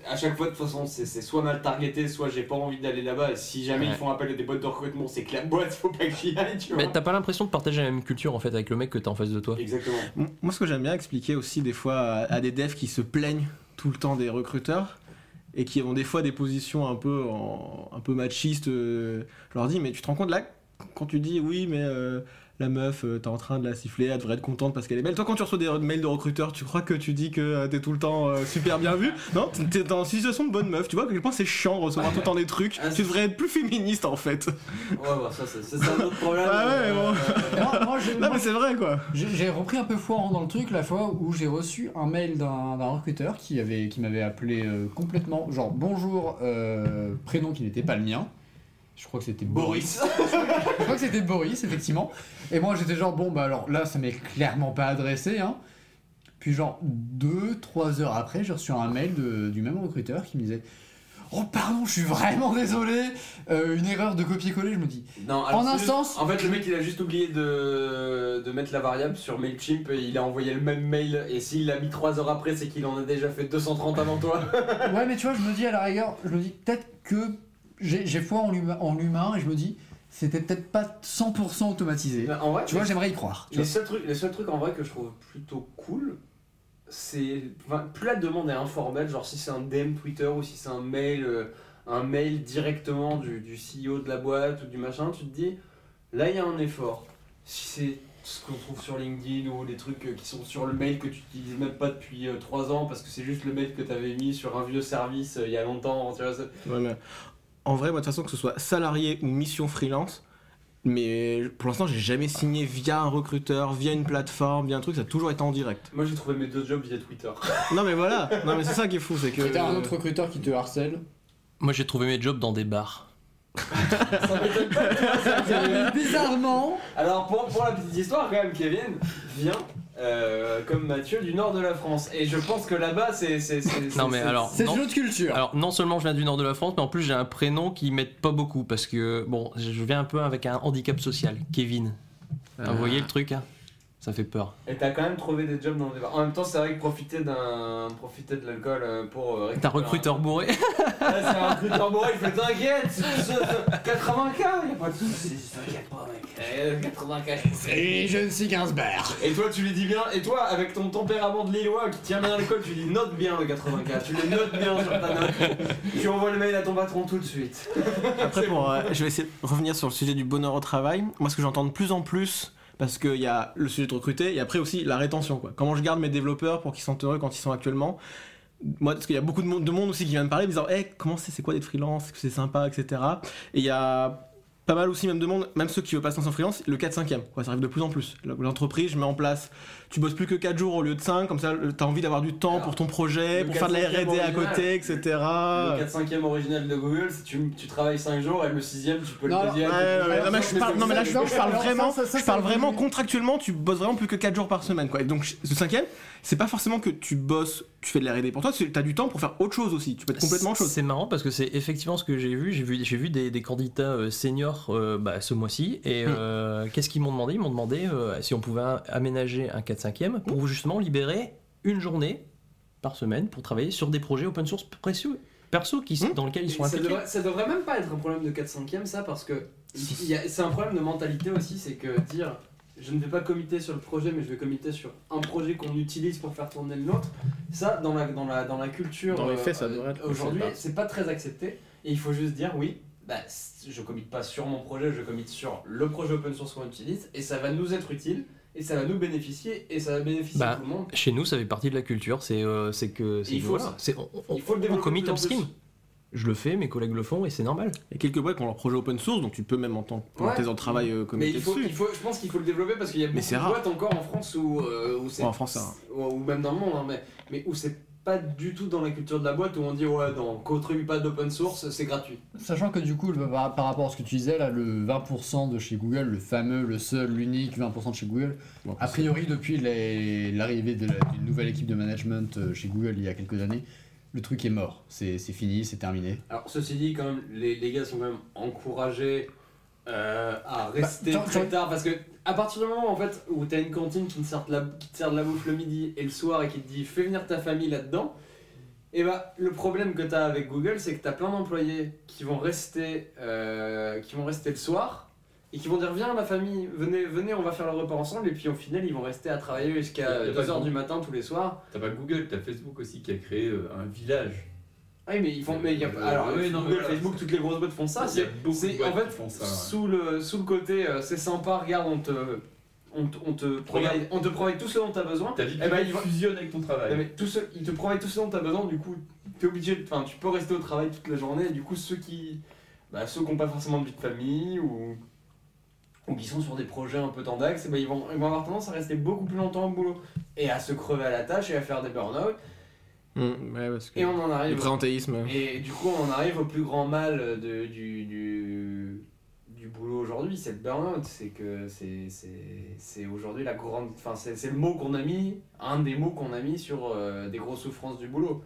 À chaque fois, de toute façon, c'est soit mal targeté, soit j'ai pas envie d'aller là-bas. Et si jamais Ouais. ils font appel à des boîtes de recrutement, c'est que la boîte, faut pas que j'y aille, tu vois. Mais t'as pas l'impression de partager la même culture en fait avec le mec que t'as en face de toi? Exactement. Moi, ce que j'aime bien expliquer aussi des fois à, à des devs qui se plaignent tout le temps des recruteurs et qui ont des fois des positions un peu, un peu machistes, euh, je leur dis, mais tu te rends compte là, quand tu dis oui, mais euh, la meuf, euh, t'es en train de la siffler, elle devrait être contente parce qu'elle est belle. Toi, quand tu reçois des mails de recruteurs, tu crois que tu dis que euh, t'es tout le temps euh, super bien vu? Non, t'es dans une situation de bonne meuf. Tu vois à quel point c'est chiant de recevoir tout le temps des trucs. Ah, tu devrais être plus féministe en fait. Ouais, bah ça, c'est un autre problème. Ah ouais, bon. moi, moi, j'ai- Non, mais c'est vrai quoi. J'ai repris un peu foi en dans le truc la fois où j'ai reçu un mail d'un recruteur qui avait qui m'avait appelé euh, complètement genre bonjour euh, prénom qui n'était pas le mien. Je crois que c'était Boris. Boris. Je crois que c'était Boris effectivement. Et moi j'étais genre bon bah alors là ça m'est clairement pas adressé hein. Puis genre deux trois heures après j'ai reçu un mail de- du même recruteur qui me disait Oh pardon, je suis vraiment désolé, Euh, une erreur de copier-coller, je me dis. Non, En un sens- En fait, le mec, il a juste oublié de, de mettre la variable sur MailChimp et il a envoyé le même mail. Et s'il l'a mis 3 heures après, c'est qu'il en a déjà fait 230 avant toi. Ouais, mais tu vois, je me dis à la rigueur, je me dis peut-être que j'ai foi en l'humain- et je me dis c'était peut-être pas 100% automatisé. Mais en vrai, Tu vois, j'aimerais y croire. tu les seuls, trucs, les seuls trucs en vrai que je trouve plutôt cool, c'est. enfin, plus la demande est informelle, genre si c'est un DM Twitter ou si c'est un mail, euh, un mail directement du, du CEO de la boîte ou du machin, tu te dis là il y a un effort. Si c'est ce qu'on trouve sur LinkedIn ou les trucs euh, qui sont sur le mail que tu utilises même pas depuis 3 ans parce que c'est juste le mail que tu avais mis sur un vieux service euh, il y a longtemps, tu vois, c'est- Ouais, mais en vrai, moi, de toute façon, que ce soit salarié ou mission freelance, mais pour l'instant, j'ai jamais signé via un recruteur, via une plateforme, via un truc, ça a toujours été en direct. Moi j'ai trouvé mes deux jobs via Twitter. non, mais voilà, non, mais c'est ça qui est fou, c'est que. T'as un autre recruteur qui te harcèle. Moi j'ai trouvé mes jobs dans des bars. Ça m'étonne pas, Bizarrement, Alors pour, pour la petite histoire quand même, Kevin vient euh, comme Mathieu du nord de la France et je pense que là-bas c'est Non, mais alors- c'est une autre culture. Alors non seulement je viens du nord de la France, mais en plus j'ai un prénom qui m'aide pas beaucoup parce que bon, je viens un peu avec un handicap social, Kevin. Ah. Vous voyez le truc hein? Ça fait peur. Et t'as quand même trouvé des jobs dans des bars. En même temps c'est vrai que profiter d'un profiter de l'alcool euh, pour euh, T'as recruteur bourré Ouais, c'est un recruteur bourré, il fait t'inquiète, c'est- c'est- c'est 80k, y'a pas de soucis, t'inquiète pas mec. Euh, 80k. Et je ne suis Gainsbourg. Et toi tu lui dis bien, et toi avec ton tempérament de Lillois qui tient bien à l'école, tu lui note bien le 80k, tu le notes bien sur ta note, tu envoies le mail à ton patron tout de suite. Après, pour, euh, je vais essayer de revenir sur le sujet du bonheur au travail. Moi, ce que j'entends de plus en plus, parce qu'il y a le sujet de recruter, et après aussi la rétention. Quoi. Comment je garde mes développeurs pour qu'ils sont heureux quand ils sont actuellement? Moi, parce qu'il y a beaucoup de monde, de monde aussi qui vient me parler, en disant hey, comment c'est, c'est quoi d'être freelance, que c'est sympa, etc. Et il y a pas mal aussi même de monde, même ceux qui veulent passer en freelance, le 4-5e. Quoi, ça arrive de plus en plus. L'entreprise, je mets en place, tu bosses plus que 4 jours au lieu de 5, comme ça, tu as envie d'avoir du temps Alors, pour ton projet, pour faire de la 4-5e R&D à côté, etc. Le 4-5ème original de Google, si tu, tu travailles 5 jours et le 6ème, tu peux Non, le ouais, non, mais là, je, parle vraiment, contractuellement, tu bosses vraiment plus que 4 jours par semaine, quoi. Et donc, ce cinquième, c'est pas forcément que tu bosses, tu fais de la R&D pour toi, tu as du temps pour faire autre chose aussi. Tu peux être complètement autre chose. C'est marrant parce que c'est effectivement ce que j'ai vu. J'ai vu, j'ai vu des, des candidats euh, seniors euh, bah, ce mois-ci. Et Hmm. euh, qu'est-ce qu'ils m'ont demandé? Ils m'ont demandé euh, si on pouvait aménager un 4-5e pour justement libérer une journée par semaine pour travailler sur des projets open source précieux, perso qui, Hmm. dans lesquels ils sont ça, impliqués. devrait, ça devrait même pas être un problème de 4-5ème, ça, parce que il y a- c'est un problème de mentalité aussi, c'est que dire je ne vais pas committer sur le projet, mais je vais committer sur un projet qu'on utilise pour faire tourner le nôtre, ça, dans la, dans la, dans la culture, Dans les euh, faits, ça devrait être- aujourd'hui, c'est pas très accepté, et il faut juste dire oui. Bah, je commit pas sur mon projet, je commit sur le projet open source qu'on utilise, et ça va nous être utile, et ça va nous bénéficier, et ça va bénéficier Bah, tout le monde. Chez nous, ça fait partie de la culture. C'est euh, que il faut voilà, ça. c'est- on, on- Il faut le on développer commit plus en upstream. Je le fais, mes collègues le font et c'est normal. Il y a quelques boîtes qui ont leur projet open source, donc tu peux même en tant que Ouais. de travail euh, Mais il faut, dessus. il faut, je pense qu'il faut le développer parce qu'il y a beaucoup de rare. boîtes encore en France où, euh, où c'est. Ouais, en France, ou, même dans le monde, hein, mais, mais où c'est pas du tout dans la culture de la boîte où on dit ouais, non, contribue pas d'open source, c'est gratuit. Sachant que du coup, le- par, par rapport à ce que tu disais, là, le 20% de chez Google, le fameux, le seul, l'unique 20% de chez Google, Bon, a priori depuis l'arrivée d'une nouvelle équipe de management euh, chez Google il y a quelques années, le truc est mort. C'est fini, c'est terminé. Alors, ceci dit, quand même, les, les gars sont quand même encouragés euh, à rester Bah, très tu- tard parce que à partir du moment en fait où t'as une cantine qui te, sert de la, qui te sert de la bouffe le midi et le soir et qui te dit fais venir ta famille là-dedans, et bah le problème que t'as avec Google c'est que t'as plein d'employés qui vont rester euh, qui vont rester le soir et qui vont dire viens ma famille venez venez on va faire le repas ensemble et puis au final ils vont rester à travailler jusqu'à y a pas 2h de- du matin tous les soirs T'as pas Google, t'as Facebook aussi qui a créé euh, un village. ah oui mais ils font mais il y a, Euh, alors oui, non, mais Google. Facebook toutes les grosses boîtes font ça c'est en fait, font ça. ouais. sous le, sous le côté euh, c'est sympa, regarde, on te, on te, on te provide, on te provide tout ce dont tu as besoin. Ta vie Eh ben, il fusionne avec ton Non, travail. mais tout ce, il te provide tout ce dont tu as besoin, du coup, es obligé, enfin, tu peux rester au travail toute la journée, et du coup, ceux qui bah, ceux qui n'ont pas forcément de vie de famille ou, ou qui sont sur des projets un peu tendax, eh ben, ils, vont, ils vont avoir tendance à rester beaucoup plus longtemps au boulot et à se crever à la tâche et à faire des burn-out. Ouais, parce que Et on en arrive. présentéisme. Et du coup, on arrive au plus grand mal de, du, du, du boulot aujourd'hui, c'est le burn-out. C'est que c'est- c'est c'est aujourd'hui la grande. Enfin, c'est c'est le mot qu'on a mis, un des mots qu'on a mis sur euh, des grosses souffrances du boulot.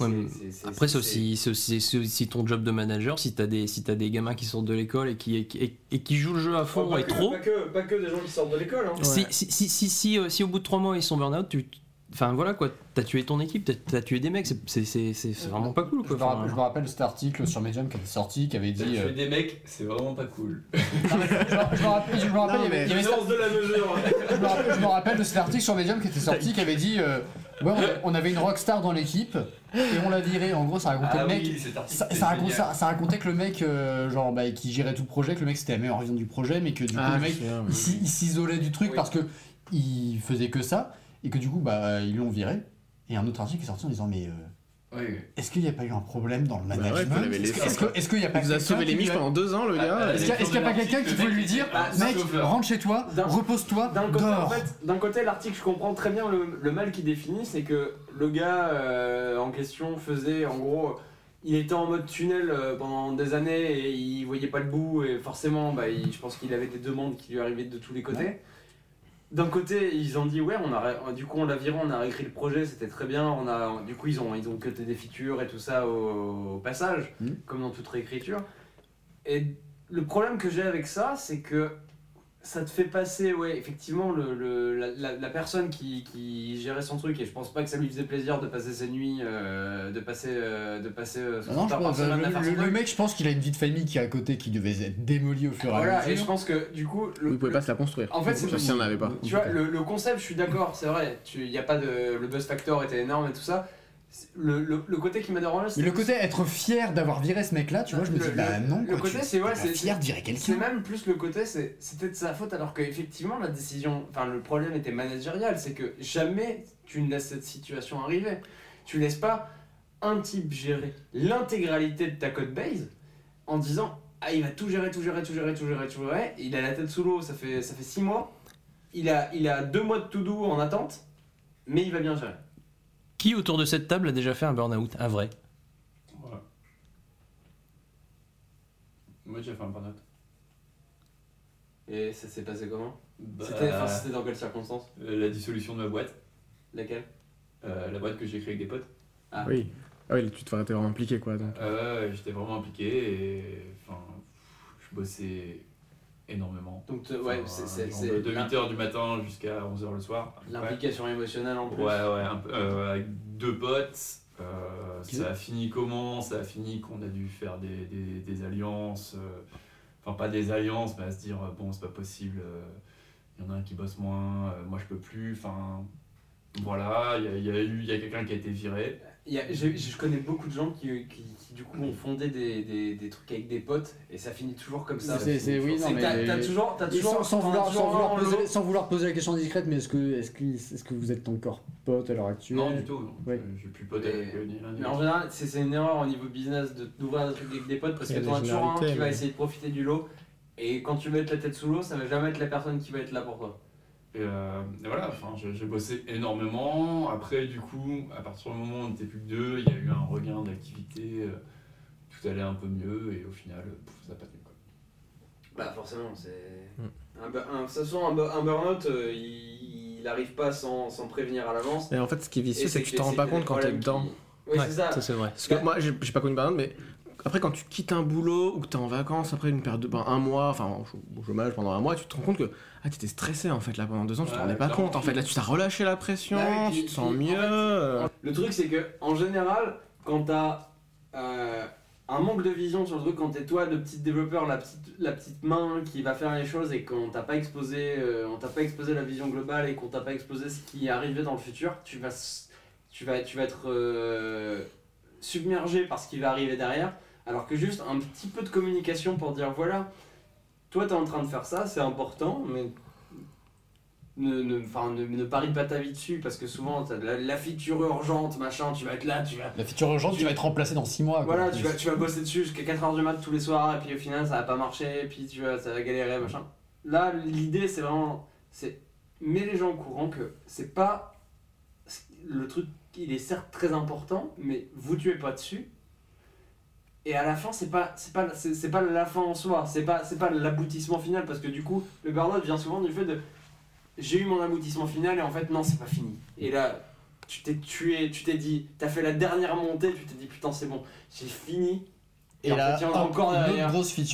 Ouais, C'est- mais c'est- c'est- Après, c'est c'est- aussi, c'est aussi, c'est aussi ton job de manager. Si t'as des, si t'as des gamins qui sortent de l'école et qui, et, qui- et qui jouent le jeu à fond pas et que, trop, Pas que, pas que des gens qui sortent de l'école. Hein. si, si, si, si, si, euh, si au bout de trois mois ils sont burn-out, tu. Enfin voilà quoi, t'as tué ton équipe, t'as- t'as tué des mecs, c'est- c'est c'est- c'est- c'est vraiment pas cool Je quoi. me, rappelle, je me rappelle de cet article sur Medium qui était sorti, qui avait T'as dit. tué euh, des mecs, c'est vraiment pas cool. non, je, me- je me rappelle, je me rappelle, il y avait- il y avait cet- Sens de la mesure. je me rappelle- je me rappelle de cet article sur Medium qui était sorti, qui avait dit euh, Ouais, on, avait une rockstar dans l'équipe et on l'a viré. En gros, ça racontait Ah le mec. oui, Ça, c'est ça, raconte- génial. ça- ça racontait que le mec, euh, genre, bah, qui gérait tout le projet, que le mec c'était la meilleure vision du projet, mais que du coup, Ah, le mec, il oui. s'i- il s'isolait du truc Oui. parce que il faisait que ça, et que du coup, bah, ils l'ont viré. Et un autre article est sorti en disant Mais euh, Oui, oui. est-ce qu'il n'y a pas eu un problème dans le Bah ouais, management Est-ce qu'il n'y a pas Il vous a quelqu'un sauvé qui les miches pendant deux ans, le gars. Est-ce qu'il est-ce qu'il n'y a pas quelqu'un qui peut lui dire Ah, Mec, rentre chez toi, repose-toi, D'un côté, en fait, côté, l'article, je comprends très bien le, le mal qu'il définit, c'est que le gars euh, en question faisait, en gros, il était en mode tunnel euh, pendant des années et il voyait pas le bout et forcément, bah, il- je pense qu'il avait des demandes qui lui arrivaient de tous les côtés. D'un côté, ils ont dit ouais, on a, du coup on l'a viré, on a réécrit le projet, c'était très bien. On a, du coup ils ont, ils ont cuté des features et tout ça au, au passage, Mhm. comme dans toute réécriture. Et le problème que j'ai avec ça, c'est que ça te fait passer, ouais, effectivement, le, le- la, la- la personne qui, qui gérait son truc, et je pense pas que ça lui faisait plaisir de passer ses nuits, euh, de passer, euh, de passer euh, Ah non, je 60 heures par pense, semaine à le, faire le- son le mec, je pense qu'il a une vie de famille qui est à côté qui devait être démolie au fur et à Voilà, et mesure. je pense que du coup, le, Vous pouvez pas se la construire. en fait, c'est si on n'avait pas. tu vois, le, le concept, je suis d'accord, c'est vrai, il y a pas de, le buzz factor était énorme et tout ça. C'est- Le, le, le côté qui m'a dérangé, c'est le côté être fier d'avoir viré ce mec-là, tu vois, je me Le- dis, bah le- non, le quoi, côté, tu- c'est- ouais, c'est- fier de virer C'est quelqu'un. même plus le côté, c'est- c'était de sa faute alors qu'effectivement la décision, enfin le problème était managérial, c'est que jamais tu ne laisses cette situation arriver. Tu laisses pas un type gérer l'intégralité de ta code base en disant ah il va tout gérer, tout gérer, tout gérer, tout gérer, tout gérer. Il a la tête sous l'eau, ça fait ça fait six mois. Il a il a deux mois de to do en attente, mais il va bien gérer. Qui autour de cette table a déjà fait un burn-out Un vrai Voilà. Moi j'ai fait un burn-out. Et ça s'est passé comment Bah, C'était enfin, c'était dans quelles circonstances euh, la dissolution de ma boîte, Laquelle euh, la boîte que j'ai créée avec des potes. Oui. Ah oui, tu te ferais vraiment impliqué quoi. Donc. Euh, j'étais vraiment impliqué et enfin, je bossais énormément. Donc ouais, c'est c'est de 8h du matin jusqu'à 11h le soir. Ouais. l'implication émotionnelle en Ouais, plus. ouais, un peu, euh, avec deux potes. euh, ça a fini comment? Ça a fini qu'on a dû faire des, des, des alliances. euh, Enfin, pas des alliances, mais à se dire, bon, c'est pas possible. Il y en a un qui bosse moins, moi je peux plus. Enfin, Voilà, il y a, y a eu y a quelqu'un qui a été viré. Il y a- j'ai- je connais beaucoup de gens qui, qui, qui, du coup ont fondé des, des, des trucs avec des potes et ça finit toujours comme ça. C'est- c'est- oui, non, t'as- mais- t'as toujours, t'as toujours, sans, vouloir, toujours sans, vouloir poser, lot. sans vouloir poser la question discrète, mais est-ce que, est-ce que, est-ce que vous êtes encore pote à l'heure actuelle? Non, du tout. non. Ouais. Je- J'ai plus pote Mais- avec eux, ni rien, ni Mais en général, c'est c'est une erreur au niveau business de- d'ouvrir des trucs avec des potes parce que t'en as toujours un qui va essayer de profiter du lot et quand tu mets la tête sous l'eau, ça va jamais être la personne qui va être là pour toi. Et, euh, et voilà, enfin, j'ai bossé énormément. Après, du coup, à partir du moment où on n'était plus que deux, il y a eu un regain d'activité. euh, Tout allait un peu mieux et au final, pouf, ça n'a pas tenu. Quoi. Bah forcément, c'est. Hmm. Un, un, de toute façon, un, un burn-out, euh, il, il arrive pas sans, sans prévenir à l'avance. Et en fait, ce qui est vicieux, c'est que tu t'en rends pas compte quand t'es problèmes dedans. qui- Oui, Ouais, c'est ça. ça c'est vrai. Parce que moi, j'ai pas connu burn mais après, quand tu quittes un boulot ou que t'es en vacances après une période de ben, un mois, enfin au ch- au chômage pendant un mois, tu te rends compte que ah, t'étais stressé en fait là pendant deux ans, tu te Ouais, rendais pas compte en fait. Là, tu t'as relâché la pression, Bah puis- tu te sens puis, en mieux. fait, Le truc, c'est que en général, quand t'as euh, un manque de vision sur le truc, quand t'es toi, le petit développeur, la petite, la petite main qui va faire les choses et qu'on t'a pas exposé, euh, on t'a pas exposé la vision globale et qu'on t'a pas exposé ce qui arrivé dans le futur, tu vas, tu vas, tu vas être euh, submergé par ce qui va arriver derrière. Alors que juste un petit peu de communication pour dire voilà, toi t'es en train de faire ça, c'est important, mais ne, ne, ne, ne parie pas ta vie dessus parce que souvent de la, la feature urgente, machin, tu vas être là, tu vas. La feature urgente, tu vas être remplacé dans 6 mois. quoi. Voilà, tu vas, tu vas bosser dessus jusqu'à 4h du mat tous les soirs et puis au final ça va pas marcher et puis tu vas, ça va galérer, machin. Là, l'idée c'est vraiment. C'est. Mets les gens au courant que c'est pas. Le truc, il est certes très important, mais vous tuez pas dessus. Et à la fin, c'est pas, c'est pas, c'est, c'est pas la fin en soi, c'est pas, c'est pas l'aboutissement final parce que du coup, le burn-out vient souvent du fait de j'ai eu mon aboutissement final et en fait, non, c'est pas fini. Et là, tu t'es tué, tu t'es dit, t'as fait la dernière montée, tu t'es dit putain, c'est bon, j'ai fini. Et en là, fait, il y en a encore derrière.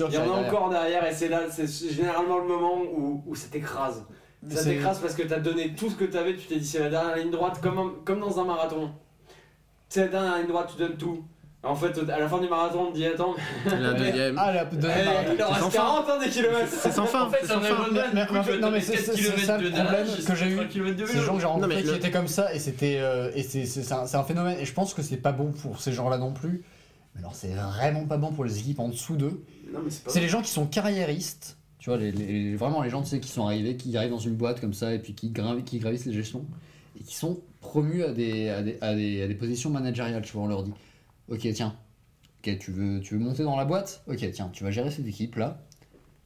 Il y en a derrière. encore derrière et c'est là, c'est généralement le moment où, où ça t'écrase. Ça t'écrase parce que t'as donné tout ce que t'avais, tu t'es dit c'est la dernière ligne droite, comme, un- comme dans un marathon. C'est la dernière ligne droite, tu donnes tout. En fait, à la fin du marathon, on dit attends, La deuxième. Ah, la deuxième eh, il en C'est reste sans fin. 40 hein, des kilomètres. C'est sans fin. En fait, c'est un sans fin. Ironman, Mais- non, mais c'est- 4 c'est- c'est kilomètres ça le problème que j'ai eu. 3 kilomètres de Ces gens que j'ai rencontrés qui étaient comme ça et c'était euh, et c'est c'est un, c'est un phénomène et je pense que c'est pas bon pour ces gens-là non plus. Mais alors c'est vraiment pas bon pour les équipes en dessous d'eux. Non, mais c'est pas C'est les gens qui sont carriéristes, tu vois, les, les- vraiment les gens tu sais, qui sont arrivés, qui arrivent dans une boîte comme ça et puis qui, gravi- qui gravissent les gestions et qui sont promus à des, à des, à des, à des positions managériales. Tu vois, on leur dit Ok, tiens, ok, tu veux, tu veux monter dans la boîte? Ok, tiens, tu vas gérer cette équipe là,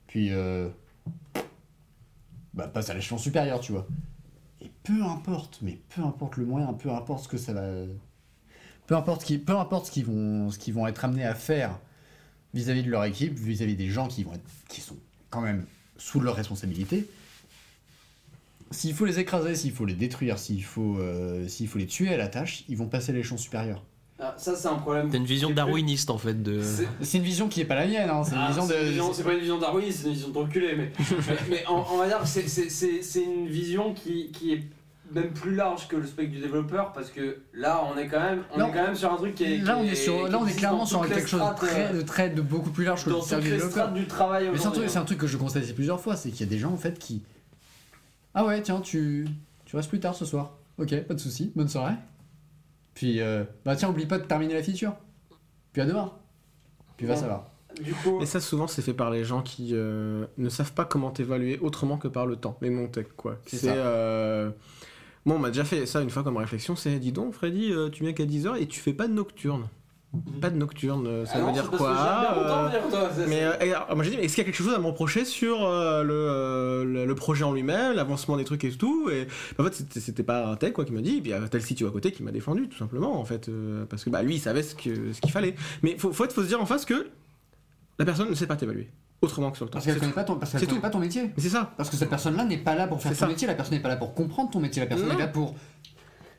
puis euh, bah, passe à l'échelon supérieur, tu vois. Et peu importe, mais peu importe le moyen, peu importe ce que ça va. Peu importe, qui, peu importe ce qu'ils vont, vont être amenés à faire vis-à-vis de leur équipe, vis-à-vis des gens qui, vont être, qui sont quand même sous leur responsabilité. S'il faut les écraser, s'il faut les détruire, s'il faut, euh, s'il faut les tuer à la tâche, ils vont passer à l'échelon supérieur. Ah, ça, c'est un problème. T'as une vision darwiniste en fait de. C'est- une vision qui est pas la mienne, hein, c'est une Ah, vision c'est de. pas une vision darwiniste, c'est une vision d'enculé, mais, mais, mais on, on va dire que c'est- une vision qui, qui est même plus large que le spectre du développeur parce que là on est quand même, on Non. est quand même sur un truc qui est. Là, on est, sur, qui là, on est existe clairement sur quelque chose de strates, très, euh, de très de beaucoup plus large que le service les développeur. du travail Mais c'est un, truc, c'est hein. un truc que je constatais plusieurs fois, c'est qu'il y a des gens en fait qui. Ah ouais, tiens, tu, tu restes plus tard ce soir. Ok, pas de souci, bonne soirée. Puis, euh, bah tiens, oublie pas de terminer la feature. Puis à demain. Puis va, Ouais. ça va. Du coup, Et ça, souvent, c'est fait par les gens qui euh, ne savent pas comment t'évaluer autrement que par le temps. Les non-tech, quoi. C'est euh, Moi, on m'a déjà fait ça une fois comme réflexion c'est dis donc, Freddy, euh, tu viens qu'à 10h et tu fais pas de nocturne. Pas de nocturne, euh, ça ah veut non, dire quoi euh, dire, toi, c'est- Mais euh, moi j'ai dit, mais est-ce qu'il y a quelque chose à me reprocher sur euh, le, le, le projet en lui-même, l'avancement des trucs et tout Et en fait, c'était- pas un tech quoi qui m'a dit, et puis il y a tel CTO à côté qui m'a défendu, tout simplement, en fait, euh, parce que bah, lui il savait ce que- ce qu'il fallait. Mais faut, faut, être- faut se dire en face que la personne ne sait pas t'évaluer, autrement que sur le temps. Parce qu'elle C'est connaît tout. pas ton, parce connaît pas ton métier. Mais c'est ça. Parce que cette personne-là n'est pas là pour faire ton ça. métier, la personne n'est pas là pour comprendre ton métier, la personne Non. est là pour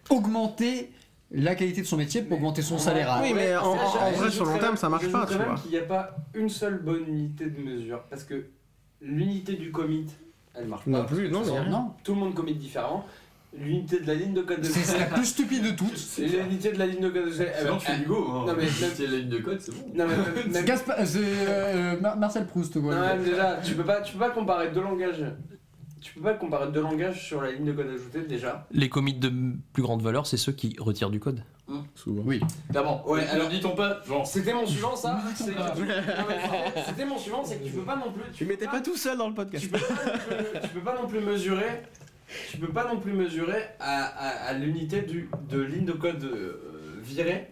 augmenter la qualité de son métier, pour augmenter son salaire. à- Oui, mais en- vrai, sur le long terme, ça marche pas, tu même vois. qu'il n'y a pas une seule bonne unité de mesure parce que l'unité du commit, elle marche Non pas. plus, non, a rien. Non, Tout le monde commit différent. L'unité de la ligne de code de c'est la plus stupide de toutes. L'unité de la ligne de code de Sinon, tu fais du go. hein. Non, mais- Si y a la ligne de code, c'est bon. Non, mais même- Gaspard- euh, Mar- Marcel Proust, quoi. non, même déjà, tu peux pas, tu peux pas comparer deux langages. Tu peux pas comparer deux langages sur la ligne de code ajoutée déjà. Les commits de plus grande valeur, c'est ceux qui retirent du code. Souvent. Oui. D'abord, ouais, alors dit-on pas, genre. c'était mon suivant ça. c'est que- Non, mais C'était mon suivant, c'est que tu peux pas non plus. Tu m'étais pas tout seul dans le podcast. tu peux pas non plus, tu peux pas non plus mesurer tu peux pas non plus mesurer à, à- à l'unité du de ligne de code euh, virée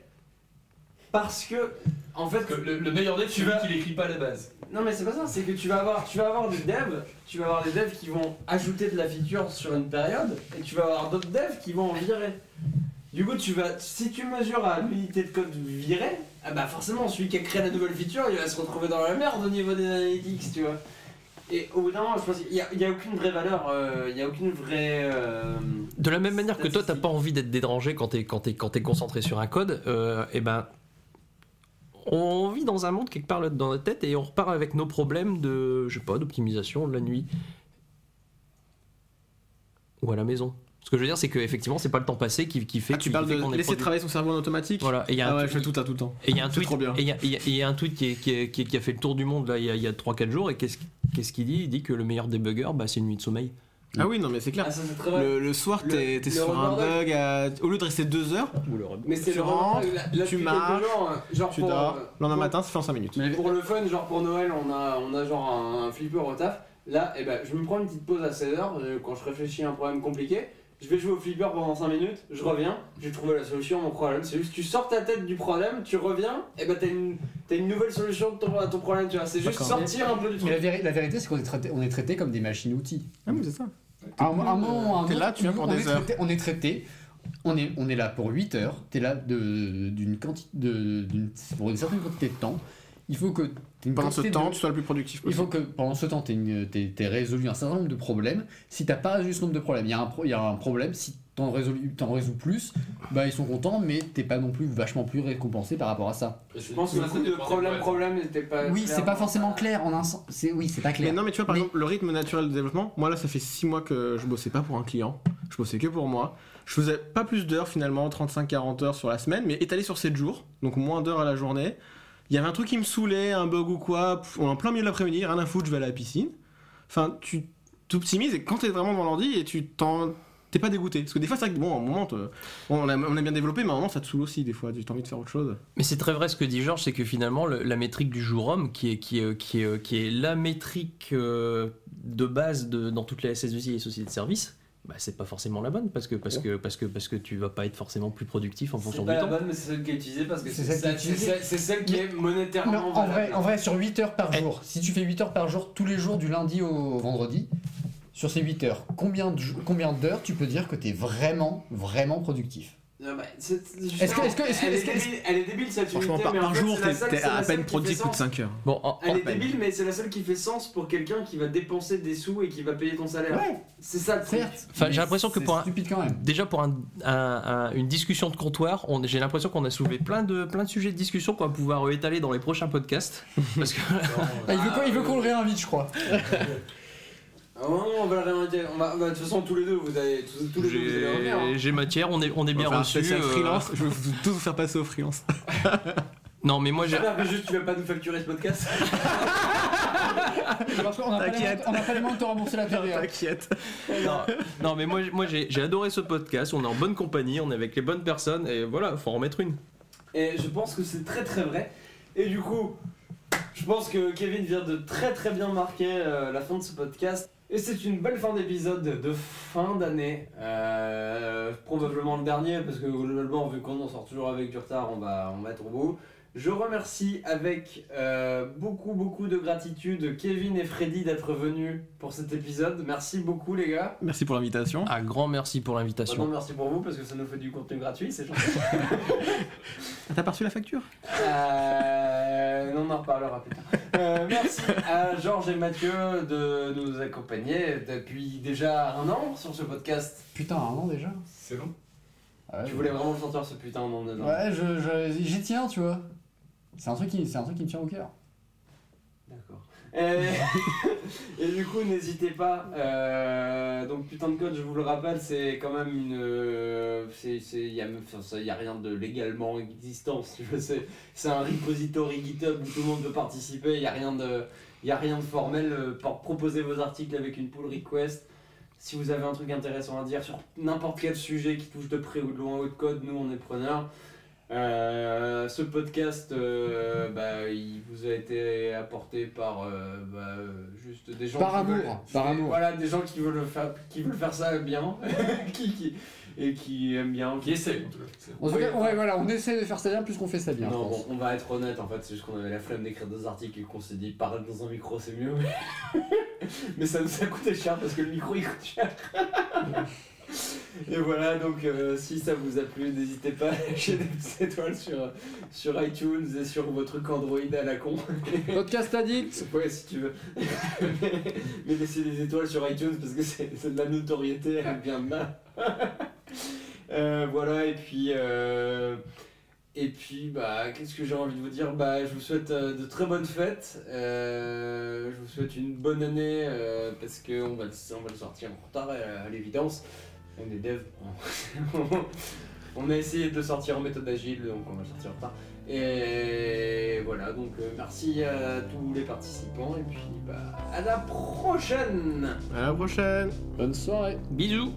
parce que en fait que le, le meilleur dev, Tu vas- qu'il écrit pas à la base. non mais c'est pas ça c'est que tu vas avoir tu vas avoir des devs tu vas avoir des devs qui vont ajouter de la feature sur une période et tu vas avoir d'autres devs qui vont en virer. Du coup tu vas si tu mesures à l'unité de code virée ah bah forcément celui qui a créé la nouvelle feature il va se retrouver dans la merde au niveau des analytics tu vois. Et au bout d'un moment je pense qu'il y a, il y a aucune vraie valeur euh, il y a aucune vraie euh, De la même manière que toi, t'as pas envie d'être dérangé quand t'es quand t'es quand t'es concentré sur un code, euh, et ben on vit dans un monde quelque part dans notre tête et on repart avec nos problèmes de je sais pas d'optimisation de la nuit ou à la maison. Ce que je veux dire, c'est que effectivement, c'est pas le temps passé qui, qui fait Ah, tu parles de laisser produit- travailler son cerveau en automatique Voilà. Et y a Ah un ouais, tweet- je fais tout à tout le temps. et il y a un tweet, trop bien. et il y a- un tweet qui, est- qui, est- qui, est- qui a fait le tour du monde là il y a, a 3-4 jours et qu'est-ce qu'est-ce qu'il dit? Il dit que le meilleur débugger, bah, c'est une nuit de sommeil. Ah oui, non, mais c'est clair. ah ça c'est très vrai Le, le soir, Le- t'es le sur un bug, à- au lieu de rester deux heures, mais c'est tu le rentres, là, là, tu depuis marches, jours, euh, genre tu pour, dors, euh, le lendemain pour- matin, ça fait en 5 minutes. Mais Pour le fun, genre pour Noël, on a, on a genre un, un flipper au taf. Là, eh ben, je me prends une petite pause à 16h quand je réfléchis à un problème compliqué. Je vais jouer au flipper pendant 5 minutes, je reviens, j'ai trouvé la solution à mon problème. C'est juste tu sors ta tête du problème, tu reviens, et ben t'as une, t'as une nouvelle solution de ton, à ton problème, tu vois. C'est juste D'accord. sortir un peu du Mais truc. la, véri- la vérité, c'est qu'on est traité, on est traité comme des machines-outils. Ah oui, c'est ça. À un, moment T'es là, tu viens pour on des est heures. traité- on est traité. On est, on est là pour 8 heures. T'es là de- d'une quantité, de, d'une- pour une certaine quantité de temps. Il faut que Pendant ce temps, de- tu sois le plus productif Il faut possible. que pendant ce temps, tu aies, résolu un certain nombre de problèmes. Si t'as pas résolu ce nombre de problèmes, il y, a un pro- il y a un problème. Si t'en résous plus, bah ils sont contents, mais t'es pas non plus vachement plus récompensé par rapport à ça. Je pense que le coup problème, n'était pas. oui, c'est pas forcément clair en un sens. Oui, c'est pas Mais clair. non, mais tu vois, par Mais- exemple, le rythme naturel de développement, moi là, ça fait 6 mois que je bossais pas pour un client. Je bossais que pour moi. Je faisais pas plus d'heures finalement, 35-40 heures sur la semaine, mais étalé sur 7 jours, donc moins d'heures à la journée. Il y avait un truc qui me saoulait, un bug ou quoi, en plein milieu de l'après-midi, rien à foutre, je vais à la piscine. Enfin, tu t'optimises et quand t'es vraiment devant l'ordi et tu t'en. T'es pas dégoûté. Parce que des fois, c'est vrai que bon, à un moment, on a, on a bien développé, mais à un moment, ça te saoule aussi, des fois. Tu as envie de faire autre chose. Mais c'est très vrai ce que dit Georges, c'est que finalement le- la métrique du jour homme, qui est, qui est, qui est, qui est la métrique euh, de base de, dans toutes les SS2I et les sociétés de services, bah, c'est pas forcément la bonne parce que, parce, que, parce, que, parce que tu vas pas être forcément plus productif en C'est fonction pas du la temps. bonne, mais c'est celle qui est utilisée parce que C'est celle qui est celle, c'est utilisée. celle- c'est celle qui est monétairement. Non, en vrai, en vrai, sur 8 heures par Eh. jour, si tu fais 8 heures par jour tous les jours du lundi au vendredi, sur ces 8 heures, combien d'heures tu peux dire que tu es vraiment, vraiment productif? Non, bah, c'est- Est-ce que- est-ce que- est-ce que- elle, est débile, elle est débile cette Franchement, unité, par, mais par jour, t'es à seule peine productif plus de sens. 5 heures. Bon, en- Elle en- est débile, mais c'est la seule qui fait sens pour quelqu'un qui va dépenser des sous et qui va payer ton salaire. Ouais, C'est ça le truc. certes. Enfin, j'ai l'impression que c'est pour un- stupide quand même. déjà pour un- un- un- une discussion de comptoir, on- j'ai l'impression qu'on a soulevé plein de, plein de sujets de discussion qu'on va pouvoir étaler dans les prochains podcasts. Parce que Ah, il veut qu'on- il veut qu'on le réinvite, je crois. Ah non, on va le réinviter. On va, bah, de toute façon, tous les deux, vous allez, tous, tous les deux, vous allez revenir. hein. j'ai matière, on est, on est bien reçu. spécial euh, freelance. Je vais vous, tous vous faire passer au freelance. Non, mais moi j'ai. J'espère que juste tu vas pas nous facturer ce podcast. Parce qu'on n'a pas les T'inquiète. moyens- on n'a pas les moyens de te rembourser la TVA. T'inquiète. Non, non, mais moi, moi j'ai j'ai adoré ce podcast. On est en bonne compagnie, on est avec les bonnes personnes et voilà, faut en remettre une. Et je pense que c'est très très vrai. Et du coup, je pense que Kevin vient de très très bien marquer euh, la fin de ce podcast. Et c'est une belle fin d'épisode de fin d'année. Euh, probablement le dernier, parce que globalement, vu qu'on en sort toujours avec du retard, on va, on va être au bout. Je remercie avec euh, beaucoup beaucoup de gratitude Kevin et Freddy d'être venus pour cet épisode. Merci beaucoup les gars. Merci pour l'invitation. Un grand merci pour l'invitation. merci pour vous parce que ça nous fait du contenu gratuit, c'est gentil. Ah, T'as pas reçu la facture? Euh, on en reparlera plus tard. Euh, merci à Georges et Mathieu de nous accompagner depuis déjà un an sur ce podcast. Putain, un an déjà? C'est long. Ouais, Tu voulais vraiment le sentir ce putain d'an dedans. Ouais, je, je- j'y tiens, tu vois. C'est un truc qui, c'est un truc qui me tient au cœur. D'accord. Et, et du coup, n'hésitez pas. euh, donc, putain de code, je vous le rappelle, c'est quand même une. euh, c'est, c'est, y a, a rien de légalement existant, si tu veux. C'est, un repository GitHub où tout le monde peut participer. Il n'y a rien de. A rien de formel. euh, pour proposer vos articles avec une pull request. Si vous avez un truc intéressant à dire sur n'importe quel sujet qui touche de près ou de loin au code, nous on est preneurs. Euh, ce podcast, euh, bah, il vous a été apporté par euh, bah, juste des gens Par qui amour, veulent- par des- amour. Voilà, des gens qui veulent le faire, qui veulent faire ça bien, qui, qui- et qui aiment bien. Qui essaye en tout cas. Ouais, voilà, on essaie de faire ça bien plus qu'on fait ça bien. Non, bon, on va être honnête, en fait, c'est juste qu'on avait la flemme d'écrire des articles et qu'on s'est dit parler dans un micro c'est mieux. Mais ça nous a coûté cher parce que le micro il coûte cher. Et voilà, donc euh, si ça vous a plu, n'hésitez pas à lâcher des petites étoiles sur, sur iTunes et sur votre truc Android à la con. Podcast addict Ouais, si tu veux. mais, mais laissez des étoiles sur iTunes parce que c'est de la notoriété, elle vient de là. Euh, voilà, et puis. euh, et puis, bah, qu'est-ce que j'ai envie de vous dire? Bah, je vous souhaite euh, de très bonnes fêtes. Euh, je vous souhaite une bonne année euh, parce qu'on va, le- on va le sortir en retard à l'évidence. On est dev. on a essayé de le sortir en méthode agile, donc on va le sortir en retard. Et voilà, donc euh, merci à tous les participants et puis bah, à la prochaine À la prochaine Bonne soirée Bisous